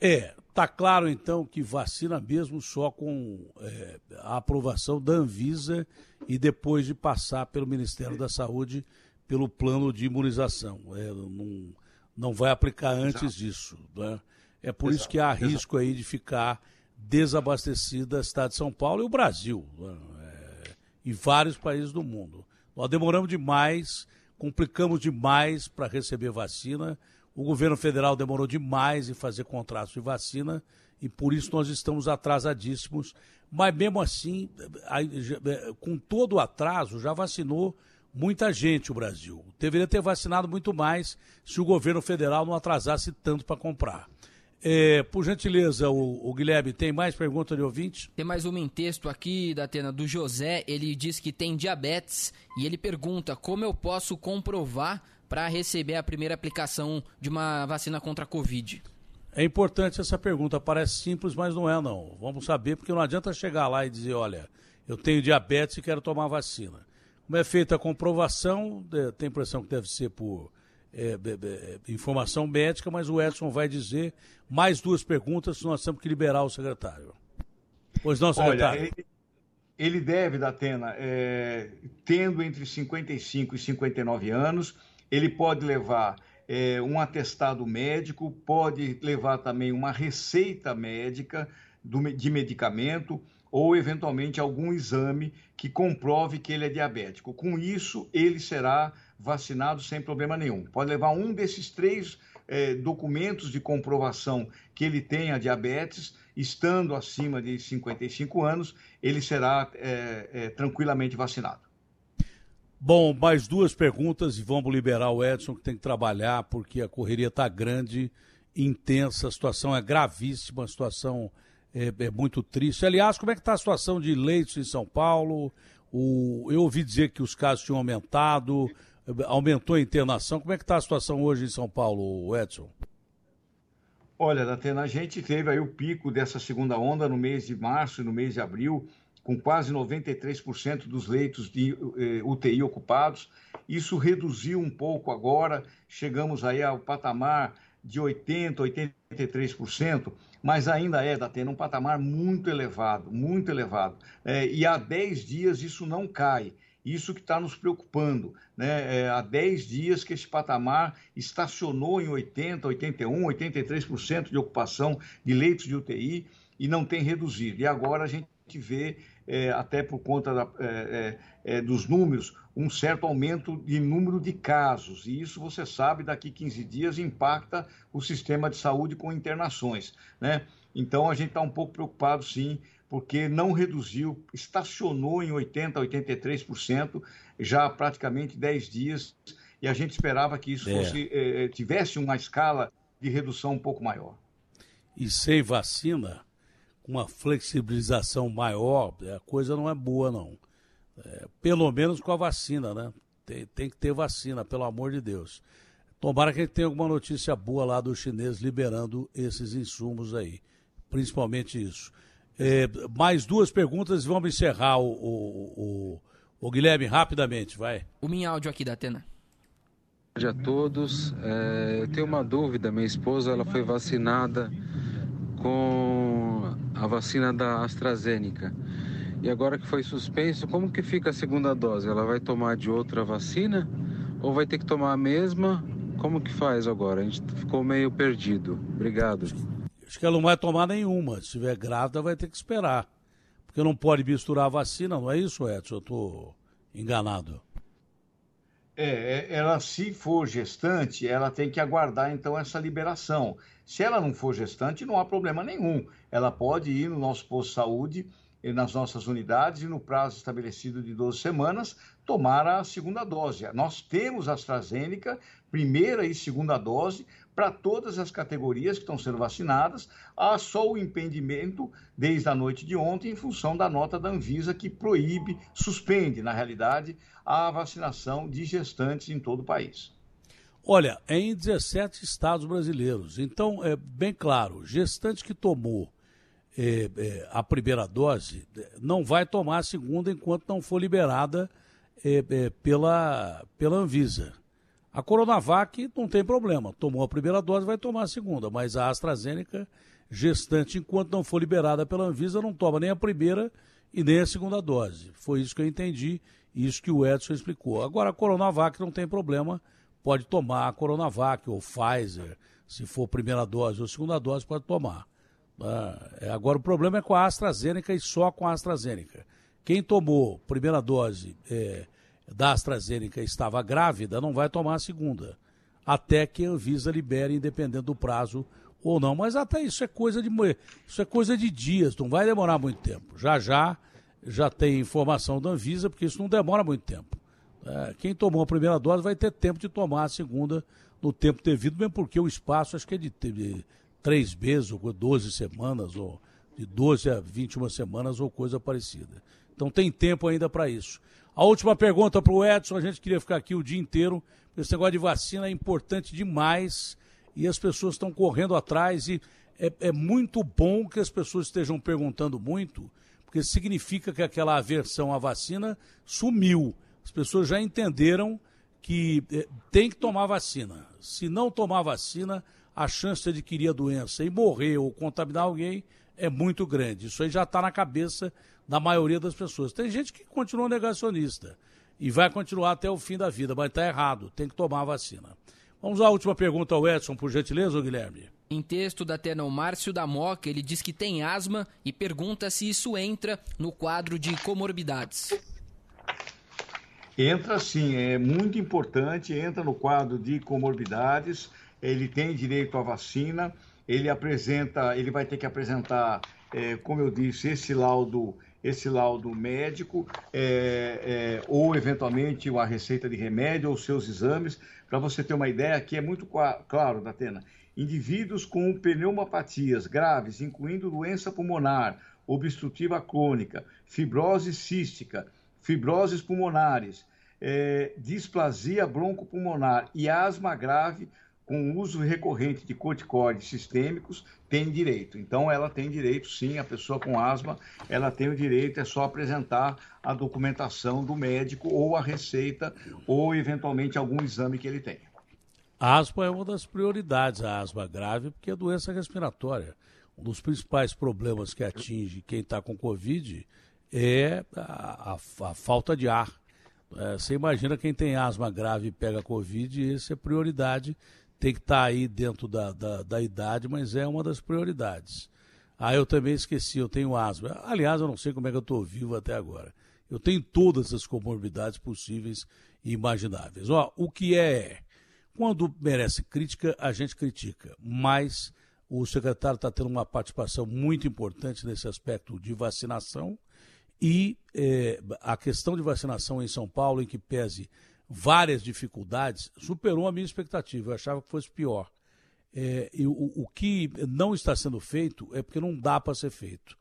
É, tá claro então que vacina mesmo só com é, a aprovação da Anvisa e depois de passar pelo Ministério da Saúde pelo plano de imunização. É, não, não vai aplicar antes Exato. disso. Né? É por Exato. isso que há risco aí de ficar desabastecida a cidade de São Paulo e o Brasil, né? é, e vários países do mundo. Nós demoramos demais, complicamos demais para receber vacina. O governo federal demorou demais em fazer contratos de vacina e por isso nós estamos atrasadíssimos. Mas mesmo assim, com todo o atraso, já vacinou muita gente o Brasil. Deveria ter vacinado muito mais se o governo federal não atrasasse tanto para comprar. É, por gentileza, o, o, Guilherme, tem mais perguntas de ouvinte? Tem mais uma em texto aqui, da Atena, do José. Ele diz que tem diabetes e ele pergunta como eu posso comprovar para receber a primeira aplicação de uma vacina contra a Covid. É importante essa pergunta, parece simples, mas não é não. Vamos saber, porque não adianta chegar lá e dizer, olha, eu tenho diabetes e quero tomar vacina. Como é feita a comprovação, tem a impressão que deve ser por é, é, informação médica, mas o Edson vai dizer mais duas perguntas, nós temos que liberar o secretário. Pois não, secretário. Olha, ele, ele deve, Datena, é, tendo entre 55 e 59 anos, ele pode levar é, um atestado médico, pode levar também uma receita médica do, de medicamento ou, eventualmente, algum exame que comprove que ele é diabético. Com isso, ele será vacinado sem problema nenhum. Pode levar um desses três é, documentos de comprovação que ele tenha diabetes, estando acima de 55 anos, ele será é, é, tranquilamente vacinado. Bom, mais duas perguntas e vamos liberar o Edson, que tem que trabalhar, porque a correria está grande, intensa, a situação é gravíssima, a situação é, é muito triste. Aliás, como é que está a situação de leitos em São Paulo? O, eu ouvi dizer que os casos tinham aumentado, aumentou a internação. Como é que está a situação hoje em São Paulo, Edson? Olha, Datena, a gente teve aí o pico dessa segunda onda no mês de março e no mês de abril, com quase 93% dos leitos de eh, UTI ocupados. Isso reduziu um pouco agora, chegamos aí ao patamar de 80%, 83%, mas ainda é, Datena, um patamar muito elevado, muito elevado. É, e há 10 dias isso não cai. Isso que está nos preocupando. Né? É, há 10 dias que esse patamar estacionou em 80%, 81%, 83% de ocupação de leitos de UTI e não tem reduzido. E agora a gente vê, é, até por conta da, é, é, é dos números, um certo aumento de número de casos. E isso, você sabe, daqui 15 dias impacta o sistema de saúde com internações. Né? Então, a gente está um pouco preocupado, sim, porque não reduziu, estacionou em 80%, 83%, já há praticamente 10 dias, e a gente esperava que isso é. fosse, eh, tivesse uma escala de redução um pouco maior. E sem vacina, com uma flexibilização maior, a coisa não é boa, não. É, pelo menos com a vacina, né? Tem, tem que ter vacina, pelo amor de Deus. Tomara que a gente tenha alguma notícia boa lá dos chineses liberando esses insumos aí. Principalmente isso. É, mais duas perguntas e vamos encerrar o, o, o, o, Guilherme rapidamente, vai. O minha áudio aqui da Atena. Bom dia a todos. É, eu tenho uma dúvida. Minha esposa ela foi vacinada com a vacina da AstraZeneca. E agora que foi suspenso, como que fica a segunda dose? Ela vai tomar de outra vacina ou vai ter que tomar a mesma? Como que faz agora? A gente ficou meio perdido. Obrigado. Acho que ela não vai tomar nenhuma. Se estiver grávida, vai ter que esperar. Porque não pode misturar a vacina, não é isso, Edson? Eu estou enganado. É, é, ela se for gestante, ela tem que aguardar então essa liberação. Se ela não for gestante, não há problema nenhum. Ela pode ir no nosso posto de saúde, nas nossas unidades e no prazo estabelecido de 12 semanas, tomar a segunda dose. Nós temos a AstraZeneca, primeira e segunda dose, para todas as categorias que estão sendo vacinadas. Há só o impedimento desde a noite de ontem em função da nota da Anvisa que proíbe, suspende, na realidade, a vacinação de gestantes em todo o país. Olha, é em 17 estados brasileiros. Então, é bem claro, gestante que tomou é, é, a primeira dose não vai tomar a segunda enquanto não for liberada é, pela, pela Anvisa. A Coronavac não tem problema, tomou a primeira dose, vai tomar a segunda, mas a AstraZeneca, gestante, enquanto não for liberada pela Anvisa, não toma nem a primeira e nem a segunda dose. Foi isso que eu entendi, isso que o Edson explicou. Agora, a Coronavac não tem problema, pode tomar a Coronavac ou Pfizer, se for primeira dose ou segunda dose, pode tomar. Ah, é, agora, o problema é com a AstraZeneca e só com a AstraZeneca. Quem tomou primeira dose é, da AstraZeneca estava grávida, não vai tomar a segunda. Até que a Anvisa libere, independente do prazo ou não. Mas até isso é coisa de isso é coisa de dias, não vai demorar muito tempo. Já já já tem informação da Anvisa, porque isso não demora muito tempo. É, quem tomou a primeira dose vai ter tempo de tomar a segunda no tempo devido, mesmo porque o espaço acho que é de, de três meses, ou 12 semanas, ou de 12 a 21 semanas, ou coisa parecida. Então tem tempo ainda para isso. A última pergunta para o Edson, a gente queria ficar aqui o dia inteiro, esse negócio de vacina é importante demais e as pessoas estão correndo atrás e é, é muito bom que as pessoas estejam perguntando muito, porque significa que aquela aversão à vacina sumiu. As pessoas já entenderam que é, tem que tomar vacina. Se não tomar vacina, a chance de adquirir a doença e morrer ou contaminar alguém é muito grande. Isso aí já está na cabeça da maioria das pessoas. Tem gente que continua negacionista e vai continuar até o fim da vida, mas está errado, tem que tomar a vacina. Vamos à última pergunta ao Edson, por gentileza, Guilherme. Em texto da Tena, o Márcio da Moca, ele diz que tem asma e pergunta se isso entra no quadro de comorbidades. Entra sim, é muito importante, entra no quadro de comorbidades, ele tem direito à vacina, ele apresenta, ele vai ter que apresentar, é, como eu disse, esse laudo esse laudo médico é, é, ou eventualmente uma receita de remédio ou seus exames, para você ter uma ideia que é muito claro, Datena. Indivíduos com pneumopatias graves, incluindo doença pulmonar, obstrutiva crônica, fibrose cística, fibroses pulmonares, é, displasia broncopulmonar e asma grave com uso recorrente de corticoides sistêmicos tem direito. Então, ela tem direito, sim, a pessoa com asma, ela tem o direito, é só apresentar a documentação do médico ou a receita ou, eventualmente, algum exame que ele tenha. A asma é uma das prioridades, a asma grave, porque é doença respiratória. Um dos principais problemas que atinge quem está com Covid é a, a, a falta de ar. É, você imagina quem tem asma grave e pega Covid, essa é prioridade tem que estar tá aí dentro da, da, da, idade, mas é uma das prioridades. Ah, eu também esqueci, eu tenho asma. Aliás, eu não sei como é que eu estou vivo até agora. Eu tenho todas as comorbidades possíveis e imagináveis. Ó, o que é, quando merece crítica, a gente critica, mas o secretário está tendo uma participação muito importante nesse aspecto de vacinação e é, a questão de vacinação em São Paulo, em que pese várias dificuldades, superou a minha expectativa. Eu achava que fosse pior. É, e o, o que não está sendo feito é porque não dá para ser feito.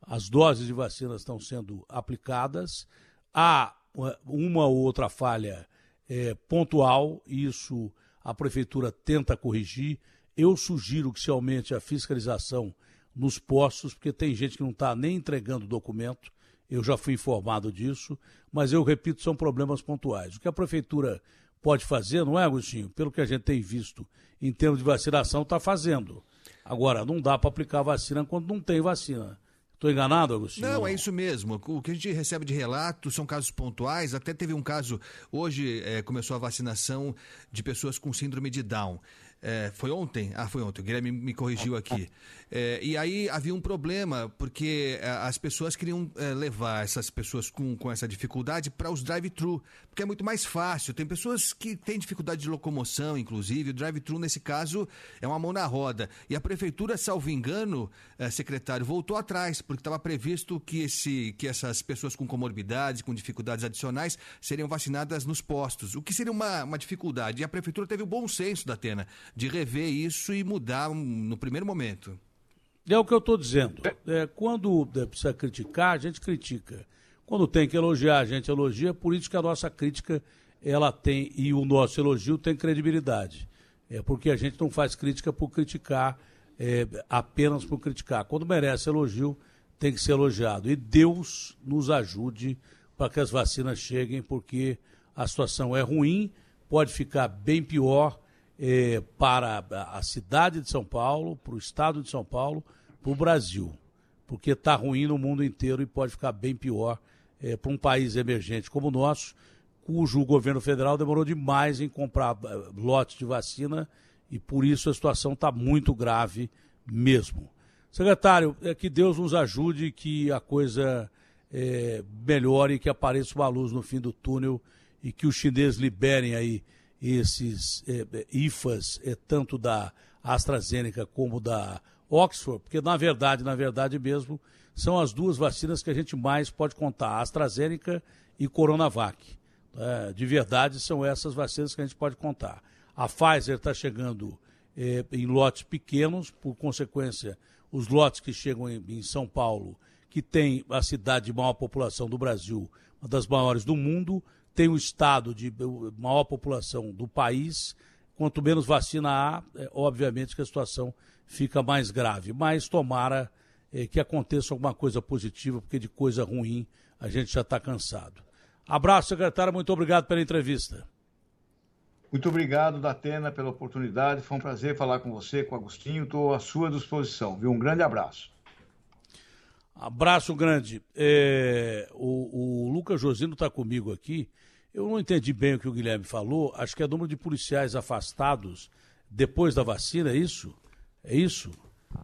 As doses de vacina estão sendo aplicadas, há uma ou outra falha é, pontual, isso a prefeitura tenta corrigir. Eu sugiro que se aumente a fiscalização nos postos, porque tem gente que não está nem entregando documento eu já fui informado disso, mas eu repito, são problemas pontuais. O que a prefeitura pode fazer, não é, Agostinho? Pelo que a gente tem visto em termos de vacinação, está fazendo. Agora, não dá para aplicar vacina quando não tem vacina. Estou enganado, Agostinho? Não, é isso mesmo. O que a gente recebe de relatos são casos pontuais. Até teve um caso, hoje é, começou a vacinação de pessoas com síndrome de Down. É, foi ontem? Ah, foi ontem. O Guilherme me corrigiu aqui. É, e aí havia um problema, porque é, as pessoas queriam é, levar essas pessoas com, com essa dificuldade para os drive-thru, porque é muito mais fácil. Tem pessoas que têm dificuldade de locomoção, inclusive. O drive-thru, nesse caso, é uma mão na roda. E a prefeitura, salvo engano, é, secretário, voltou atrás, porque estava previsto que, esse, que essas pessoas com comorbidades, com dificuldades adicionais, seriam vacinadas nos postos, o que seria uma, uma dificuldade. E a prefeitura teve o bom senso da Atena de rever isso e mudar no primeiro momento. É o que eu estou dizendo. É, quando precisa criticar, a gente critica. Quando tem que elogiar, a gente elogia. Por isso que a nossa crítica ela tem e o nosso elogio tem credibilidade. É porque a gente não faz crítica por criticar, é, apenas por criticar. Quando merece elogio, tem que ser elogiado. E Deus nos ajude para que as vacinas cheguem, porque a situação é ruim, pode ficar bem pior é, para a cidade de São Paulo, para o estado de São Paulo, para o Brasil. Porque está ruim no mundo inteiro e pode ficar bem pior é, para um país emergente como o nosso, cujo governo federal demorou demais em comprar eh, lotes de vacina e por isso a situação está muito grave mesmo. Secretário, é que Deus nos ajude que a coisa é, melhore, que apareça uma luz no fim do túnel e que os chineses liberem aí esses é, IFAs, é, tanto da AstraZeneca como da Oxford, porque na verdade, na verdade mesmo, são as duas vacinas que a gente mais pode contar, AstraZeneca e Coronavac. É, de verdade, são essas vacinas que a gente pode contar. A Pfizer está chegando é, em lotes pequenos, por consequência, os lotes que chegam em, em, São Paulo, que tem a cidade de maior população do Brasil, uma das maiores do mundo, tem o estado de maior população do país. Quanto menos vacina há, é, obviamente que a situação fica mais grave. Mas tomara é, que aconteça alguma coisa positiva, porque de coisa ruim a gente já está cansado. Abraço, secretário. Muito obrigado pela entrevista. Muito obrigado, Datena, pela oportunidade. Foi um prazer falar com você, com o Agostinho. Estou à sua disposição. Viu? Um grande abraço. Abraço grande. É, o, o Lucas Josino está comigo aqui. Eu não entendi bem o que o Guilherme falou. Acho que é número de policiais afastados depois da vacina, é isso? É isso?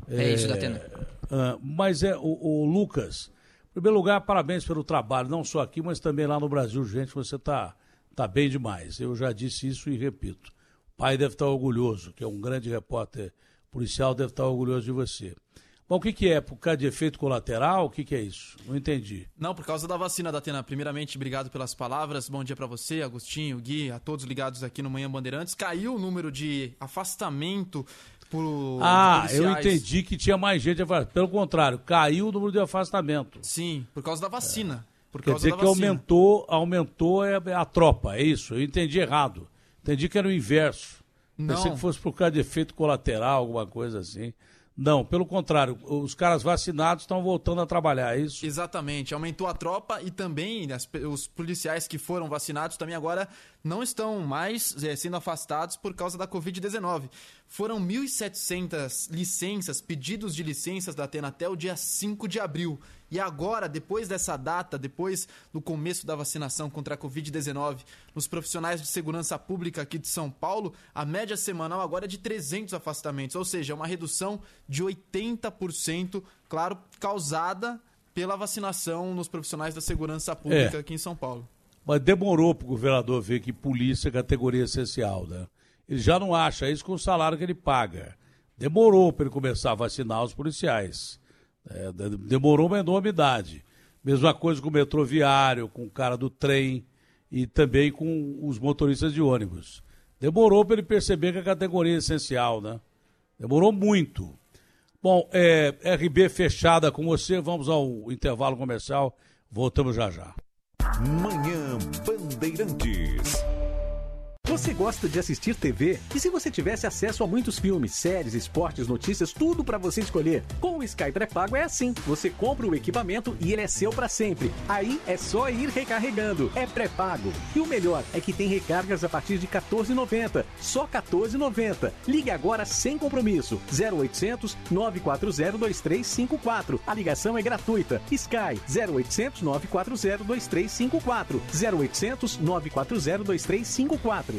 É, é isso, Datena. Uh, mas é, o, o Lucas, em primeiro lugar, parabéns pelo trabalho, não só aqui, mas também lá no Brasil, gente, você está tá bem demais. Eu já disse isso e repito. O pai deve estar orgulhoso, que é um grande repórter policial, deve estar orgulhoso de você. Bom, o que, que é? Por causa de efeito colateral? O que, que é isso? Não entendi. Não, por causa da vacina da Atena. Primeiramente, obrigado pelas palavras. Bom dia para você, Agostinho, Gui, a todos ligados aqui no Manhã Bandeirantes. Caiu o número de afastamento por. Ah, eu entendi que tinha mais gente. Pelo contrário, caiu o número de afastamento. Sim, por causa da vacina. É. Por Quer dizer que aumentou, aumentou é, a tropa, é isso? Eu entendi errado. Entendi que era o inverso. Não. Pensei que fosse por causa de efeito colateral, alguma coisa assim. Não, pelo contrário, os caras vacinados estão voltando a trabalhar, é isso? Exatamente, aumentou a tropa e também as, os policiais que foram vacinados também agora não estão mais é, sendo afastados por causa da Covid-19. Foram 1.700 licenças, pedidos de licenças da Atena até o dia 5 de abril. E agora, depois dessa data, depois do começo da vacinação contra a Covid-19, nos profissionais de segurança pública aqui de São Paulo, a média semanal agora é de 300 afastamentos, ou seja, uma redução de 80%, claro, causada pela vacinação nos profissionais da segurança pública é. aqui em São Paulo. Mas demorou para o governador ver que polícia é categoria essencial, né? Ele já não acha isso com o salário que ele paga. Demorou para ele começar a vacinar os policiais. É, demorou uma enormidade. Mesma coisa com o metroviário, com o cara do trem e também com os motoristas de ônibus. Demorou para ele perceber que a categoria é essencial, né? Demorou muito. Bom, é, RB fechada com você. Vamos ao intervalo comercial. Voltamos já já. Manhã Bandeirantes. Você gosta de assistir TV? E se você tivesse acesso a muitos filmes, séries, esportes, notícias, tudo para você escolher? Com o Sky pré-pago é assim. Você compra o equipamento e ele é seu para sempre. Aí é só ir recarregando. É pré-pago. E o melhor é que tem recargas a partir de 14,90. Só 14,90. Ligue agora sem compromisso. 0800 940 2354. A ligação é gratuita. Sky 0800 940 2354. 0800 940 2354.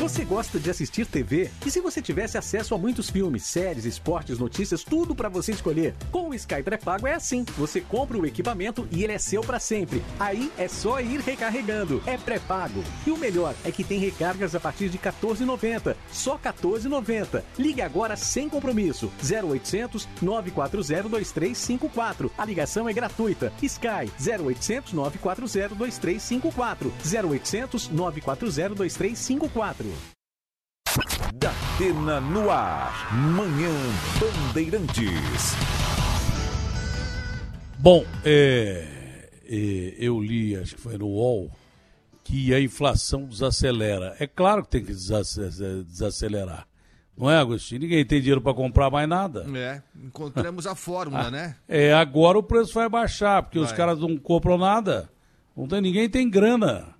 Você gosta de assistir TV? E se você tivesse acesso a muitos filmes, séries, esportes, notícias, tudo para você escolher? Com o Sky pré-pago é assim. Você compra o equipamento e ele é seu para sempre. Aí é só ir recarregando. É pré-pago. E o melhor é que tem recargas a partir de 14,90. Só 14,90. Ligue agora sem compromisso. 0800 940 2354. A ligação é gratuita. Sky 0800 940 2354. 0800 940 2354. Datena no ar. Manhã Bandeirantes. Bom, é, é, eu li, acho que foi no UOL, que a inflação desacelera. É claro que tem que desacelerar. Não é, Agostinho? Ninguém tem dinheiro para comprar mais nada. É, encontramos a fórmula, né? É, agora o preço vai baixar, porque Vai. os caras não compram nada. Não tem, ninguém tem grana.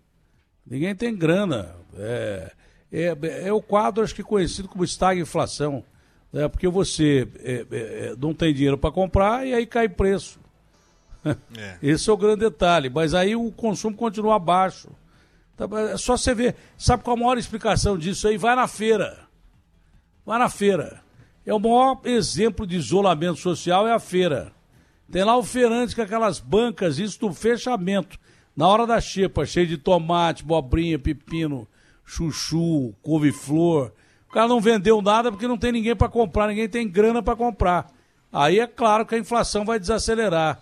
Ninguém tem grana. É, é, é o quadro, acho que conhecido como estagflação. É, porque você é, é, é, não tem dinheiro para comprar e aí cai preço. É. Esse é o grande detalhe. Mas aí o consumo continua baixo. Tá, É só você ver. Sabe qual a maior explicação disso aí? Vai na feira. Vai na feira. É o maior exemplo de isolamento social é a feira. Tem lá o feirante com aquelas bancas, isso do fechamento. Na hora da xepa, cheio de tomate, bobrinha, pepino, chuchu, couve-flor. O cara não vendeu nada porque não tem ninguém para comprar, ninguém tem grana para comprar. Aí é claro que a inflação vai desacelerar.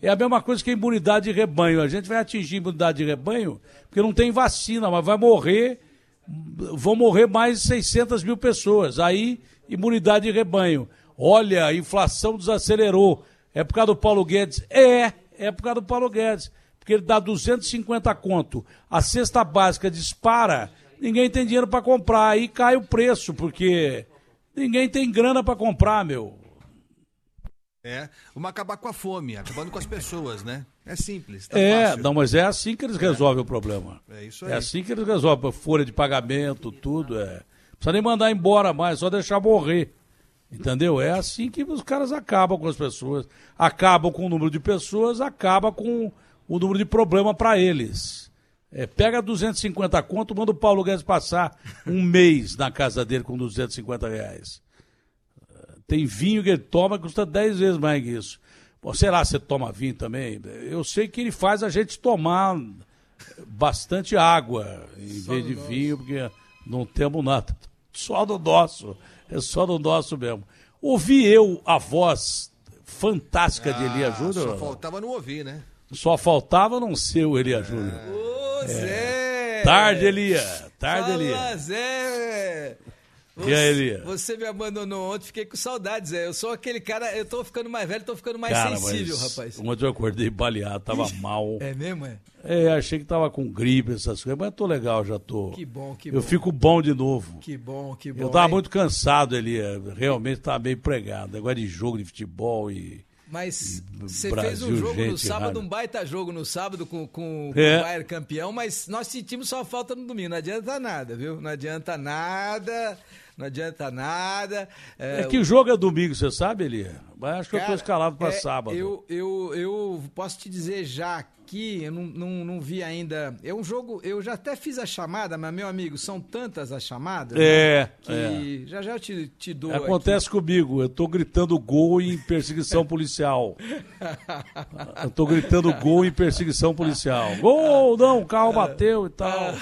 É a mesma coisa que a imunidade de rebanho. A gente vai atingir a imunidade de rebanho porque não tem vacina, mas vai morrer, vão morrer mais de 600 mil pessoas. Aí, imunidade de rebanho. Olha, a inflação desacelerou. É por causa do Paulo Guedes? É, é por causa do Paulo Guedes. Porque ele dá 250 conto. A cesta básica dispara, ninguém tem dinheiro para comprar. Aí cai o preço, porque ninguém tem grana para comprar, meu. É, vamos acabar com a fome, acabando com as pessoas, né? É simples. tá É, fácil. não, mas é assim que eles resolvem o problema. É isso aí. É assim que eles resolvem. Folha de pagamento, tudo. É. Não precisa nem mandar embora mais, só deixar morrer. Entendeu? É assim que os caras acabam com as pessoas. Acabam com o número de pessoas, acaba com o número de problema para eles. É, pega 250 conto, manda o Paulo Guedes passar um mês na casa dele com 250 reais. Tem vinho que ele toma que custa 10 vezes mais que isso. Pô, sei lá se você toma vinho também. Eu sei que ele faz a gente tomar bastante água em vez de vinho, porque não temos nada. Só do nosso. É só do nosso mesmo. Ouvi eu a voz fantástica de Elia Ah, Júnior. Só faltava não ouvir, né? Só faltava não ser o Elia Júnior. Zé! Tarde, Elia. Tarde, Fala, Elia. Zé! E aí, Elia? Você me abandonou ontem, fiquei com saudades, Zé. Eu sou aquele cara, eu tô ficando mais velho, tô ficando mais Cara, sensível, rapaz. Ontem eu acordei baleado, tava mal. É mesmo, é? É, achei que tava com gripe, essas coisas, mas tô legal, já tô. Que bom, que eu bom. fico bom de novo. Que bom, que bom. Eu tava hein? muito cansado ali, é, realmente tava meio pregado. Negócio de jogo de futebol e. Mas você Brasil, fez um jogo no sábado, rádio. um baita jogo no sábado com, com, com É. o Bayern campeão, mas nós sentimos só falta no domingo. Não adianta nada, viu? Não adianta nada, não adianta nada. É, que jogo é domingo, você sabe, Elia? Mas acho que eu tô Cara, escalado pra é, sábado. Eu, eu, eu posso te dizer já aqui, eu não, não, não vi ainda. É um jogo, eu já até fiz a chamada, mas, meu amigo, são tantas as chamadas. É, né, que já já eu te, te dou. Acontece comigo, eu tô gritando gol em perseguição policial. Eu tô gritando gol em perseguição policial. Gol, não, o carro bateu e tal.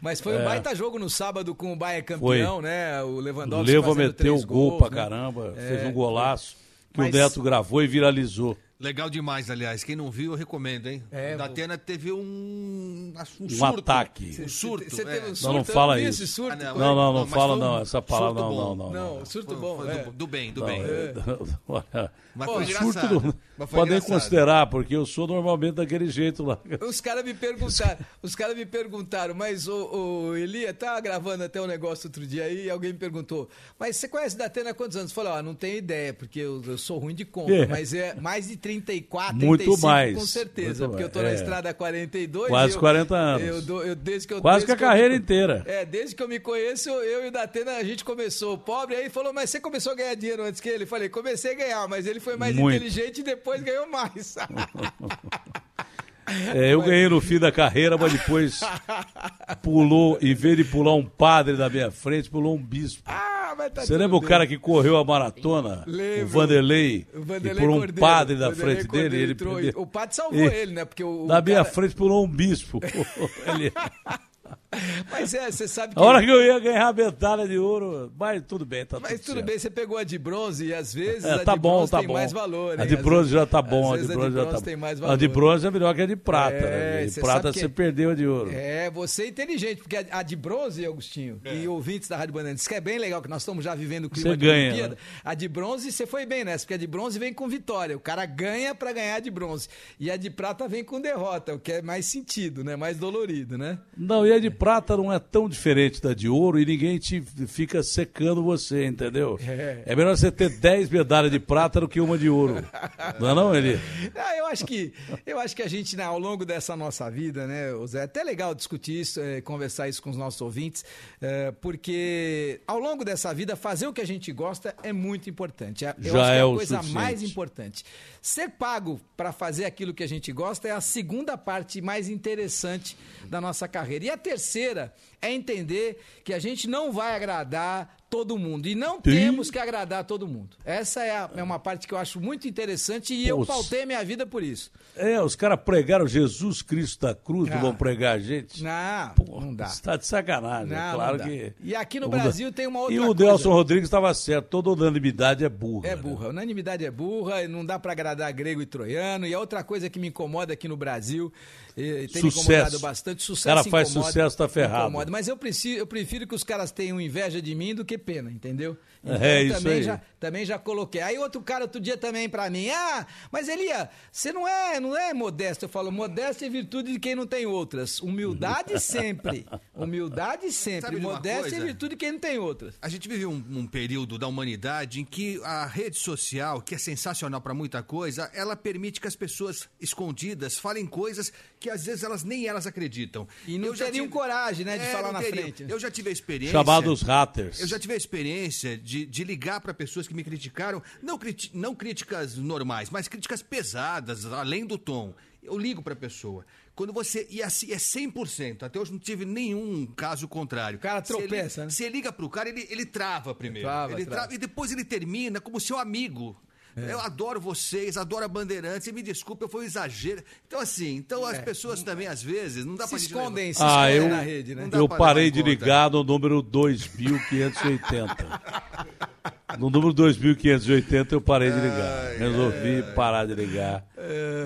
Mas foi É. um baita jogo no sábado com o Bayern campeão, né? O O Lewandowski Leva meteu o gol gols, pra né? caramba, É, fez um golaço que Mas- o Neto gravou e viralizou. Legal demais, aliás. Quem não viu, eu recomendo, hein? É, o da vou- Atena teve um, um, Um surto. ataque. Um surto. Você teve um é. Não, não surto? Eu fala não vi isso. surto, Ah, não, não, não mas fala um não, essa palavra não, não, não. Não, surto Foi- bom. foi é. do, do bem, do Não, bem. é, olha, Mas foi surto não- Mas foi podem considerar, porque eu sou normalmente daquele jeito lá. Os caras me perguntaram, os caras me perguntaram, mas o, o Elia tá gravando até um negócio outro dia aí e alguém me perguntou, mas você conhece da Atena há quantos anos? Eu falei, ó, não tenho ideia, porque eu, eu sou ruim de conta, É. mas é mais de 34, Muito 35 mais, com certeza, porque eu tô mais, na é. estrada há 42. Quase eu- 40 anos. Eu, dou- eu- desde que eu, Quase desde que a eu carreira me- inteira. É, desde que eu me conheço, eu e o Datena, a gente começou pobre, aí falou, mas você começou a ganhar dinheiro antes que ele? Eu falei, comecei a ganhar, mas ele foi mais Muito. inteligente e depois ganhou mais. É, eu ganhei no fim da carreira, mas depois pulou, em vez de pular um padre da minha frente, pulou um bispo. Mas tá Você lembra o cara que correu a maratona? Lembro. O Vanderlei, O Vanderlei pulou um Cordeiro. padre da Vanderlei frente Cordeiro dele. Ele entrou perdeu- e- o padre salvou ele, né? Porque o, Na minha cara- frente pulou um bispo. Ele- Mas é, você sabe que. A hora que eu ia ganhar a medalha de ouro, mas tudo bem, tá Mas tudo bem, você pegou a de bronze e às vezes É, a tá de bom, bronze tá tem bom. mais valor. A hein? de Às bronze vezes- já tá às bom, a de vezes bronze já tá tem mais bom. A de valor. bronze é melhor que a de prata, É, né? De você prata sabe que- você perdeu a de ouro. É, você é inteligente, porque a, a de bronze, Augustinho, e ouvintes da Rádio Bandeirantes, que é bem legal, que nós estamos já vivendo o clima Você de ganha, Olimpíada. né? A de bronze, você foi bem nessa, porque a de bronze vem com vitória. O cara ganha pra ganhar a de bronze. E a de prata vem com derrota, o que é mais sentido, né? Mais dolorido, né? Não, e a de prata não é tão diferente da de ouro e ninguém te fica secando você, entendeu? É. É, melhor você ter 10 medalhas de prata do que uma de ouro. Não é não, Eli? Ah, eu acho que eu acho que a gente, né, ao longo dessa nossa vida, né, Zé, é até legal discutir isso, eh, conversar isso com os nossos ouvintes, eh, porque ao longo dessa vida fazer o que a gente gosta é muito importante. É- Eu Já acho que é é a o coisa suficiente. mais importante. Ser pago para fazer aquilo que a gente gosta é a segunda parte mais interessante da nossa carreira. E a terceira é entender que a gente não vai agradar todo mundo e não temos que agradar todo mundo. Essa é, a- é uma parte que eu acho muito interessante e eu Poxa. pautei minha vida por isso. É, os caras pregaram Jesus Cristo da cruz, não Ah. vão pregar a gente? Não, não dá. Você tá de sacanagem, é Não, claro não dá. que... E aqui no Não dá. Brasil tem uma outra E o coisa. Nelson Rodrigues estava certo, toda unanimidade é burra. É né? burra. Unanimidade é burra, não dá pra agradar grego e troiano. E a outra coisa que me incomoda aqui no Brasil, e tem Sucesso. incomodado bastante, sucesso Cara faz incomoda, sucesso, tá ferrado. incomoda. Mas eu prefiro, eu prefiro que os caras tenham inveja de mim do que pena, entendeu? É, isso também aí. já também já coloquei. Aí outro cara outro dia também pra mim, ah, mas Elia, você não é, não é modesto. Eu falo, modesto é virtude de quem não tem outras. Humildade sempre. Humildade sempre. Modéstia é virtude de quem não tem outras. A gente vive um, um período da humanidade em que a rede social, que é sensacional para muita coisa, ela permite que as pessoas escondidas falem coisas que às vezes elas nem elas acreditam. E não Eu já teriam coragem, né, de É, falar na teriam. frente. Eu já tive a experiência. Chamados haters. Eu já tive a experiência de, de ligar para pessoas que me criticaram, não, criti- não críticas normais, mas críticas pesadas, além do tom. Eu ligo para a pessoa. Quando você. E assim, é 100%. Até hoje não tive nenhum caso contrário. O cara tropeça, né? Você liga pro cara, ele, ele trava primeiro. Trava, ele trava. e depois ele termina como seu amigo. É. Eu adoro vocês, adoro a Bandeirantes, e me desculpa, foi um exagero. Então, assim, então as pessoas também, às vezes, não dá Se pra escondem, levar- Ah, eu, na rede, né? Não dá eu parei de ligar no número 2580. No número 2580 eu parei de ligar. Resolvi parar de ligar.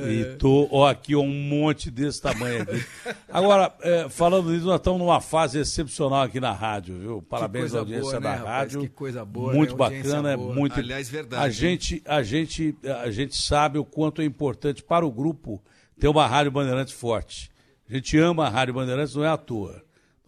E tô, ó, aqui um monte desse tamanho aqui. Agora, é, falando nisso, nós estamos numa fase excepcional aqui na rádio, viu? Parabéns à audiência boa, da né, rapaz? rádio. Que coisa boa, Muito né? Bacana, é boa. muito. Aliás, verdade, A hein? gente, a gente, a gente sabe o quanto é importante para o grupo ter uma rádio Bandeirantes forte. A gente ama a rádio Bandeirantes, não é à toa.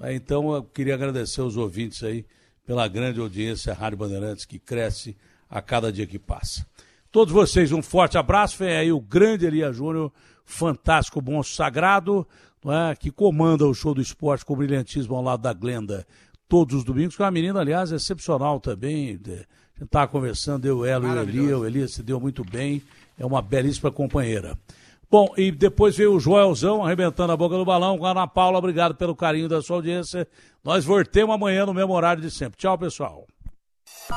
Então, eu queria agradecer aos ouvintes aí pela grande audiência Rádio Bandeirantes que cresce a cada dia que passa. Todos vocês, um forte abraço. Vem aí o grande Elia Júnior, fantástico monstro sagrado, não é? que comanda o show do esporte com brilhantismo ao lado da Glenda todos os domingos, que é uma menina, aliás, excepcional também. de- A gente estava conversando, eu, ela e o Elia. O Elia se deu muito bem, é uma belíssima companheira. Bom, e depois veio o Joelzão arrebentando a boca do balão Ana Paula. Obrigado pelo carinho da sua audiência. Nós voltemos amanhã no mesmo horário de sempre. Tchau, pessoal.